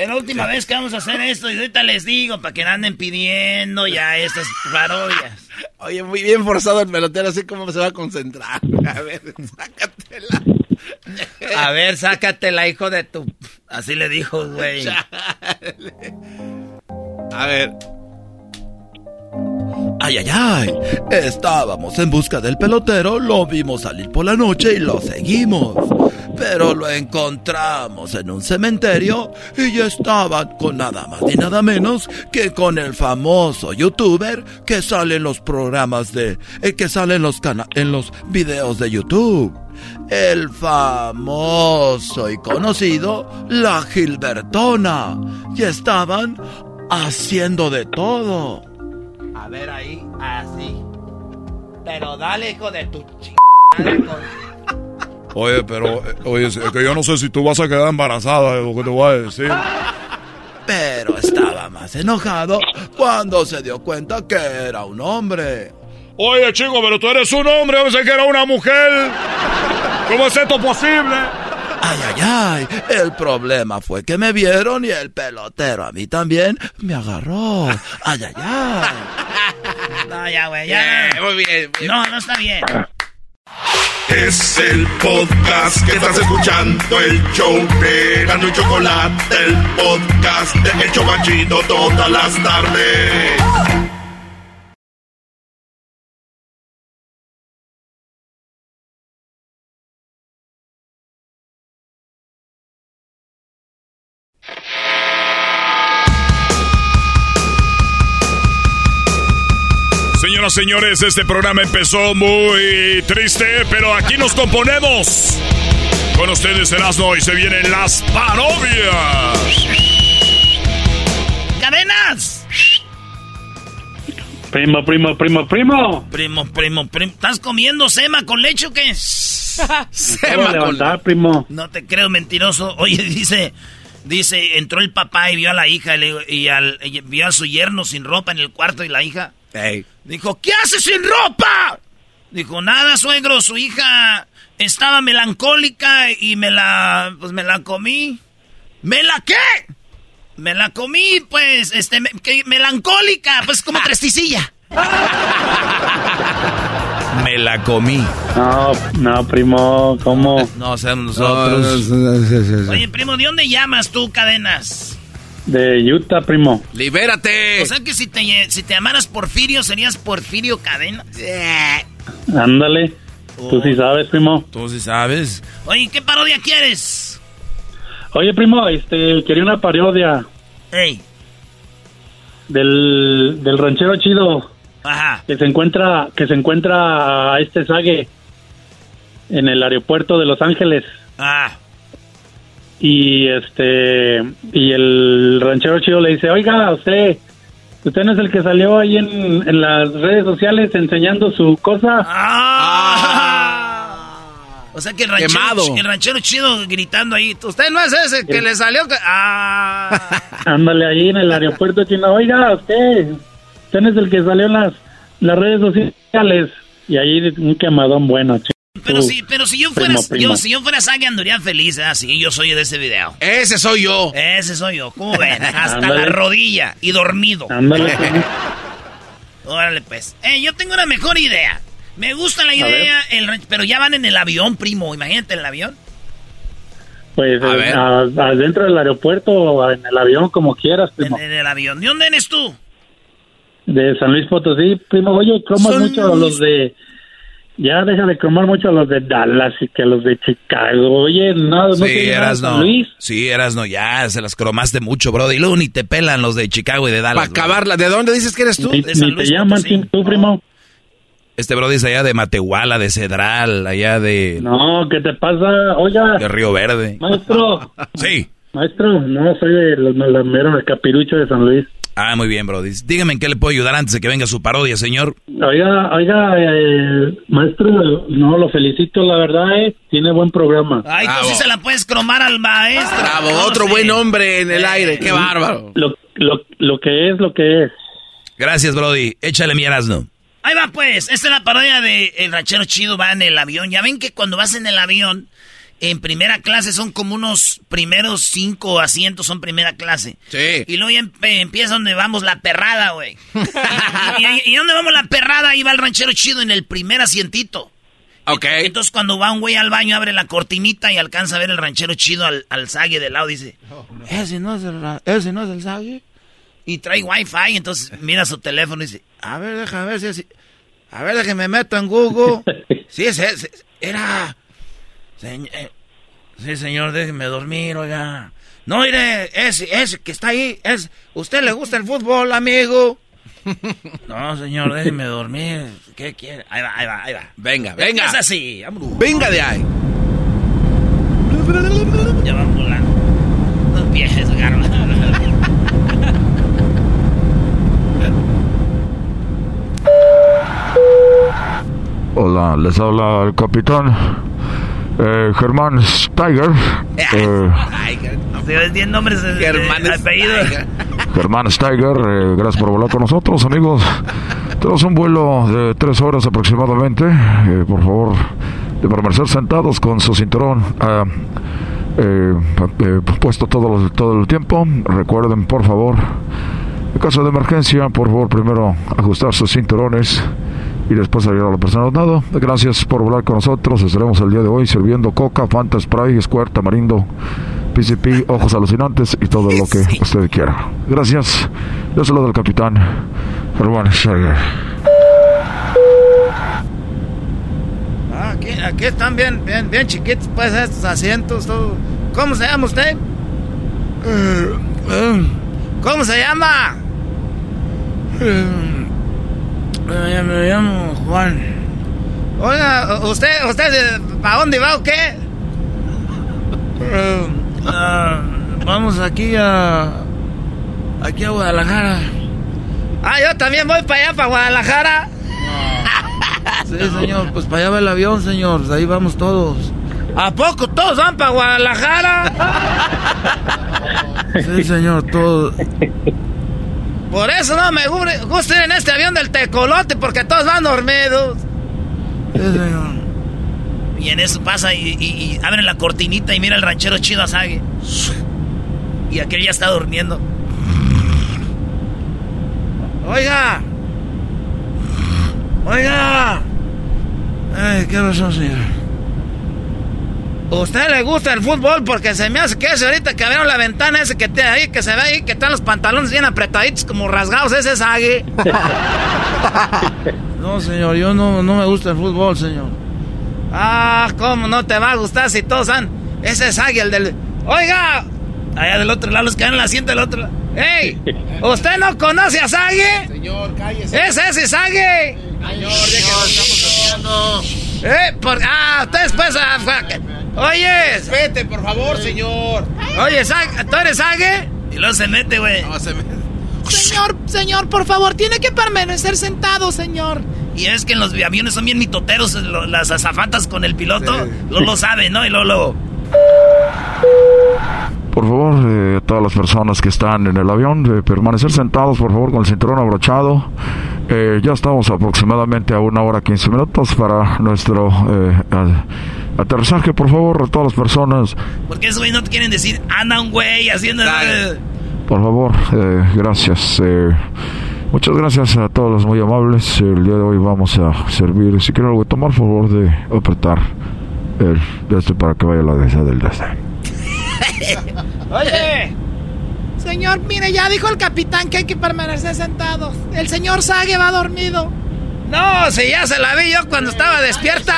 Es la última vez que vamos a hacer esto y ahorita les digo para que anden pidiendo ya estas parodias. Oye, muy bien forzado el pelotero, así como se va a concentrar. A ver, sácatela. A ver, sácatela, hijo de tu... Así le dijo, güey. A ver. Ay, ay, ay. Estábamos en busca del pelotero, lo vimos salir por la noche y lo seguimos. Pero lo encontramos en un cementerio y ya estaba con nada más ni nada menos que con el famoso youtuber que sale en los programas de. El que sale en los, cana en los videos de YouTube. El famoso y conocido La Gilbertona. Y estaban haciendo de todo. A ver ahí, así. Pero dale, hijo de tu chingada. Oye, pero, eh, oye, es que yo no sé si tú vas a quedar embarazada, es lo que te voy a decir. Pero estaba más enojado cuando se dio cuenta que era un hombre. Oye, chico, pero tú eres un hombre, yo pensé que era una mujer. ¿Cómo es esto posible? Ay, ay, ay. El problema fue que me vieron y el pelotero a mí también me agarró. Ay, ay, ay. No, ya, güey, ya. muy bien. No, no está bien. Es el podcast que estás escuchando, el show de Gano y Chocolate, el podcast de El Chobachito todas las tardes. Señoras, señores, este programa empezó muy triste, pero aquí nos componemos. Con ustedes, Erasmo, y se vienen las parodias. ¡Cadenas! Primo, primo, primo, primo. Primo, primo, primo. ¿Estás comiendo sema con leche o qué? Sema levantar, primo. No te creo, mentiroso. Oye, dice, dice, entró el papá y vio a la hija y, le- y al, y vio a su yerno sin ropa en el cuarto y la hija. Dijo, ¿qué haces sin ropa? Dijo, nada, suegro, su hija estaba melancólica y me la, pues me la comí. ¿Me la qué? Me la comí, pues, este, me- que- melancólica, pues como tresticilla. Me la comí. No, no, primo, ¿cómo? No, seamos nosotros. Oye, primo, ¿de dónde llamas tú, cadenas? De Utah, primo. ¡Libérate! O sea que si te, si te llamaras Porfirio, serías Porfirio Cadenas. Ándale. Tú sí sabes, primo. Tú sí sabes. Oye, ¿qué parodia quieres? Oye, primo, este, quería una parodia Ey. del, del ranchero chido. Ajá. Que se encuentra, que se encuentra a este Sague en el aeropuerto de Los Ángeles. Ah. Y este, y el ranchero chido le dice, oiga, usted, usted no es el que salió ahí en, en las redes sociales enseñando su cosa. O sea que el ranchero, Quemado. el ranchero chido gritando ahí. Usted no es ese que le salió. que-". Ah. Ándale ahí en el aeropuerto chino, oiga, usted, usted no es el que salió en las, las redes sociales. Y ahí un quemadón bueno, chido. Pero si, pero si yo fuera, Primo, primo. yo, si yo fuera Sage andaría feliz, ¿eh? Sí, yo soy de ese video. Ese soy yo. Ese soy yo. ¿Cómo ven? Hasta Ándale. la rodilla y dormido. Ándale. Órale, pues. Eh, yo tengo una mejor idea. Me gusta la idea, el pero ya van en el avión, primo. Imagínate en el avión. Pues A eh, adentro del aeropuerto o en el avión, como quieras, primo. En el avión. ¿De dónde eres tú? De San Luis Potosí, primo. Oye, comas San mucho los de... Ya deja de comer mucho a los de Dallas y que a los de Chicago. Oye, no, no Sí, eras San no. Luis. Sí, eras no, ya se las cromaste mucho, bro. Y luego ni te pelan los de Chicago y de Dallas. Para acabarla. ¿De dónde dices que eres tú? Ni, ni te llaman tú, primo. Este bro dice allá de Matehuala, de Cedral, allá de, No, ¿qué te pasa? Oiga, de Río Verde. maestro. Sí. Maestro, no, soy de los malameros, el capirucho de San Luis. Ah, muy bien, bro. Dice, Dígame en qué le puedo ayudar antes de que venga su parodia, señor. Oiga, oiga, eh, maestro, no, lo felicito, la verdad, eh, tiene buen programa. Ay, tú sí se la puedes cromar al maestro. Bravo, No otro sé. buen hombre en el aire. Qué bárbaro. Lo, lo, lo que es, lo que es. Gracias, Brody. Échale mi Erasno. Ahí va, pues. Esta es la parodia de El ranchero chido va en el avión. Ya ven que cuando vas en el avión, en primera clase son como unos primeros cinco asientos son primera clase. Sí. Y luego ya empieza donde vamos la perrada, güey. y, y, y donde vamos la perrada, ahí va el ranchero chido en el primer asientito. Ok. Entonces cuando va un güey al baño, abre la cortinita y alcanza a ver el ranchero chido al, al zague de lado. Dice, ese no es el, ese no es el zague. Y trae wifi, entonces mira su teléfono y dice, a ver, déjame ver si es... A ver, déjame meto en Google. Sí, es ese. Era... Señ- eh, sí, señor, déjeme dormir, oiga. No, mire, ese, ese que está ahí, es... ¿Usted le gusta el fútbol, amigo? No, señor, déjeme dormir. ¿Qué quiere? Ahí va, ahí va, ahí va. Venga, venga. Es así, vámonos. Venga de ahí. Ya van volando. Los pies, agarra. Hola, les habla el capitán eh, Germán Steiger. Eh, nombres de- Germán apellido. Germán Steiger, eh, gracias por volar con nosotros, amigos. Tenemos un vuelo de tres horas aproximadamente. Eh, por favor, de permanecer sentados con su cinturón ah, eh, eh, puesto todo, todo el tiempo. Recuerden, por favor, en caso de emergencia, por favor, primero ajustar sus cinturones y después salir a la persona nada. Gracias por volar con nosotros. Estaremos el día de hoy sirviendo coca, Fanta, Spray, Squirt, Tamarindo, PCP, ojos alucinantes y todo lo que usted quiera. Gracias. Yo soy lo del capitán Germán Steiger. Ah, aquí, aquí están bien, bien, bien chiquitos, pues, estos asientos. todo. ¿Cómo se llama usted? ¿Cómo se llama? Eh, Me llamo Juan. Oiga, ¿usted, usted, ¿para dónde va o qué? Eh, ah, vamos aquí a... Aquí a Guadalajara. Ah, yo también voy para allá, para Guadalajara. Sí, señor, pues para allá va el avión, señor. Ahí vamos todos. ¿A poco todos van para Guadalajara? Sí, señor, todos. Por eso no me gu- gusta ir en este avión del tecolote, porque todos van dormidos. Y en eso pasa y, y, y abren la cortinita y mira el ranchero chido a Sage. Y aquel ya está durmiendo. Oiga. Oiga. Ay, ¿qué razón, señor? ¿Usted le gusta el fútbol? Porque se me hace que ese ahorita que abrieron la ventana ese que tiene ahí, que se ve ahí, que están los pantalones bien apretaditos, como rasgados, ese es Agui. no, señor, yo no, no me gusta el fútbol, señor. Ah, ¿cómo no te va a gustar si todos han... Ese es Agui, el del... Oiga, allá del otro lado, los que dan la asiento del otro lado. ¡Ey! ¿Usted no conoce a Sage? Señor, cállese. ¡Es ese Sage! Señor, déjenos, estamos ¿Eh? Por, ah, ustedes pues... Ah, oye. Vete, por favor, señor. Oye, ¿tú eres Sage? Y luego se mete, güey. No, se mete. Señor, señor, por favor, tiene que permanecer sentado, señor. Y es que en los aviones son bien mitoteros lo, las azafatas con el piloto. Sí. Lo lo sabe, ¿no? Y luego... por favor, eh, todas las personas que están en el avión, de permanecer sentados, por favor, con el cinturón abrochado. Eh, ya estamos aproximadamente a una hora 15 minutos para nuestro eh, aterrizaje, por favor, todas las personas. ¿Por qué esos güey no te quieren decir, anda un güey haciendo... Por favor, gracias. muchas gracias a todos los muy amables. El día de hoy vamos a servir, si quieren algo tomar, por favor, de apretar el de este para que vaya la desa del desde. Oye. Señor, mire, ya dijo el capitán que hay que permanecer sentados. El señor Sage va dormido. No, si ya se la vi yo cuando estaba despierta.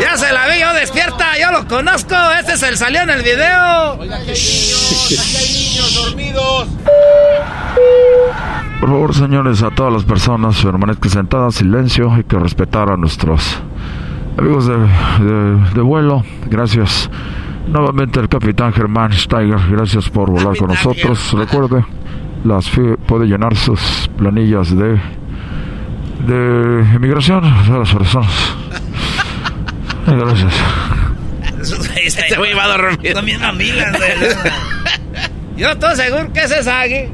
Ya se la vi yo despierta, yo lo conozco. Este es el salió en el video. Oiga, que hay niños, aquí hay niños dormidos. Por favor, señores, a todas las personas permanezcan sentadas, silencio, hay que respetar a nuestros amigos de, de, de vuelo. Gracias. Nuevamente el capitán Germán Steiger, gracias por volar con nosotros. Recuerde, las puede llenar sus planillas de de inmigración a las personas. Gracias. Este güey va a dormir. Bien mamilas, Yo estoy seguro que ese es Agui.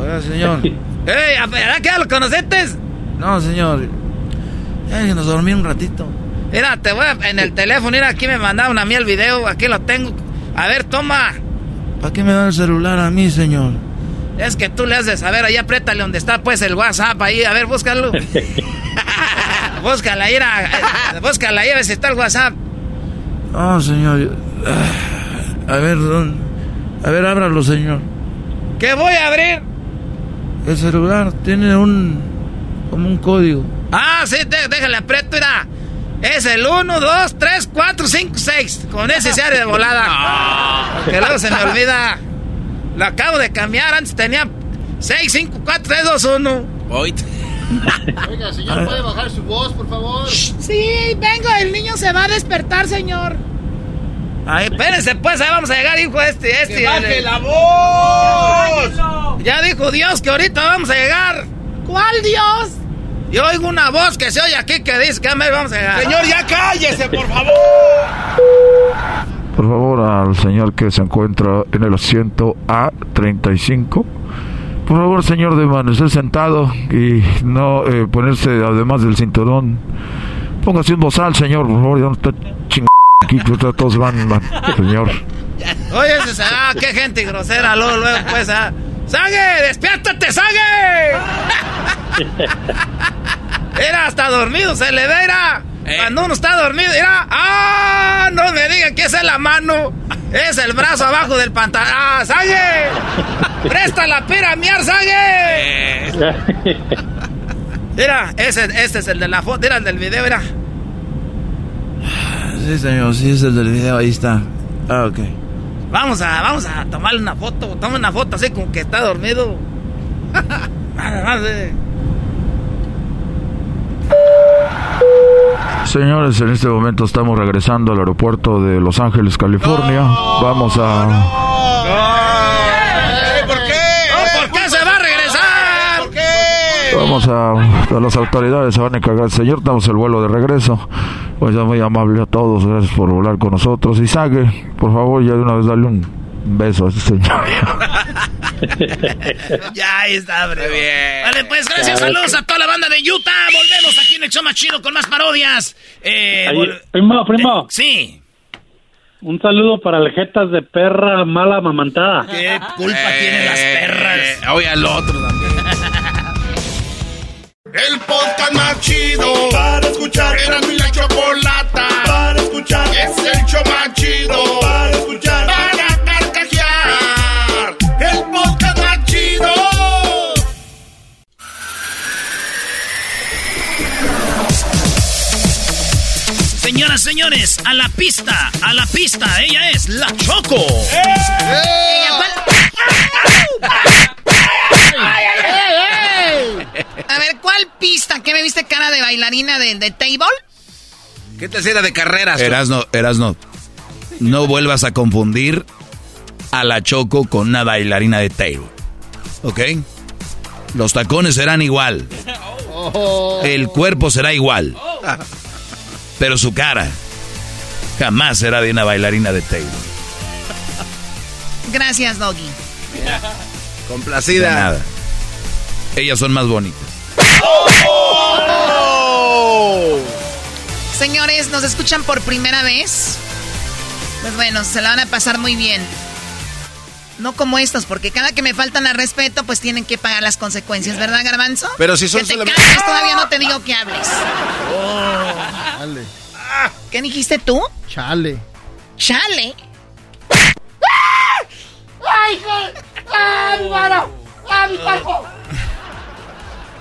Oiga, señor. ¡Ey! ¿Verdad que ya lo conociste? No, señor. Ya nos dormí un ratito. Mira, te voy a, en el teléfono, mira, aquí me mandaron a mí el video, aquí lo tengo. A ver, toma. ¿Para qué me da el celular a mí, señor? Es que tú le has de saber, ahí apriétale donde está pues el WhatsApp ahí, a ver, búscalo. búscala ahí, a, búscala ahí a ver si está el WhatsApp. No, señor. A ver, a ver, ábralo, señor. ¿Qué voy a abrir? El celular tiene un como un código. Ah, sí, déjale aprieto, mira. Es el 1, 2, 3, 4, 5, 6. Con ese se de volada. No. Que luego se me olvida. Lo acabo de cambiar. Antes tenía 6, 5, 4, 3, 2, 1. Oiga, señor, ¿puede bajar su voz, por favor? Sí, vengo. El niño se va a despertar, señor. Ay, espérense, pues, ahí vamos a llegar, hijo, este, este. ¡Que baje el... la voz! Ya dijo Dios que ahorita vamos a llegar. ¿Cuál Dios? Yo oigo una voz que se oye aquí que dice que me vamos a llegar. Señor, ya cállese, por favor. Por favor, al señor que se encuentra en el asiento A35. Por favor, señor, de permanecer sentado y no eh, ponerse además del cinturón. Póngase un bozal, señor, por favor, ya no está ching... Aquí todos van, van, señor. Oye, ah, qué gente grosera, luego, luego pues, ah. ¡Sague! ¡Despiértate, Sague! Era hasta dormido, se le ve, era. Eh. Cuando uno está dormido, era. ¡Ah! No me digan que esa es la mano. Es el brazo abajo del pantalón. ¡Ah, Sague! ¡Presta la pira, miar, Sague! Eh. Mira, ese, este es el de la foto, era el del video, era. Sí, señor, sí es el del video, ahí está. Ah, ok. Vamos a, vamos a tomarle una foto. Toma una foto así como que está dormido. Nada más. Eh. Señores, en este momento estamos regresando al aeropuerto de Los Ángeles, California. No, Vamos a. No. ¿Por qué? ¿Por qué se va a regresar? ¿Por qué? Vamos a. a las autoridades se van a encargar. Señor, damos el vuelo de regreso. Pues ya muy amable a todos. Gracias por volar con nosotros. Y Sague, por favor, ya de una vez dale un beso a este señor. ya ahí está, Muy bien. Vale, pues gracias, saludos a toda la banda de Utah. Volvemos aquí en el show más chido con más parodias. Eh, Ahí, vol- primo, primo. Eh, sí. Un saludo para el jetas de perra mala mamantada. ¿Qué culpa tienen las perras? Eh, oye, al otro también. El podcast más chido para escuchar. Era mi la chocolata para escuchar. Es el show más chido para escuchar. Señoras, señores, a la pista, a la pista, ella es la Choco. A ver, ¿cuál pista? ¿Qué me viste cara de bailarina de, de table? ¿Qué te hacía de carreras? Erasno, Erasno, no vuelvas a confundir a la Choco con una bailarina de table. ¿Ok? Los tacones serán igual. El cuerpo será igual. Pero su cara jamás será de una bailarina de table. Gracias, Doggy. Complacida. De nada. Ellas son más bonitas. Señores, ¿nos escuchan por primera vez? Pues bueno, se la van a pasar muy bien. No como estos, porque cada que me faltan al respeto, pues tienen que pagar las consecuencias, ¿verdad, Garbanzo? Pero si son Que te solamente- calles, todavía no te digo que hables. Chale. ¿Qué dijiste tú? Chale. Chale. ¡Ay, qué! ¡Ay, mi mano! ¡Ay, mi cuerpo!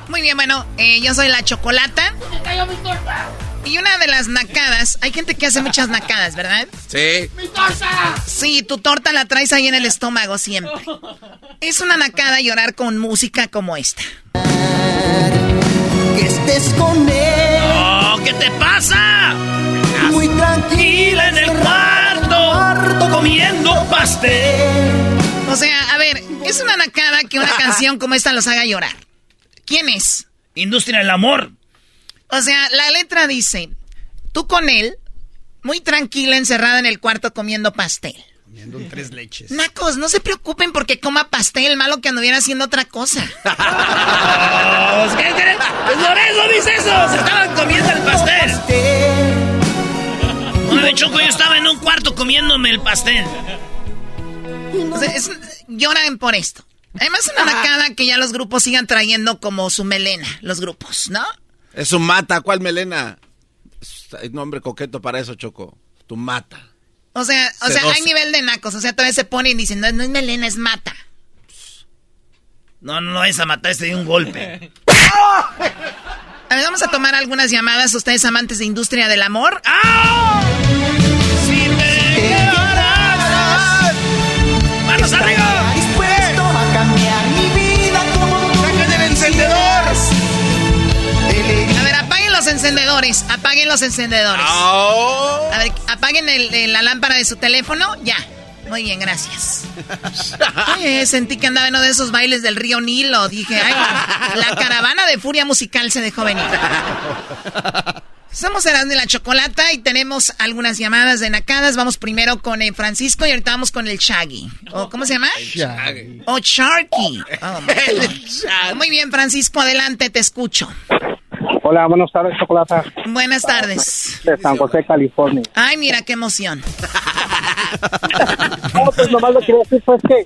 Muy bien, bueno, eh, yo soy la Chocolata. ¡Me cayó mi torta! Y una de las nacadas, hay gente que hace muchas nacadas, ¿verdad? Sí. ¡Mi torta! Sí, tu torta la traes ahí en el estómago siempre. Es una nacada llorar con música como esta. Que estés con él. Oh, ¿Qué te pasa? Muy tranquila en el cuarto, comiendo pastel. O sea, a ver, es una nacada que una canción como esta los haga llorar. ¿Quién es? Industria del amor. O sea, la letra dice, tú con él, muy tranquila, encerrada en el cuarto comiendo pastel. Comiendo un tres leches. Nacos, no se preocupen porque coma pastel, malo que anduviera haciendo otra cosa. Pues. Pues por eso dice eso. Se estaban comiendo el pastel. Una vez, Choco, yo estaba en un cuarto comiéndome el pastel. O sea, es- lloran por esto. Además, una nacada que ya los grupos sigan trayendo como su melena, los grupos, ¿no? Es un mata. ¿Cuál melena? Hay nombre coqueto para eso, Choco. Tu mata. O sea, o sea, hay nivel de nacos. O sea, todavía se ponen y dicen, no, no es melena, es mata. No, no, no, esa matar este de un golpe. A ver, vamos a tomar algunas llamadas. Ustedes amantes de industria del amor. ¡Ah! Si te quedaras. ¡Manos arriba! Ver, apaguen los encendedores. Apaguen los encendedores. A ver, apaguen el- el- la lámpara de su teléfono. Ya. Muy bien, gracias. Oye, sentí que andaba en uno de esos bailes del río Nilo. Dije, ay, la caravana de furia musical se dejó venir. Erasmo y la Chocolata y tenemos algunas llamadas de nacadas. Vamos primero con el Francisco y ahorita vamos con el Shaggy. ¿O ¿Cómo se llama? O Sharky. Oh. Muy bien, Francisco, adelante, te escucho. Hola, buenas tardes, Chocolata. Buenas tardes. De San José, California. Ay, mira qué emoción. No, pues nomás lo que quería decir pues que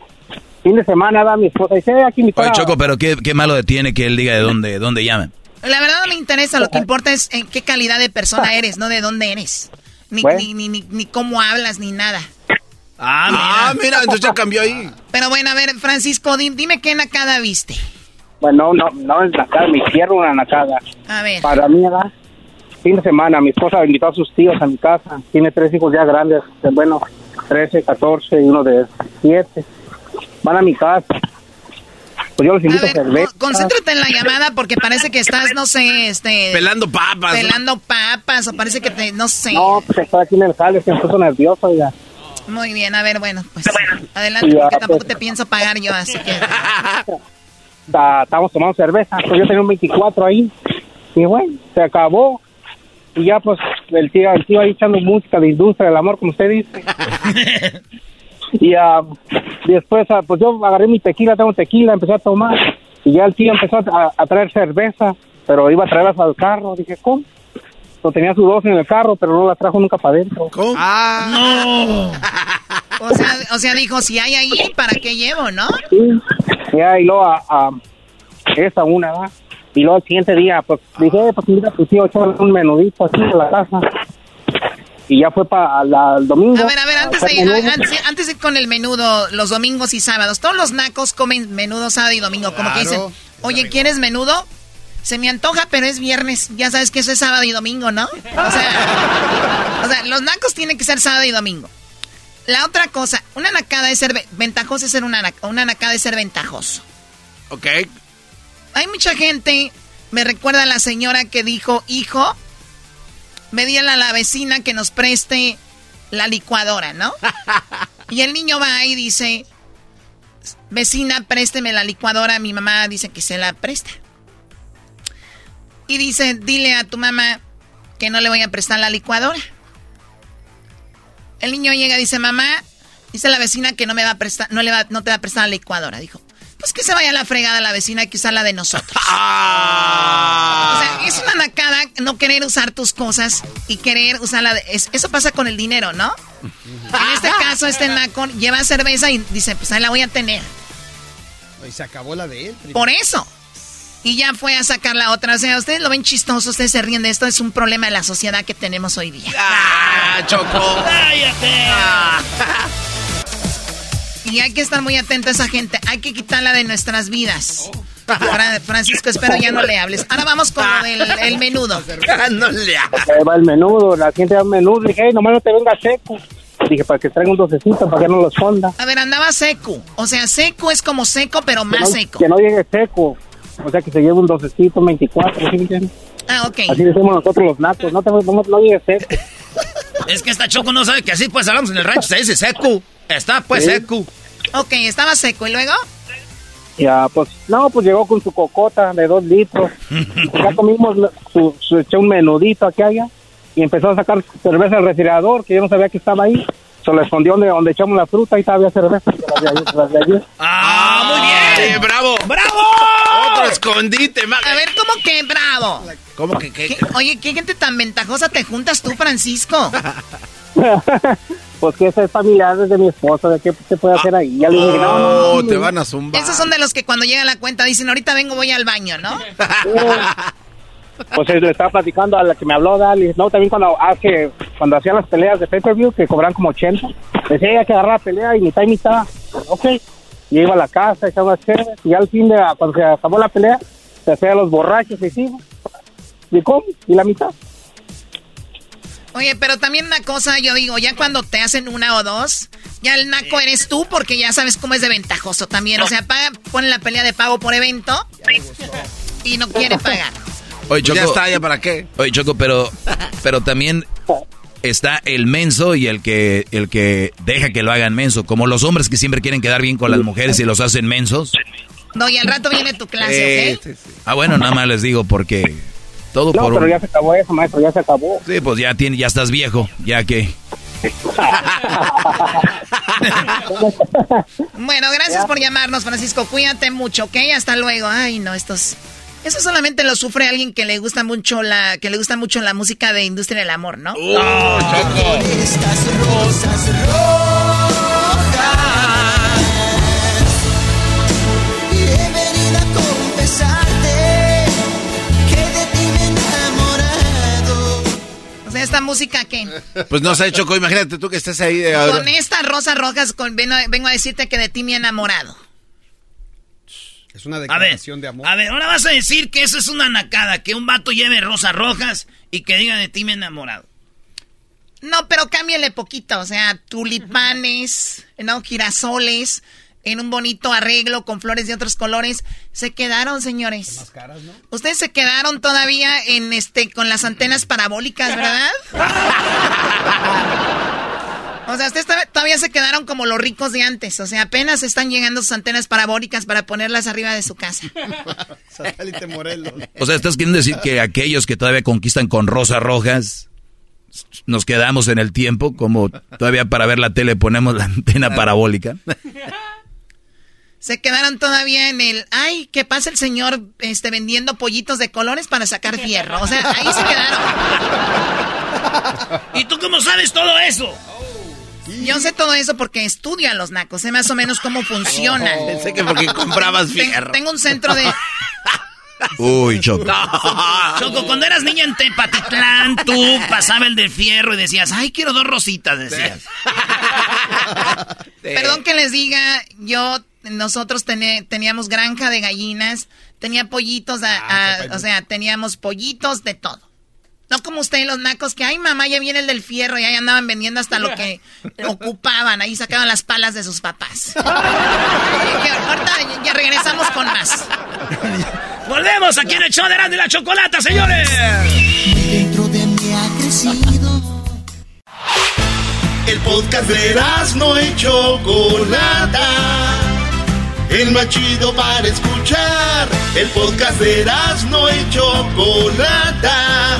fin de semana da mi esposa dice, "Eh, aquí mi Oye, Choco, pero qué, qué malo detiene que él diga de dónde, dónde llama. La verdad no me interesa, lo que importa es en qué calidad de persona eres, no de dónde eres. Ni, Bueno. ni, ni, ni, ni cómo hablas, ni nada. Ah, mira. entonces ya cambió ahí. Pero bueno, a ver, Francisco, di- dime qué nacada viste. Bueno, no, no es nacada, me hicieron una nacada. A ver. Para mí era fin de semana, mi esposa invitó a sus tíos a mi casa. Tiene tres hijos ya grandes, de, bueno, 13, 14 y uno de 7. Van a mi casa. Pues yo los invito a, cerveza. Concéntrate en la llamada porque parece que estás, no sé, este... Pelando papas. Pelando papas o parece que te, no sé. No, pues estoy aquí en el jale, se me puso nervioso ya. Muy bien, a ver, bueno, pues adelante Ya, porque tampoco pues. te pienso pagar yo, así que... Estábamos tomando cerveza, pues yo tenía un 24 ahí. Y bueno, se acabó. Y ya pues el tío, el tío ahí echando música de industria del amor, como usted dice. y ah, después, ah, pues yo agarré mi tequila, tengo tequila, empecé a tomar. Y ya el tío empezó a, a traer cerveza, pero iba a traerlas al carro. Dije, ¿cómo? Pues tenía su dos en el carro, pero no la trajo nunca para adentro. ¿Cómo? ¡No! O sea, o sea, dijo, si hay ahí, ¿para qué llevo, no? Sí. Ya, y luego a, a esa una. Y luego el siguiente día, pues dije, eh, pues mira, echó un menudito así en la casa. Y ya fue para el domingo. A ver, a ver, antes de, ir, antes, de con el menudo, los domingos y sábados, todos los nacos comen menudo sábado y domingo, como que dicen, oye, ¿quieres menudo? Se me antoja, pero es viernes. Ya sabes que eso es sábado y domingo, ¿no? O sea, o sea los nacos tienen que ser sábado y domingo. La otra cosa, una nacada es ser ventajoso, es ser una, una nacada es ser ventajoso. Ok. Hay mucha gente, me recuerda a la señora que dijo, hijo, me di a la vecina que nos preste la licuadora, ¿no? y el niño va y dice, vecina, présteme la licuadora. Mi mamá dice que se la presta. Y dice, dile a tu mamá que no le voy a prestar la licuadora. El niño llega y dice, mamá, dice la vecina que no me va a prestar, no le va, no te va a prestar la licuadora. Dijo, pues que se vaya a la fregada la vecina que usar la de nosotros. Ah. O sea, es una nacada no querer usar tus cosas y querer usarla. De, eso pasa con el dinero, ¿no? En este caso, este naco lleva cerveza y dice, pues ahí la voy a tener. Y se acabó la de él. Por eso. Y ya fue a sacar la otra. O sea, ustedes lo ven chistoso, ustedes se ríen de esto. Es un problema de la sociedad que tenemos hoy día. ¡Ah, Choco! ¡Cállate! Ah. Y hay que estar muy atento a esa gente. Hay que quitarla de nuestras vidas. Francisco, espero ya no le hables. Ahora vamos con el, menudo. no le hables. va el menudo, la gente da un menudo. Dije, hey, nomás no te venga seco. Dije, para que traiga un docecito, para que no los fonda. A ver, andaba seco. O sea, seco es como seco, pero más seco. Que no llegue seco. O sea, que se lleve un docecito, 24, ¿sí me Ah, ok. Así decimos nosotros los nacos. No, te, no, no llegue seco. es que esta Choco no sabe que así pues hablamos en el rancho, se dice seco. Está pues seco. Ok, estaba seco. ¿Y luego? Ya, pues, no, pues llegó con su cocota de dos litros. ya comimos, su, su, eché un menudito aquí allá y empezó a sacar cerveza del refrigerador, que yo no sabía que estaba ahí. Se lo escondió donde, donde echamos la fruta y todavía cerveza. ¡Ah, muy bien! ¡Bravo! ¡Bravo! Otro escondite, A ver, ¿cómo que bravo? ¿Cómo que qué? Oye, ¿qué gente tan ventajosa te juntas tú, Francisco? pues que ese es familiar de mi esposa, ¿de qué se puede hacer ahí? Ya le dije, no, no, te van a zumbar. Esos son de los que cuando llega la cuenta dicen, ahorita vengo, voy al baño, ¿no? pues le estaba platicando a la que me habló, Dali. No, también cuando hace, cuando hacían las peleas de pay-per-view, que cobran como 80, decía, hay que agarrar la pelea y mitad y mitad. Ok. Y iba a la casa, echaba chévere, y al fin de, cuando se acabó la pelea, se hacía los borrachos y sí. ¿Y cómo? ¿Y la mitad? Oye, pero también una cosa, yo digo, ya cuando te hacen una o dos, ya el naco eres tú porque ya sabes cómo es de ventajoso también. O sea, paga, pone la pelea de pago por evento y no quiere pagar. Oye, Choco, ya está, ¿ya para qué? Oye, Choco, pero, pero también está el menso y el que, el que deja que lo hagan menso. Como los hombres que siempre quieren quedar bien con las mujeres y los hacen mensos. No, y al rato viene tu clase, ¿ok? Ah, bueno, nada más les digo porque todo no, pero ya se acabó eso, maestro, ya se acabó. Sí, pues ya, tiene, ya estás viejo, ya que... bueno, gracias por llamarnos, Francisco. Cuídate mucho, ¿ok? Hasta luego. Ay, no, estos... Eso solamente lo sufre alguien que le gusta mucho la que le gusta mucho la música de industria del amor, ¿no? ¡Oh, Choco! Estas rosas esta música qué? Pues no sé, Choco, imagínate tú que estés ahí. De con estas rosas rojas con, vengo, a decirte que de ti me he enamorado. Es una declaración de amor. A ver, ahora vas a decir que eso es una nacada, que un vato lleve rosas rojas y que diga de ti me he enamorado. No, pero cámbiale poquito, o sea, tulipanes, no, girasoles, en un bonito arreglo con flores de otros colores. Se quedaron, señores. Más caras, ¿no? Ustedes se quedaron todavía en este con las antenas parabólicas, ¿verdad? o sea, ustedes todavía se quedaron como los ricos de antes. O sea, apenas están llegando sus antenas parabólicas para ponerlas arriba de su casa. Satélite Morelos. O sea, ¿estás queriendo decir que aquellos que todavía conquistan con rosas rojas nos quedamos en el tiempo, como todavía para ver la tele ponemos la antena parabólica. Se quedaron todavía en el, ay, ¿qué pasa el señor este, vendiendo pollitos de colores para sacar fierro? O sea, ahí se quedaron. ¿Y tú cómo sabes todo eso? Yo sé todo eso porque estudio a los nacos, sé más o menos cómo funcionan. Pensé que porque comprabas fierro. Tengo un centro de... Uy, Choco. Choco, cuando eras niña en Tepatitlán, tú pasaba el de fierro y decías, ay, quiero dos rositas, decías. Perdón que les diga, yo, nosotros teníamos granja de gallinas, tenía pollitos, ah, o sea, teníamos pollitos de todo. No como ustedes los nacos que, ay mamá, ya viene el del fierro y ahí andaban vendiendo hasta lo que ocupaban, ahí sacaban las palas de sus papás. ahorita ya regresamos con más. Volvemos aquí en el show de la Chocolata, señores. Dentro de mí ha crecido. El podcast de no y Chocolata. El más chido para escuchar. El podcast de no y Chocolata.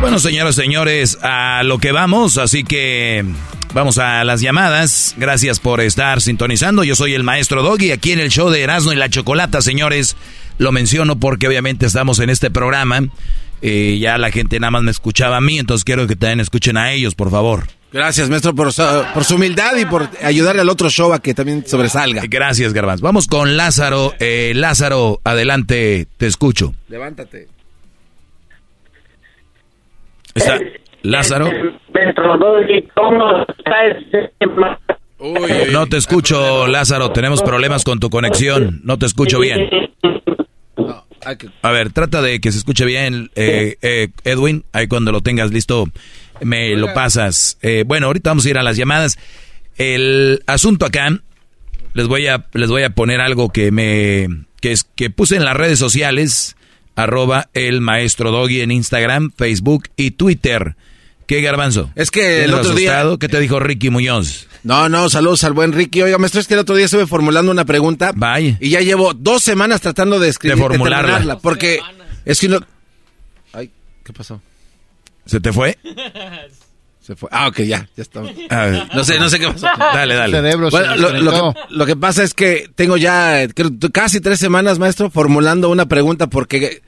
bueno, señoras y señores, a lo que vamos, así que vamos a las llamadas. Gracias por estar sintonizando. Yo soy el maestro Doggy aquí en el show de Erasmo y la Chocolata, señores. Lo menciono porque obviamente estamos en este programa. Eh, ya la gente nada más me escuchaba a mí, entonces quiero que también escuchen a ellos, por favor. Gracias, maestro, por su, humildad y por ayudarle al otro show a que también sobresalga. Gracias, Garbanz. Vamos con Lázaro. Eh, Lázaro, adelante, te escucho. Levántate. Está Lázaro. no te escucho, Lázaro. Tenemos problemas con tu conexión. No te escucho bien. A ver, trata de que se escuche bien, eh, eh, Edwin. Ahí cuando lo tengas listo, me lo pasas. Eh, bueno, ahorita vamos a ir a las llamadas. El asunto acá, les voy a, les voy a poner algo que me, que, es, que puse en las redes sociales, arroba el maestro Doggy en Instagram, Facebook y Twitter. ¿Qué garbanzo? Es que el otro día... ¿Qué te dijo Ricky Muñoz? No, no, saludos al buen Ricky. Oiga, maestro, es que el otro día estuve formulando una pregunta. Vaya. Y ya llevo dos semanas tratando de escribir. De formularla. porque es que no... Ay, ¿qué pasó? ¿Se te fue? Se fue. Ah, ok, ya, ya está. No sé, no sé qué pasó. Dale, dale. Cerebro lo, lo, que, pasa es que tengo ya casi tres semanas, maestro, formulando una pregunta porque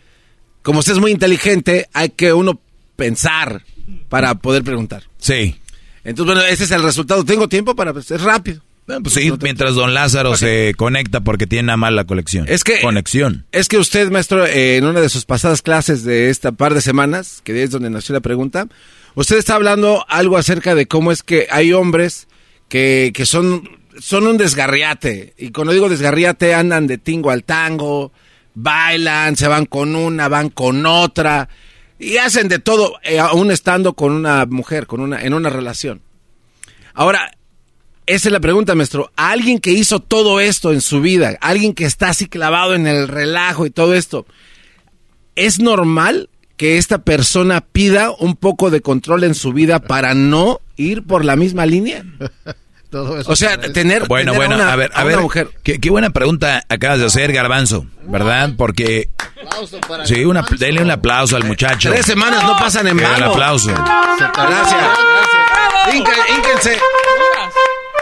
como usted es muy inteligente, hay que uno pensar para poder preguntar. Sí. Entonces, bueno, ese es el resultado. Tengo tiempo para, pues, es rápido. pues sí, mientras don Lázaro se conecta porque tiene una mala conexión. Es que conexión. Es que usted, maestro, en una de sus pasadas clases de esta par de semanas, que es donde nació la pregunta, usted está hablando algo acerca de cómo es que hay hombres que, que son, son un desgarriate. Y cuando digo desgarriate, andan de tingo al tango, bailan, se van con una, van con otra y hacen de todo, eh, aún estando con una mujer, con una, en una relación. Ahora, esa es la pregunta, maestro. alguien que hizo todo esto en su vida, alguien que está así clavado en el relajo y todo esto, ¿es normal que esta persona pida un poco de control en su vida para no ir por la misma línea? o sea, tener, bueno, bueno, a, ver, a, ver, mujer. Qué, buena pregunta acabas de hacer, Garbanzo, ¿verdad? Porque sí, una, denle un aplauso al muchacho. Tres semanas no pasan en vano. Un aplauso. Gracias. Ínquense.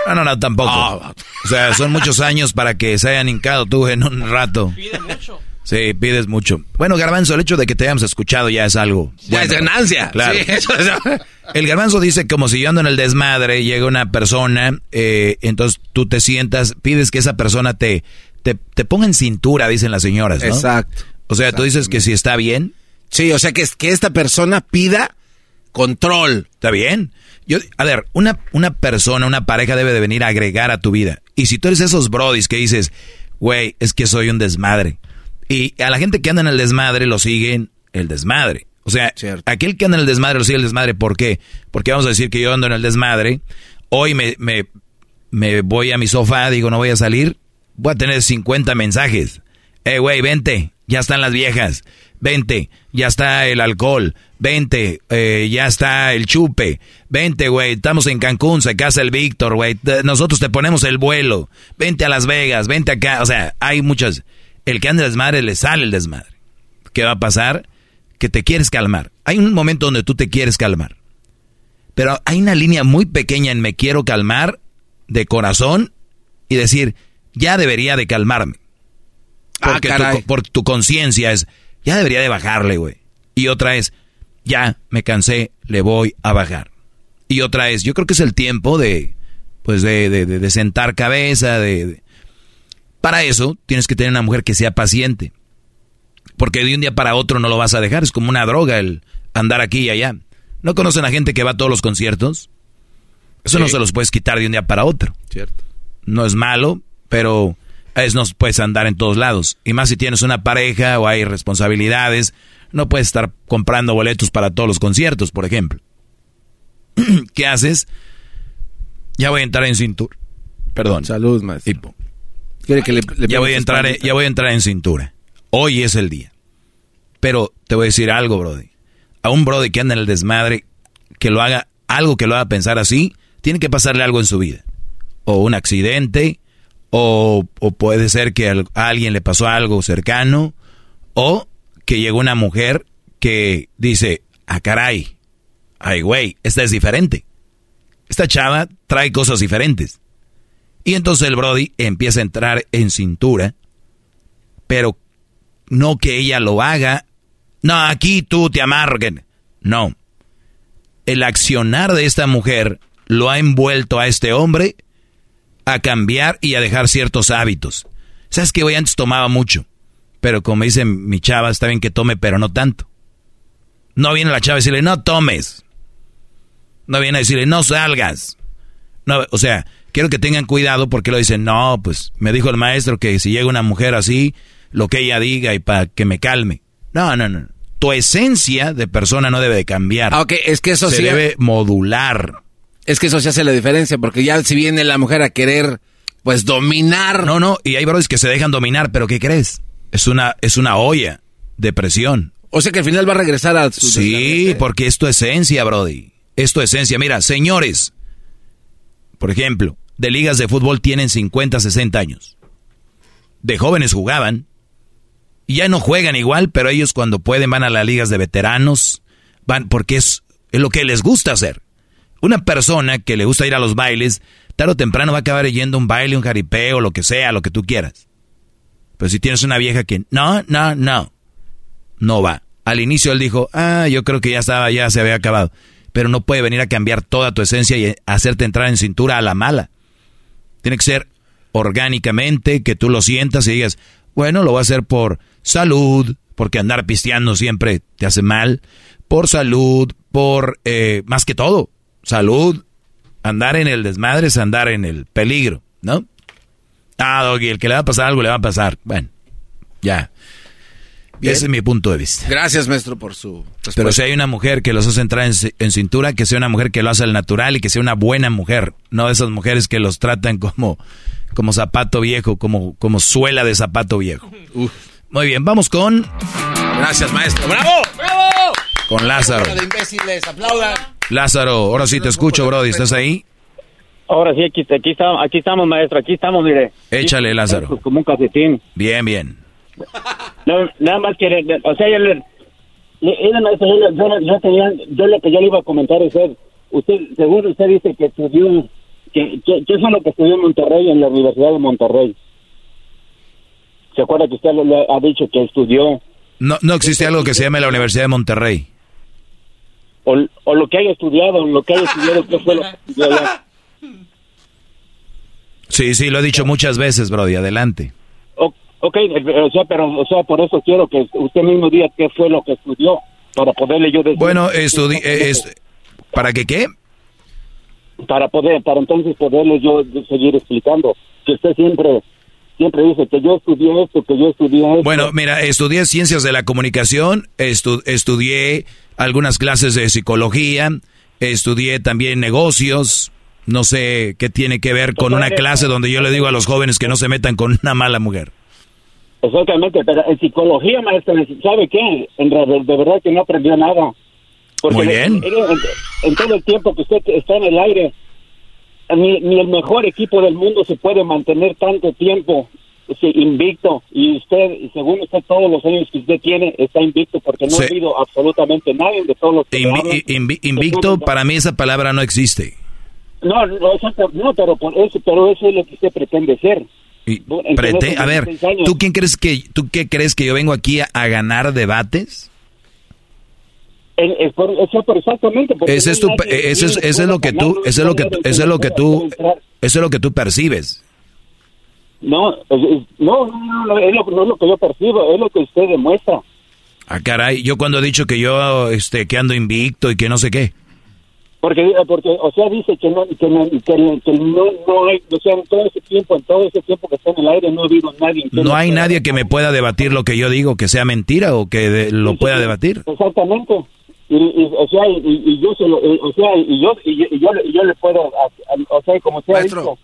No, no, no, tampoco. O sea, son muchos años para que se hayan hincado tú en un rato. Pide mucho. Sí, pides mucho. Bueno, Garbanzo, el hecho de que te hayamos escuchado ya es algo. Ya es ganancia. Claro. El Garbanzo dice como si yo ando en el desmadre, llega una persona, eh, entonces tú te sientas, pides que esa persona te, te, ponga en cintura, dicen las señoras, ¿no? Exacto. O sea, tú dices que si está bien. Sí, o sea, que, que esta persona pida control. ¿Está bien? Yo, a ver, una, una persona, una pareja debe de venir a agregar a tu vida. Y si tú eres esos brodis que dices, güey, es que soy un desmadre y a la gente que anda en el desmadre lo siguen el desmadre. O sea, aquel que anda en el desmadre lo sigue el desmadre. ¿Por qué? Porque vamos a decir que yo ando en el desmadre. Hoy me, me, me voy a mi sofá, digo, no voy a salir. Voy a tener 50 mensajes. Eh, güey, vente, ya están las viejas. Vente, ya está el alcohol. Vente, eh, ya está el chupe. Vente, güey, estamos en Cancún, se casa el Víctor, güey. Nosotros te ponemos el vuelo. Vente a Las Vegas, vente acá. O sea, hay muchas el que anda desmadre le sale el desmadre. ¿Qué va a pasar? Que te quieres calmar. Hay un momento donde tú te quieres calmar. Pero hay una línea muy pequeña en me quiero calmar de corazón y decir, ya debería de calmarme. Ah, Porque tu, por tu conciencia es, ya debería de bajarle, güey. Y otra es, ya me cansé, le voy a bajar. Y otra es, yo creo que es el tiempo de, pues de, de, de sentar cabeza, de, Para eso tienes que tener una mujer que sea paciente. Porque de un día para otro no lo vas a dejar, es como una droga el andar aquí y allá. ¿No conocen a gente que va a todos los conciertos? Eso no se los puedes quitar de un día para otro. Cierto. No es malo, pero es no puedes andar en todos lados. Y más si tienes una pareja o hay responsabilidades, no puedes estar comprando boletos para todos los conciertos, por ejemplo. ¿Qué haces? Ya voy a entrar en cintura. Perdón. Salud, maestro. Ya, voy a entrar, ya voy a entrar en cintura. Hoy es el día. Pero te voy a decir algo, Brody a un brother que anda en el desmadre, que lo haga, algo que lo haga pensar así, tiene que pasarle algo en su vida. O un accidente, o, puede ser que a alguien le pasó algo cercano, o que llegó una mujer que dice, ah caray, ay güey, esta es diferente. Esta chava trae cosas diferentes. Y entonces el Brody empieza a entrar en cintura, pero no que ella lo haga no, aquí tú te amarguen. No. El accionar de esta mujer lo ha envuelto a este hombre a cambiar y a dejar ciertos hábitos. ¿Sabes que Hoy antes tomaba mucho. Pero como dice mi chava, está bien que tome, pero no tanto. No viene la chava a decirle, no tomes. No viene a decirle, no salgas. No, o sea, quiero que tengan cuidado porque lo dicen, no, pues me dijo el maestro que si llega una mujer así, lo que ella diga y para que me calme. No, no, no tu esencia de persona no debe de cambiar. Ah, ok, es que eso Se debe modular. Es que eso se hace la diferencia, porque ya si viene la mujer a querer, pues, dominar. No, no, y hay brothers que se dejan dominar, pero ¿qué crees? Es una, es una olla de presión. O sea que al final va a regresar a su... Sí, porque es tu esencia, Brody. Es tu esencia. Mira, señores, por ejemplo, de ligas de fútbol tienen 50, 60 años. De jóvenes jugaban, ya no juegan igual, pero ellos cuando pueden van a las ligas de veteranos, van porque es, es lo que les gusta hacer. Una persona que le gusta ir a los bailes, tarde o temprano va a acabar yendo a un baile, un jaripeo, lo que sea, lo que tú quieras. Pero si tienes una vieja que no, no, no, no va. Al inicio él dijo, ah, yo creo que ya estaba, ya se había acabado. Pero no puede venir a cambiar toda tu esencia y hacerte entrar en cintura a la mala. Tiene que ser orgánicamente, que tú lo sientas y digas, bueno, lo voy a hacer por salud, porque andar pisteando siempre te hace mal, por salud, por eh, más que todo, salud, andar en el desmadre es andar en el peligro, ¿no? Ah, Doggy, el que le va a pasar algo le va a pasar. Bueno, ya. Ese es mi punto de vista. Gracias, maestro, por su respuesta. Pero si hay una mujer que los hace entrar en, cintura, que sea una mujer que lo hace al natural y que sea una buena mujer, no esas mujeres que los tratan como como zapato viejo, como, como suela de zapato viejo. Muy bien, vamos con... Gracias, maestro. ¡Bravo! ¡Bravo! Con Lázaro. Lázaro, ahora sí te escucho, Brody. ¿Estás ahí? Ahora sí, aquí, aquí, estamos, aquí estamos, maestro. Aquí estamos, mire. Échale, Lázaro. Como un casetín. Bien, bien. Nada más quiere... O sea, yo le... maestro, yo, yo, tenía, yo lo que yo le iba a comentar es, usted, según usted dice que estudió ¿Qué, qué, es lo que estudió en Monterrey, en la Universidad de Monterrey? ¿Se acuerda que usted le ha dicho que estudió? No, no existe algo que se llame la Universidad de Monterrey. O, o lo que haya estudiado, lo que haya estudiado, ¿qué fue lo que? Sí, sí, lo he dicho muchas veces, Brody, adelante. Ok, o sea, pero, o sea, por eso quiero que usted mismo diga qué fue lo que estudió, para poderle yo decir. Bueno, estudié, eh, ¿para qué qué? para poder, para entonces poderles yo seguir explicando. Que usted siempre, siempre dice que yo estudié esto, que yo estudié esto. Bueno, mira, estudié ciencias de la comunicación, estudié algunas clases de psicología, estudié también negocios, no sé qué tiene que ver con una clase donde yo le digo a los jóvenes que no se metan con una mala mujer. Exactamente, pero en psicología, maestro, ¿sabe qué? En, de verdad que no aprendió nada. Muy bien. En, todo el tiempo que usted está en el aire, ni, el mejor equipo del mundo se puede mantener tanto tiempo sí, invicto y usted, según usted, todos los años que usted tiene, está invicto porque no ha habido absolutamente nadie de todos los que Invi- hablan. invi- invicto, para mí esa palabra no existe. No, no, no, pero por eso, pero eso es lo que usted pretende ser. Y prete- a ver, 16 años. ¿tú quién crees que tú qué crees que yo vengo aquí a, a ganar debates? Exactamente. Ese es tu, eso es, lo que tú, eso es lo que, eso es lo que tú, eso es lo que tú percibes. No, es- es- no, no, no, no, es lo, no es lo que yo percibo, es lo que usted demuestra. Ah, caray, yo cuando he dicho que yo, este, que ando invicto y que no sé qué. Porque, porque o sea, dice que no, que no, que, que no, no hay, o sea, en todo ese tiempo, en todo ese tiempo que está en el aire, no ha habido nadie. que No hay nadie que me pueda debatir lo que yo digo, que sea mentira o que de- lo pueda debatir. Exactamente. Y, y, o sea, y, y- yo se lo, y- o sea, y yo, y, yo- y yo, y yo le puedo, a- a- o sea, como sea dicho,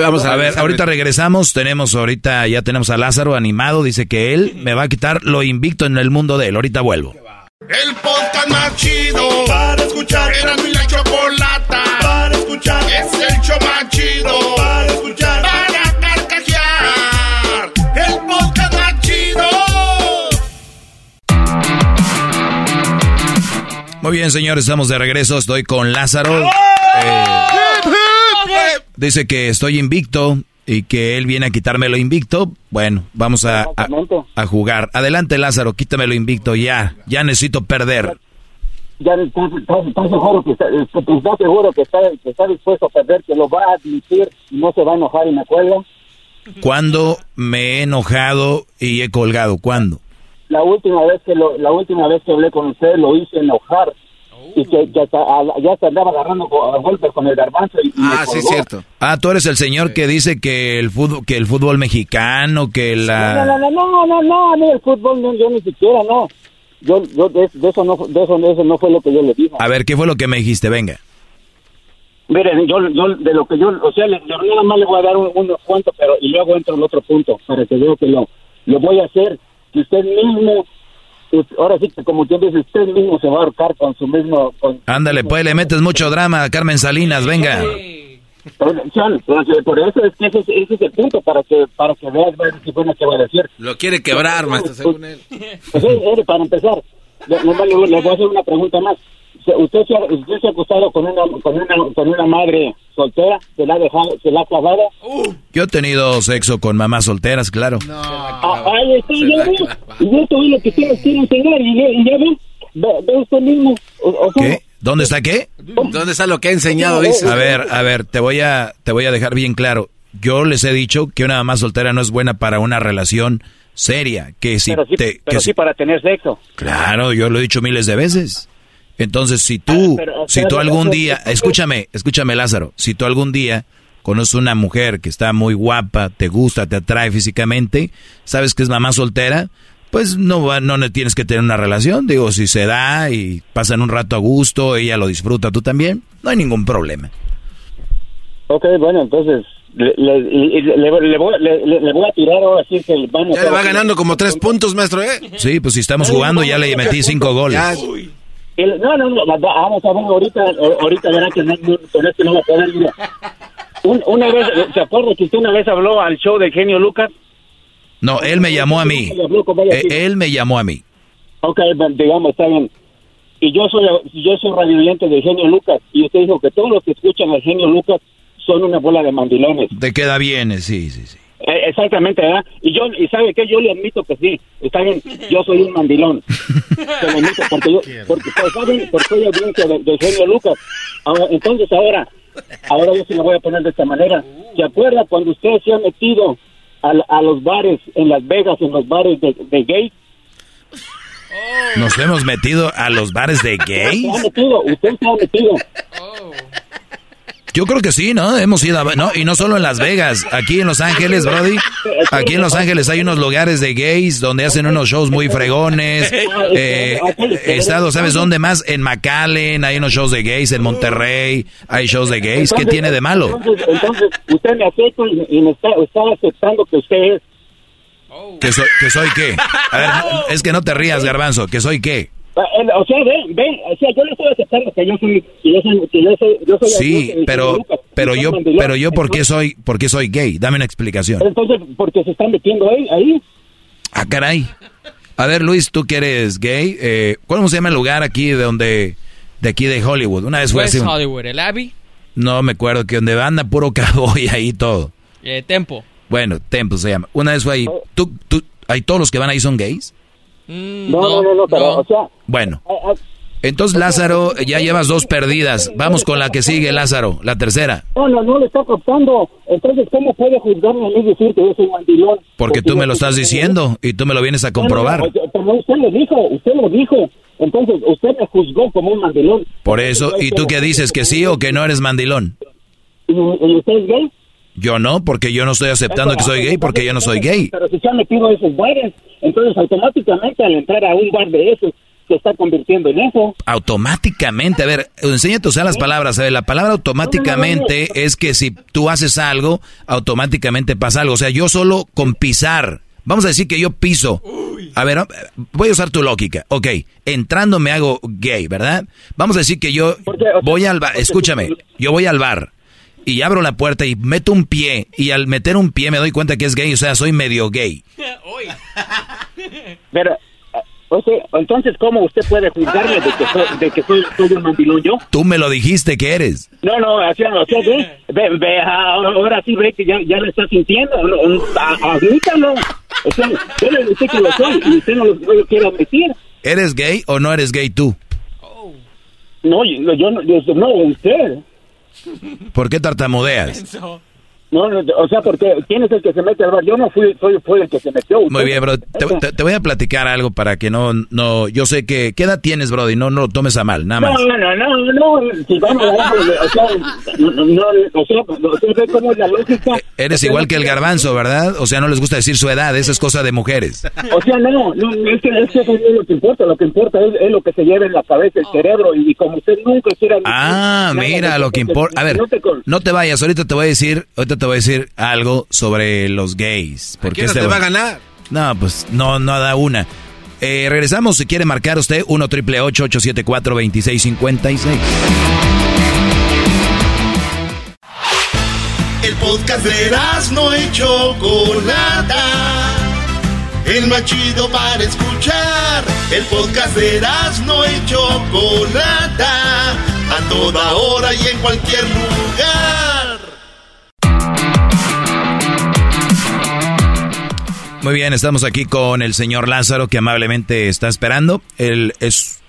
vamos a ver, ahorita regresamos, tenemos ahorita, ya tenemos a Lázaro animado, dice que él me va a quitar lo invicto en el mundo de él, ahorita vuelvo. El podcast más chido para escuchar. Era mi la chocolata para escuchar. Es el show más chido para escuchar. Para carcajear. El podcast más chido. Muy bien, señores, estamos de regreso, estoy con Lázaro. Eh, dice que estoy invicto y que él viene a quitarme lo invicto. Bueno, vamos a, a, a jugar. Adelante, Lázaro, quítame lo invicto ya. Ya necesito perder. ya estás, seguro que está, que estás seguro que está, que está dispuesto a perder, que lo va a admitir y no se va a enojar y me acuerdo. ¿Cuándo me he enojado y he colgado? ¿Cuándo? La última vez que lo, la última vez que hablé con usted lo hice enojar y que, que hasta, ya se andaba agarrando golpes con el garbanzo y, y me colgó. Ah, tú eres el señor que dice que el fútbol, que el fútbol mexicano, que No, la... no, no, no, no, no, a mí el fútbol no, yo ni siquiera no. Yo, yo de, de eso no, de eso, de eso no fue lo que yo le dije. A ver, ¿qué fue lo que me dijiste? Venga. Miren, yo, yo de lo que yo, o sea, le, yo nada más le voy a dar un, unos cuantos, pero y luego entro al otro punto para que veo que lo, lo voy a hacer. Que usted mismo, us- ahora sí que como quien dice, usted mismo se va a ahorcar con su mismo, con, Ándale, pues le metes mucho drama a Carmen Salinas, venga. Por, Sean, por por eso es que ese, es- ese es el punto, para que para que veas si buena que va a decir. Lo quiere quebrar, maestro, según él. Pues, eh, para empezar, le, le voy a hacer una pregunta más. ¿Usted se, ha, usted se ha acostado con una, con, una, con una madre soltera? ¿Se la ha dejado, se la ha clavado? Yo he tenido sexo con mamás solteras, claro. Ah, ahí está, ya ve. Y esto es lo que ustedes quieren enseñar. Y, ya- ve, ve, ve usted mismo. O, o sea, ¿Qué? ¿Dónde está qué? ¿Dónde está lo que ha enseñado? Dice. A ver, a ver, te voy a, te voy a dejar bien claro. Yo les he dicho que una mamá soltera no es buena para una relación seria. Que si pero sí, te, pero que sí si- para tener sexo. claro, yo lo he dicho miles de veces. Entonces, si tú, Ah, pero, si tú algún día, escúchame, escúchame Lázaro, si tú algún día conoces una mujer que está muy guapa, te gusta, te atrae físicamente, sabes que es mamá soltera, pues no, va- no ne- tienes que tener una relación. Digo, si se da y pasan un rato a gusto, ella lo disfruta, tú también, no hay ningún problema. Ok, bueno, entonces le, le, le, le- le voy, le, voy a tirar ahora sí que vamos Ya le va ganando como tres puntos, maestro, ¿eh? Sí, pues si estamos jugando ya le metí cinco goles. Ya. El- no, no, no, va- va- vamos a ver ahorita, o- ahorita verá que no, con esto no va a poder. mira. Un- una vez, ¿se acuerda que usted una vez habló al show del genio Lucas? No, él me llamó a mí. Eh, Él me llamó a mí. Ok, digamos, está bien. Y yo soy yo soy radioyente del genio Lucas, y usted dijo que todos los que escuchan al genio Lucas son una bola de mandilones. Te queda bien, eh, sí, sí, sí. Eh, exactamente, ¿verdad? Y yo, y sabe que yo le admito que sí, está bien, yo soy un mandilón. Se lo admito, porque yo, porque, pues, ¿saben? Porque soy audiencia de- del genio Lucas. Ahora, entonces ahora, ahora yo se lo voy a poner de esta manera. ¿Se acuerda cuando usted se ha metido a, a los bares en Las Vegas, en los bares de, de gays? Nos hemos metido a los bares de gays. Se ha metido, usted se ha metido. Yo creo que sí, ¿no? Hemos ido a... No, y no solo en Las Vegas. Aquí en Los Ángeles, Brody. Aquí en Los Ángeles hay unos lugares de gays donde hacen unos shows muy fregones. Eh, he estado, ¿sabes dónde más? En McAllen hay unos shows de gays. En Monterrey hay shows de gays. ¿Qué tiene de malo? Entonces, entonces usted me acepta y, me está, está aceptando que usted es. ¿Que soy, ¿Que soy qué? A ver, es que no te rías, Garbanzo. ¿Que soy qué? Ah, O sea, ven, ven, o sea, yo le estoy aceptando que yo soy, que yo soy, que yo soy, yo soy Sí, pero, Lucas. Pero yo, pero yo, ¿por qué soy, por qué soy gay? Dame una explicación. Entonces, porque se están metiendo ahí, ahí. Ah, caray. A ver, Luis, tú que eres gay, eh, ¿cómo se llama el lugar aquí de donde, de aquí de Hollywood? Una vez fue West así. Hollywood, el Abbey, No me acuerdo que donde anda puro cowboy ahí todo. eh, Tempo. Bueno, Temple se llama. Una vez fue ahí. ¿Tú, tú, ahí todos los que van ahí son gays? Mm, No, no, no, no, pero, o sea, Bueno. Entonces, Lázaro, ya llevas dos perdidas. Vamos con la que sigue, Lázaro, la tercera. no, no, no le está captando. Entonces, ¿cómo puede juzgarme a mí decir que yo soy mandilón? Porque tú me lo estás diciendo y tú me lo vienes a comprobar. No, no, no, pero usted lo dijo, usted lo dijo. Entonces, usted me juzgó como un mandilón. Por eso, ¿y tú qué dices? ¿Que sí o que no eres mandilón? ¿Y, y usted es gay? Yo no, porque yo no estoy aceptando que soy gay, porque yo no soy gay. Pero si se han metido esos bares, entonces automáticamente al entrar a un bar de esos, se está convirtiendo en eso. Automáticamente, a ver, enséñate a usar las palabras. A ver, la palabra automáticamente es que si tú haces algo, automáticamente pasa algo. O sea, yo solo con pisar, vamos a decir que yo piso. A ver, voy a usar tu lógica. Ok, entrando me hago gay, ¿verdad? Vamos a decir que yo voy al bar, escúchame, yo voy al bar y abro la puerta y meto un pie y al meter un pie me doy cuenta que es gay, o sea, soy medio gay. Pero, eh, o sea, entonces, ¿cómo usted puede juzgarme de que soy, de que soy, soy un mandilón yo? Tú me lo dijiste que eres. No, no, así, o sea, ve, ve, ve, ahora sí ve que ya, ya lo está sintiendo, no, no, admítalo. O sea, yo le dije que lo soy y usted no lo, no lo quiere admitir. ¿Eres gay o no eres gay tú? No, yo, yo no, yo- no, usted. ¿Por qué tartamudeas? No, no, o sea, porque ¿quién es el que se mete al bar? Yo no fui, soy, fui el que se metió. Muy bien, bro. Te, te- te voy a platicar algo para que no, no, yo sé que, ¿qué edad tienes, bro? Y no, no lo tomes a mal, nada más. No, no, no, no, si vamos a o sea, no, no, no, o sea, o sea, ve cómo es la lógica. Eres igual que el garbanzo, ¿verdad? O sea, no les gusta decir su edad, esa es cosa de mujeres. O sea, no, no, es que, es que eso no es lo que importa, lo que importa es, es lo que se lleva en la cabeza, el cerebro, y como usted nunca quiera... Ah, mira, lo que importa. A ver, no te vayas, ahorita te voy a decir, ahorita te voy a decir algo sobre los gays. Porque qué hora este te va a ganar? No, pues no, no da una. Eh, regresamos, si quiere marcar usted, 1 triple 874 2656 El podcast de no y Chocolata. El más chido para escuchar. El podcast de no y Chocolata. A toda hora y en cualquier lugar. Muy bien, estamos aquí con el señor Lázaro que amablemente está esperando. Él es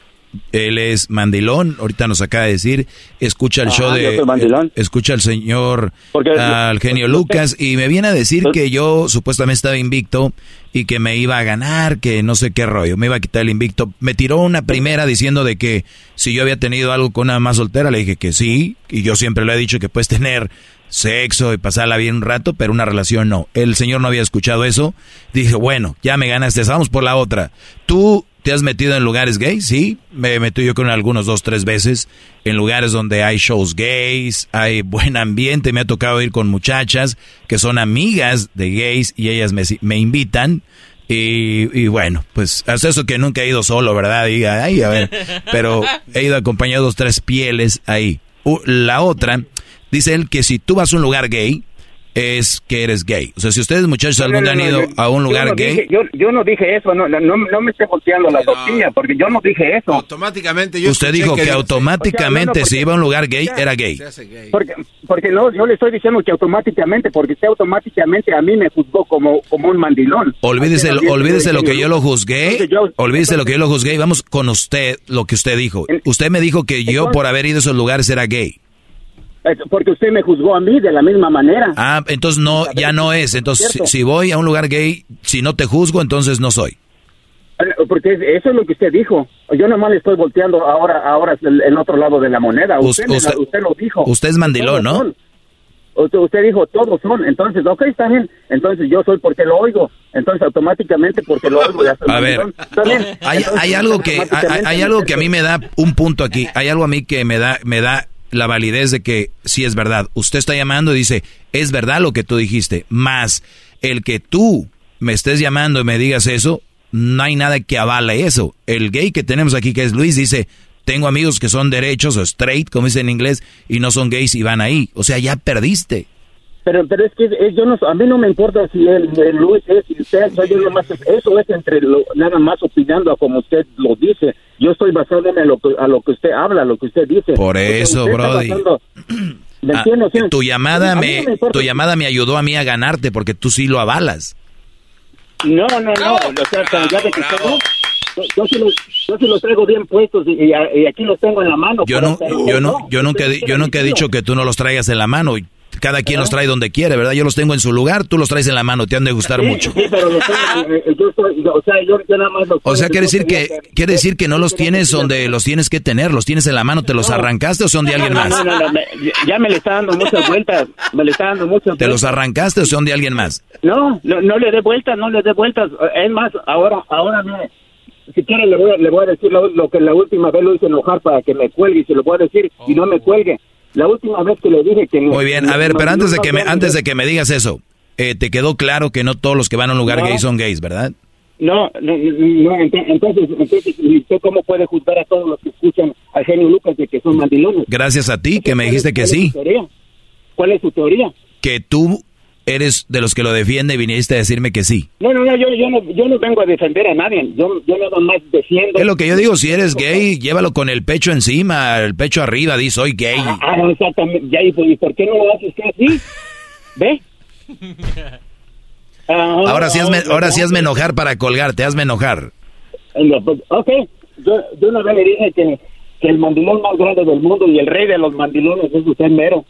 él es mandilón, ahorita nos acaba de decir, escucha el Ajá, show de mandilón. escucha al señor Porque- al genio Lucas y me viene a decir que yo supuestamente estaba invicto y que me iba a ganar, que no sé qué rollo, me iba a quitar el invicto. Me tiró una primera diciendo de que si yo había tenido algo con una más soltera, le dije que sí, y yo siempre le he dicho que puedes tener sexo y pasarla bien un rato, pero una relación no. El señor no había escuchado eso. Dije, bueno, ya me ganaste, vamos por la otra. ¿Tú te has metido en lugares gays? Sí, me metí yo con algunos dos, tres veces en lugares donde hay shows gays, hay buen ambiente, me ha tocado ir con muchachas que son amigas de gays y ellas me, me invitan. Y, y bueno, pues hasta eso que nunca he ido solo, ¿verdad? Y, ay, a ver, pero he ido acompañado dos, tres pieles ahí. La otra, dice él que si tú vas a un lugar gay, es que eres gay. O sea, si ustedes muchachos algún día han ido a un lugar yo no gay, dije- yo, yo no dije eso, no, no, no, no me esté volteando la tortilla, porque yo no dije eso. Automáticamente yo usted dijo que, dice- automáticamente O sea, no, no, si iba a un lugar gay, era gay. Porque, porque no, yo le estoy diciendo que automáticamente, porque usted automáticamente a mí me juzgó como, como un mandilón. Olvídese, Así, olvídese lo que yo lo Entonces, juzgué. yo- Olvídese lo que yo lo juzgué y vamos con usted, lo que usted dijo. Usted me dijo que yo por haber ido a esos lugares era gay. Eh, Porque usted me juzgó a mí de la misma manera. Ah, entonces no, ya no es. Entonces, si, si voy a un lugar gay, si no te juzgo, entonces no soy. Eh, Porque es- eso es lo que usted dijo. Yo nomás le estoy volteando ahora, ahora el, el otro lado de la moneda. Us- Usted, la- usted- usted lo dijo. Usted es mandilón, ¿no? son. Usted, dijo, todos son. Entonces, ok, está bien. Entonces, yo soy porque lo oigo. Entonces, automáticamente, porque lo oigo, ya soy A ver, hay, hay algo que hay, hay algo que a mí me da un punto aquí. Hay algo a mí que me da me da la validez de que sí es verdad. Usted está llamando y dice, es verdad lo que tú dijiste. Más el que tú me estés llamando y me digas eso, no hay nada que avale eso. El gay que tenemos aquí, que es Luis, dice, tengo amigos que son derechos o straight, como dicen en inglés, y no son gays y van ahí. O sea, ya perdiste. Pero, pero es que eh, yo no, a mí no me importa si el, el Luis es, si usted, soy yo nomás, eso es entre lo, nada más opinando a como usted lo dice. Yo estoy basándome a lo que, a lo que usted habla, a lo que usted dice. Por eso, Brody. basando- ¿Me Ah, entiende? O sea, tu llamada me, no importa tu llamada me ayudó a mí a ganarte porque tú sí lo avalas. No, no, no. O sea, cuando ya tengo, yo, yo sí los, yo sí los traigo bien puestos y, y- y aquí los tengo en la mano. Yo no, yo no, yo nunca, yo nunca he dicho que tú no los traigas en la mano. Cada quien los trae donde quiere, ¿verdad? Yo los tengo en su lugar, tú los traes en la mano, te han de gustar Sí, mucho. Sí, pero los tengo, yo o sea, yo, yo nada más los O sea, quiere decir que, quiere decir que no los tienes donde los tienes que tener, los tienes en la mano, ¿te los arrancaste o son de alguien más? no, no, no, me- ya me le está dando muchas vueltas, me le está dando muchas ¿Te los vueltas. arrancaste o son de alguien más? No, no, no le dé vueltas, no le dé vueltas. Es más, ahora, ahora mire, si quiere le voy, a- le voy a decir lo, lo que la última vez lo hice enojar para que me cuelgue y se lo voy a decir y no me cuelgue. La última vez que le dije que... Muy bien, a ver, pero antes de que me, antes de que me digas eso, eh, te quedó claro que no todos los que van a un lugar No. gay son gays, ¿verdad? No, no, no, ent- entonces, entonces, ¿y ¿usted cómo puede juzgar a todos los que escuchan a genio Lucas de que son mandilones? Gracias a ti que me dijiste que ¿Cuál es sí? ¿Cuál es su teoría? que tú eres de los que lo defiende y viniste a decirme que sí. No, no, no, yo, yo no, yo no vengo a defender a nadie. Yo, yo nada más defiendo. Es lo que yo digo, si eres gay, llévalo con el pecho encima, el pecho arriba, di soy gay. Ah, no, exactamente. Ya, ¿y por, y por qué no lo hace usted así? ¿Ve? Ah, Ahora sí hazme, ahora sí hazme enojar para colgarte, hazme enojar. No, pues, ok, yo, yo una vez le dije que, que el mandilón más grande del mundo y el rey de los mandilones es usted mero.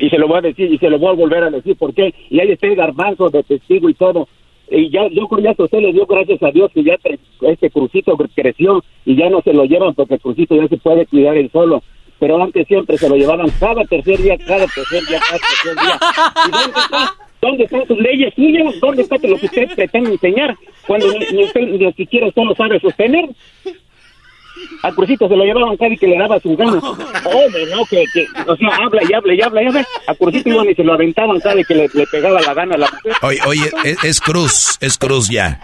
Y se lo voy a decir, y se lo voy a volver a decir, ¿por qué? Y ahí está el garbanzo de testigo y todo. Y ya, yo con usted le dio gracias a Dios que ya este crucito creció y ya no se lo llevan porque el crucito ya se puede cuidar él solo. Pero antes siempre se lo llevaban cada tercer día, cada tercer día, cada tercer día. ¿Y dónde está? ¿Dónde están sus leyes suyas? ¿Dónde está lo que usted pretende enseñar? Cuando ni usted ni siquiera usted lo sabe sostener. A Crucito se lo llevaban cada y que le daba sus ganas. Hombre, no, que, que, o sea, habla y habla y habla y habla. A Crucito iban y se lo aventaban cada y que le, le pegaba la gana a la mujer. Oye, oye, es, es cruz, es cruz ya.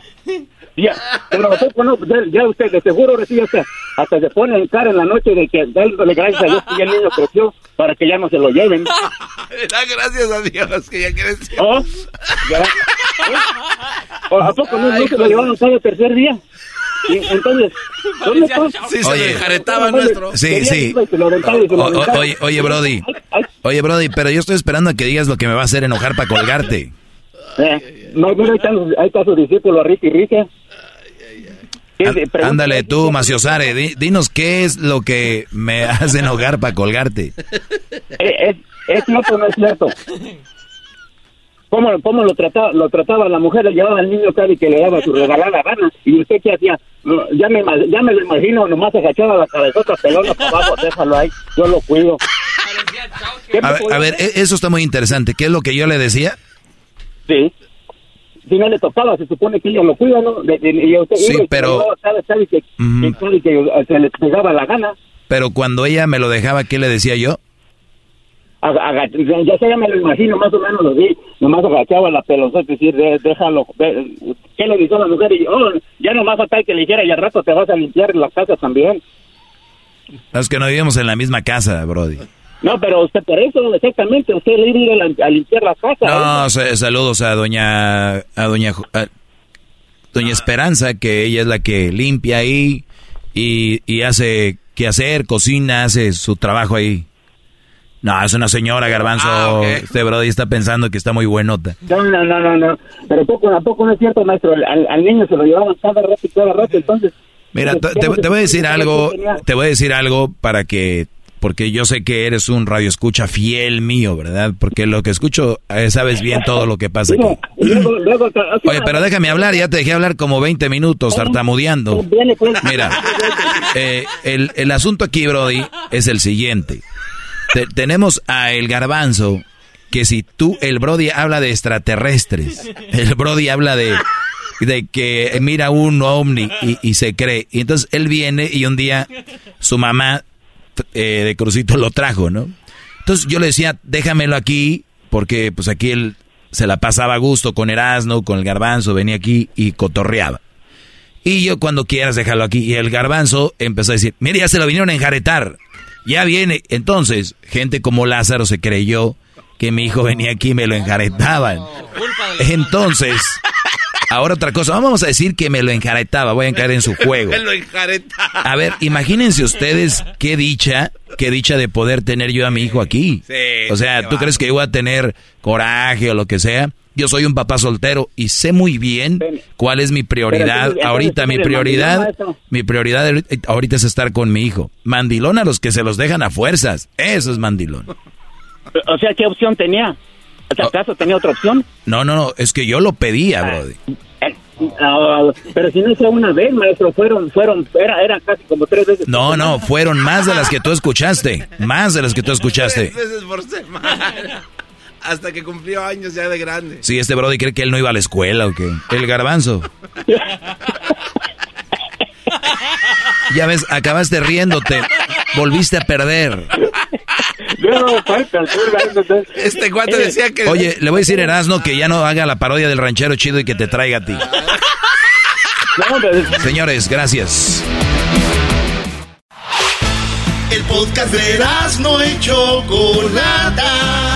Ya, pero tampoco no, ya, ya usted de seguro recibe hasta, hasta se pone en cara en la noche de que dándole gracias a Dios que ya el niño creció para que ya no se lo lleven. Da gracias a Dios que ya creció. ¿Oh? Ya. ¿Eh? ¿O ¿A poco no, no se lo llevaron cada tercer día? Y entonces. Sí, se Oye. enjaretaba nuestro. Sí, sí. Oye, oye, Brody. Oye, Brody, pero yo estoy esperando a que digas lo que me va a hacer enojar para colgarte. Eh, no, mira, ahí está, ahí está su discípulo, Ricky Ricky. ¿Qué- pregunta- Ándale tú, Maciosare, di- dinos qué es lo que me hace enojar para colgarte. Eh, ¿Es, es cierto o no es cierto? ¿Cómo, cómo lo, trataba, lo trataba la mujer? Le llevaba al niño cada y que le daba su regalada gana. ¿Y usted qué hacía? No, Ya me, ya me lo imagino, nomás agachaba la cabezota pelona para abajo, déjalo ahí, yo lo cuido. ¿Qué me A ver, a e- eso está muy interesante. ¿Qué es lo que yo le decía? Sí. Si no le tocaba, se supone que ella lo cuida, ¿no? De- de- y usted Sí, y pero- que, se le pegaba la gana. Pero cuando ella me lo dejaba, ¿qué le decía yo? Aga- ya sé, ya me lo imagino, más o menos lo vi, nomás agachaba la pelota, es decir, de- déjalo, ve- ¿qué le dijo la mujer? Y, oh, ya nomás falta que le dijera, y al rato te vas a limpiar la casa también. No, Es que no vivíamos en la misma casa, Brody. No, pero usted por eso, exactamente, usted le iba a ir a, la- a limpiar la casa. No, sa- saludos a doña a doña a doña Esperanza, que ella es la que limpia ahí y, y hace qué hacer, cocina, hace su trabajo ahí. No, es una señora, Garbanzo. Ah. Este Brody está pensando que está muy buenota. No, no, no, no, no, pero poco a poco no es cierto, maestro, al, al niño se lo llevaban cada rato y cada rato, entonces... Mira, te, te- te voy a decir algo, te voy a decir algo para que, porque yo sé que eres un radio escucha fiel mío, ¿verdad? Porque lo que escucho, eh, sabes bien todo lo que pasa aquí. Oye, pero déjame hablar, ya te dejé hablar como 20 minutos tartamudeando. Viene, pues. Mira, eh, el, el asunto aquí, Brody, es el siguiente. Te- tenemos a el garbanzo, que si tú, el Brody habla de extraterrestres, el Brody habla de, de que mira un ovni y, y se cree. Y entonces él viene y un día su mamá eh, de Crucito lo trajo, ¿no? Entonces yo le decía, déjamelo aquí, porque pues aquí él se la pasaba a gusto con Erasmo, con el garbanzo, venía aquí y cotorreaba. Y yo cuando quieras déjalo aquí. Y el garbanzo empezó a decir, mire, ya se lo vinieron a enjaretar. Ya viene. Entonces, gente como Lázaro se creyó que mi hijo venía aquí y me lo enjaretaban. Entonces, ahora otra cosa. Vamos a decir que me lo enjaretaba. Voy a caer en su juego. Me lo enjaretaba. A ver, imagínense ustedes qué dicha, qué dicha de poder tener yo a mi hijo aquí. Sí, o sea, ¿tú crees que yo voy a tener coraje o lo que sea? Yo soy un papá soltero y sé muy bien cuál es mi prioridad. Pero, ahorita mi ¿eres prioridad, mi prioridad ahorita es estar con mi hijo. Mandilón a los que se los dejan a fuerzas. Eso es mandilón. O sea, ¿qué opción tenía? O sea, ¿acaso tenía otra opción? No, no, no, es que yo lo pedía, brody. Ah, pero si no fue una vez, maestro, fueron, fueron, era, era casi como tres veces. No, no, fueron más de las que tú escuchaste. Más de las que tú escuchaste. Tres veces por semana. Hasta que cumplió años ya de grande. Sí, este Brody cree que él no iba a la escuela o qué. El garbanzo. Ya ves, acabaste riéndote. Volviste a perder. Este cuate decía que... Oye, le voy a decir a Erasno que ya no haga la parodia del ranchero chido y que te traiga a ti. Señores, gracias. El podcast de no y Chocolata.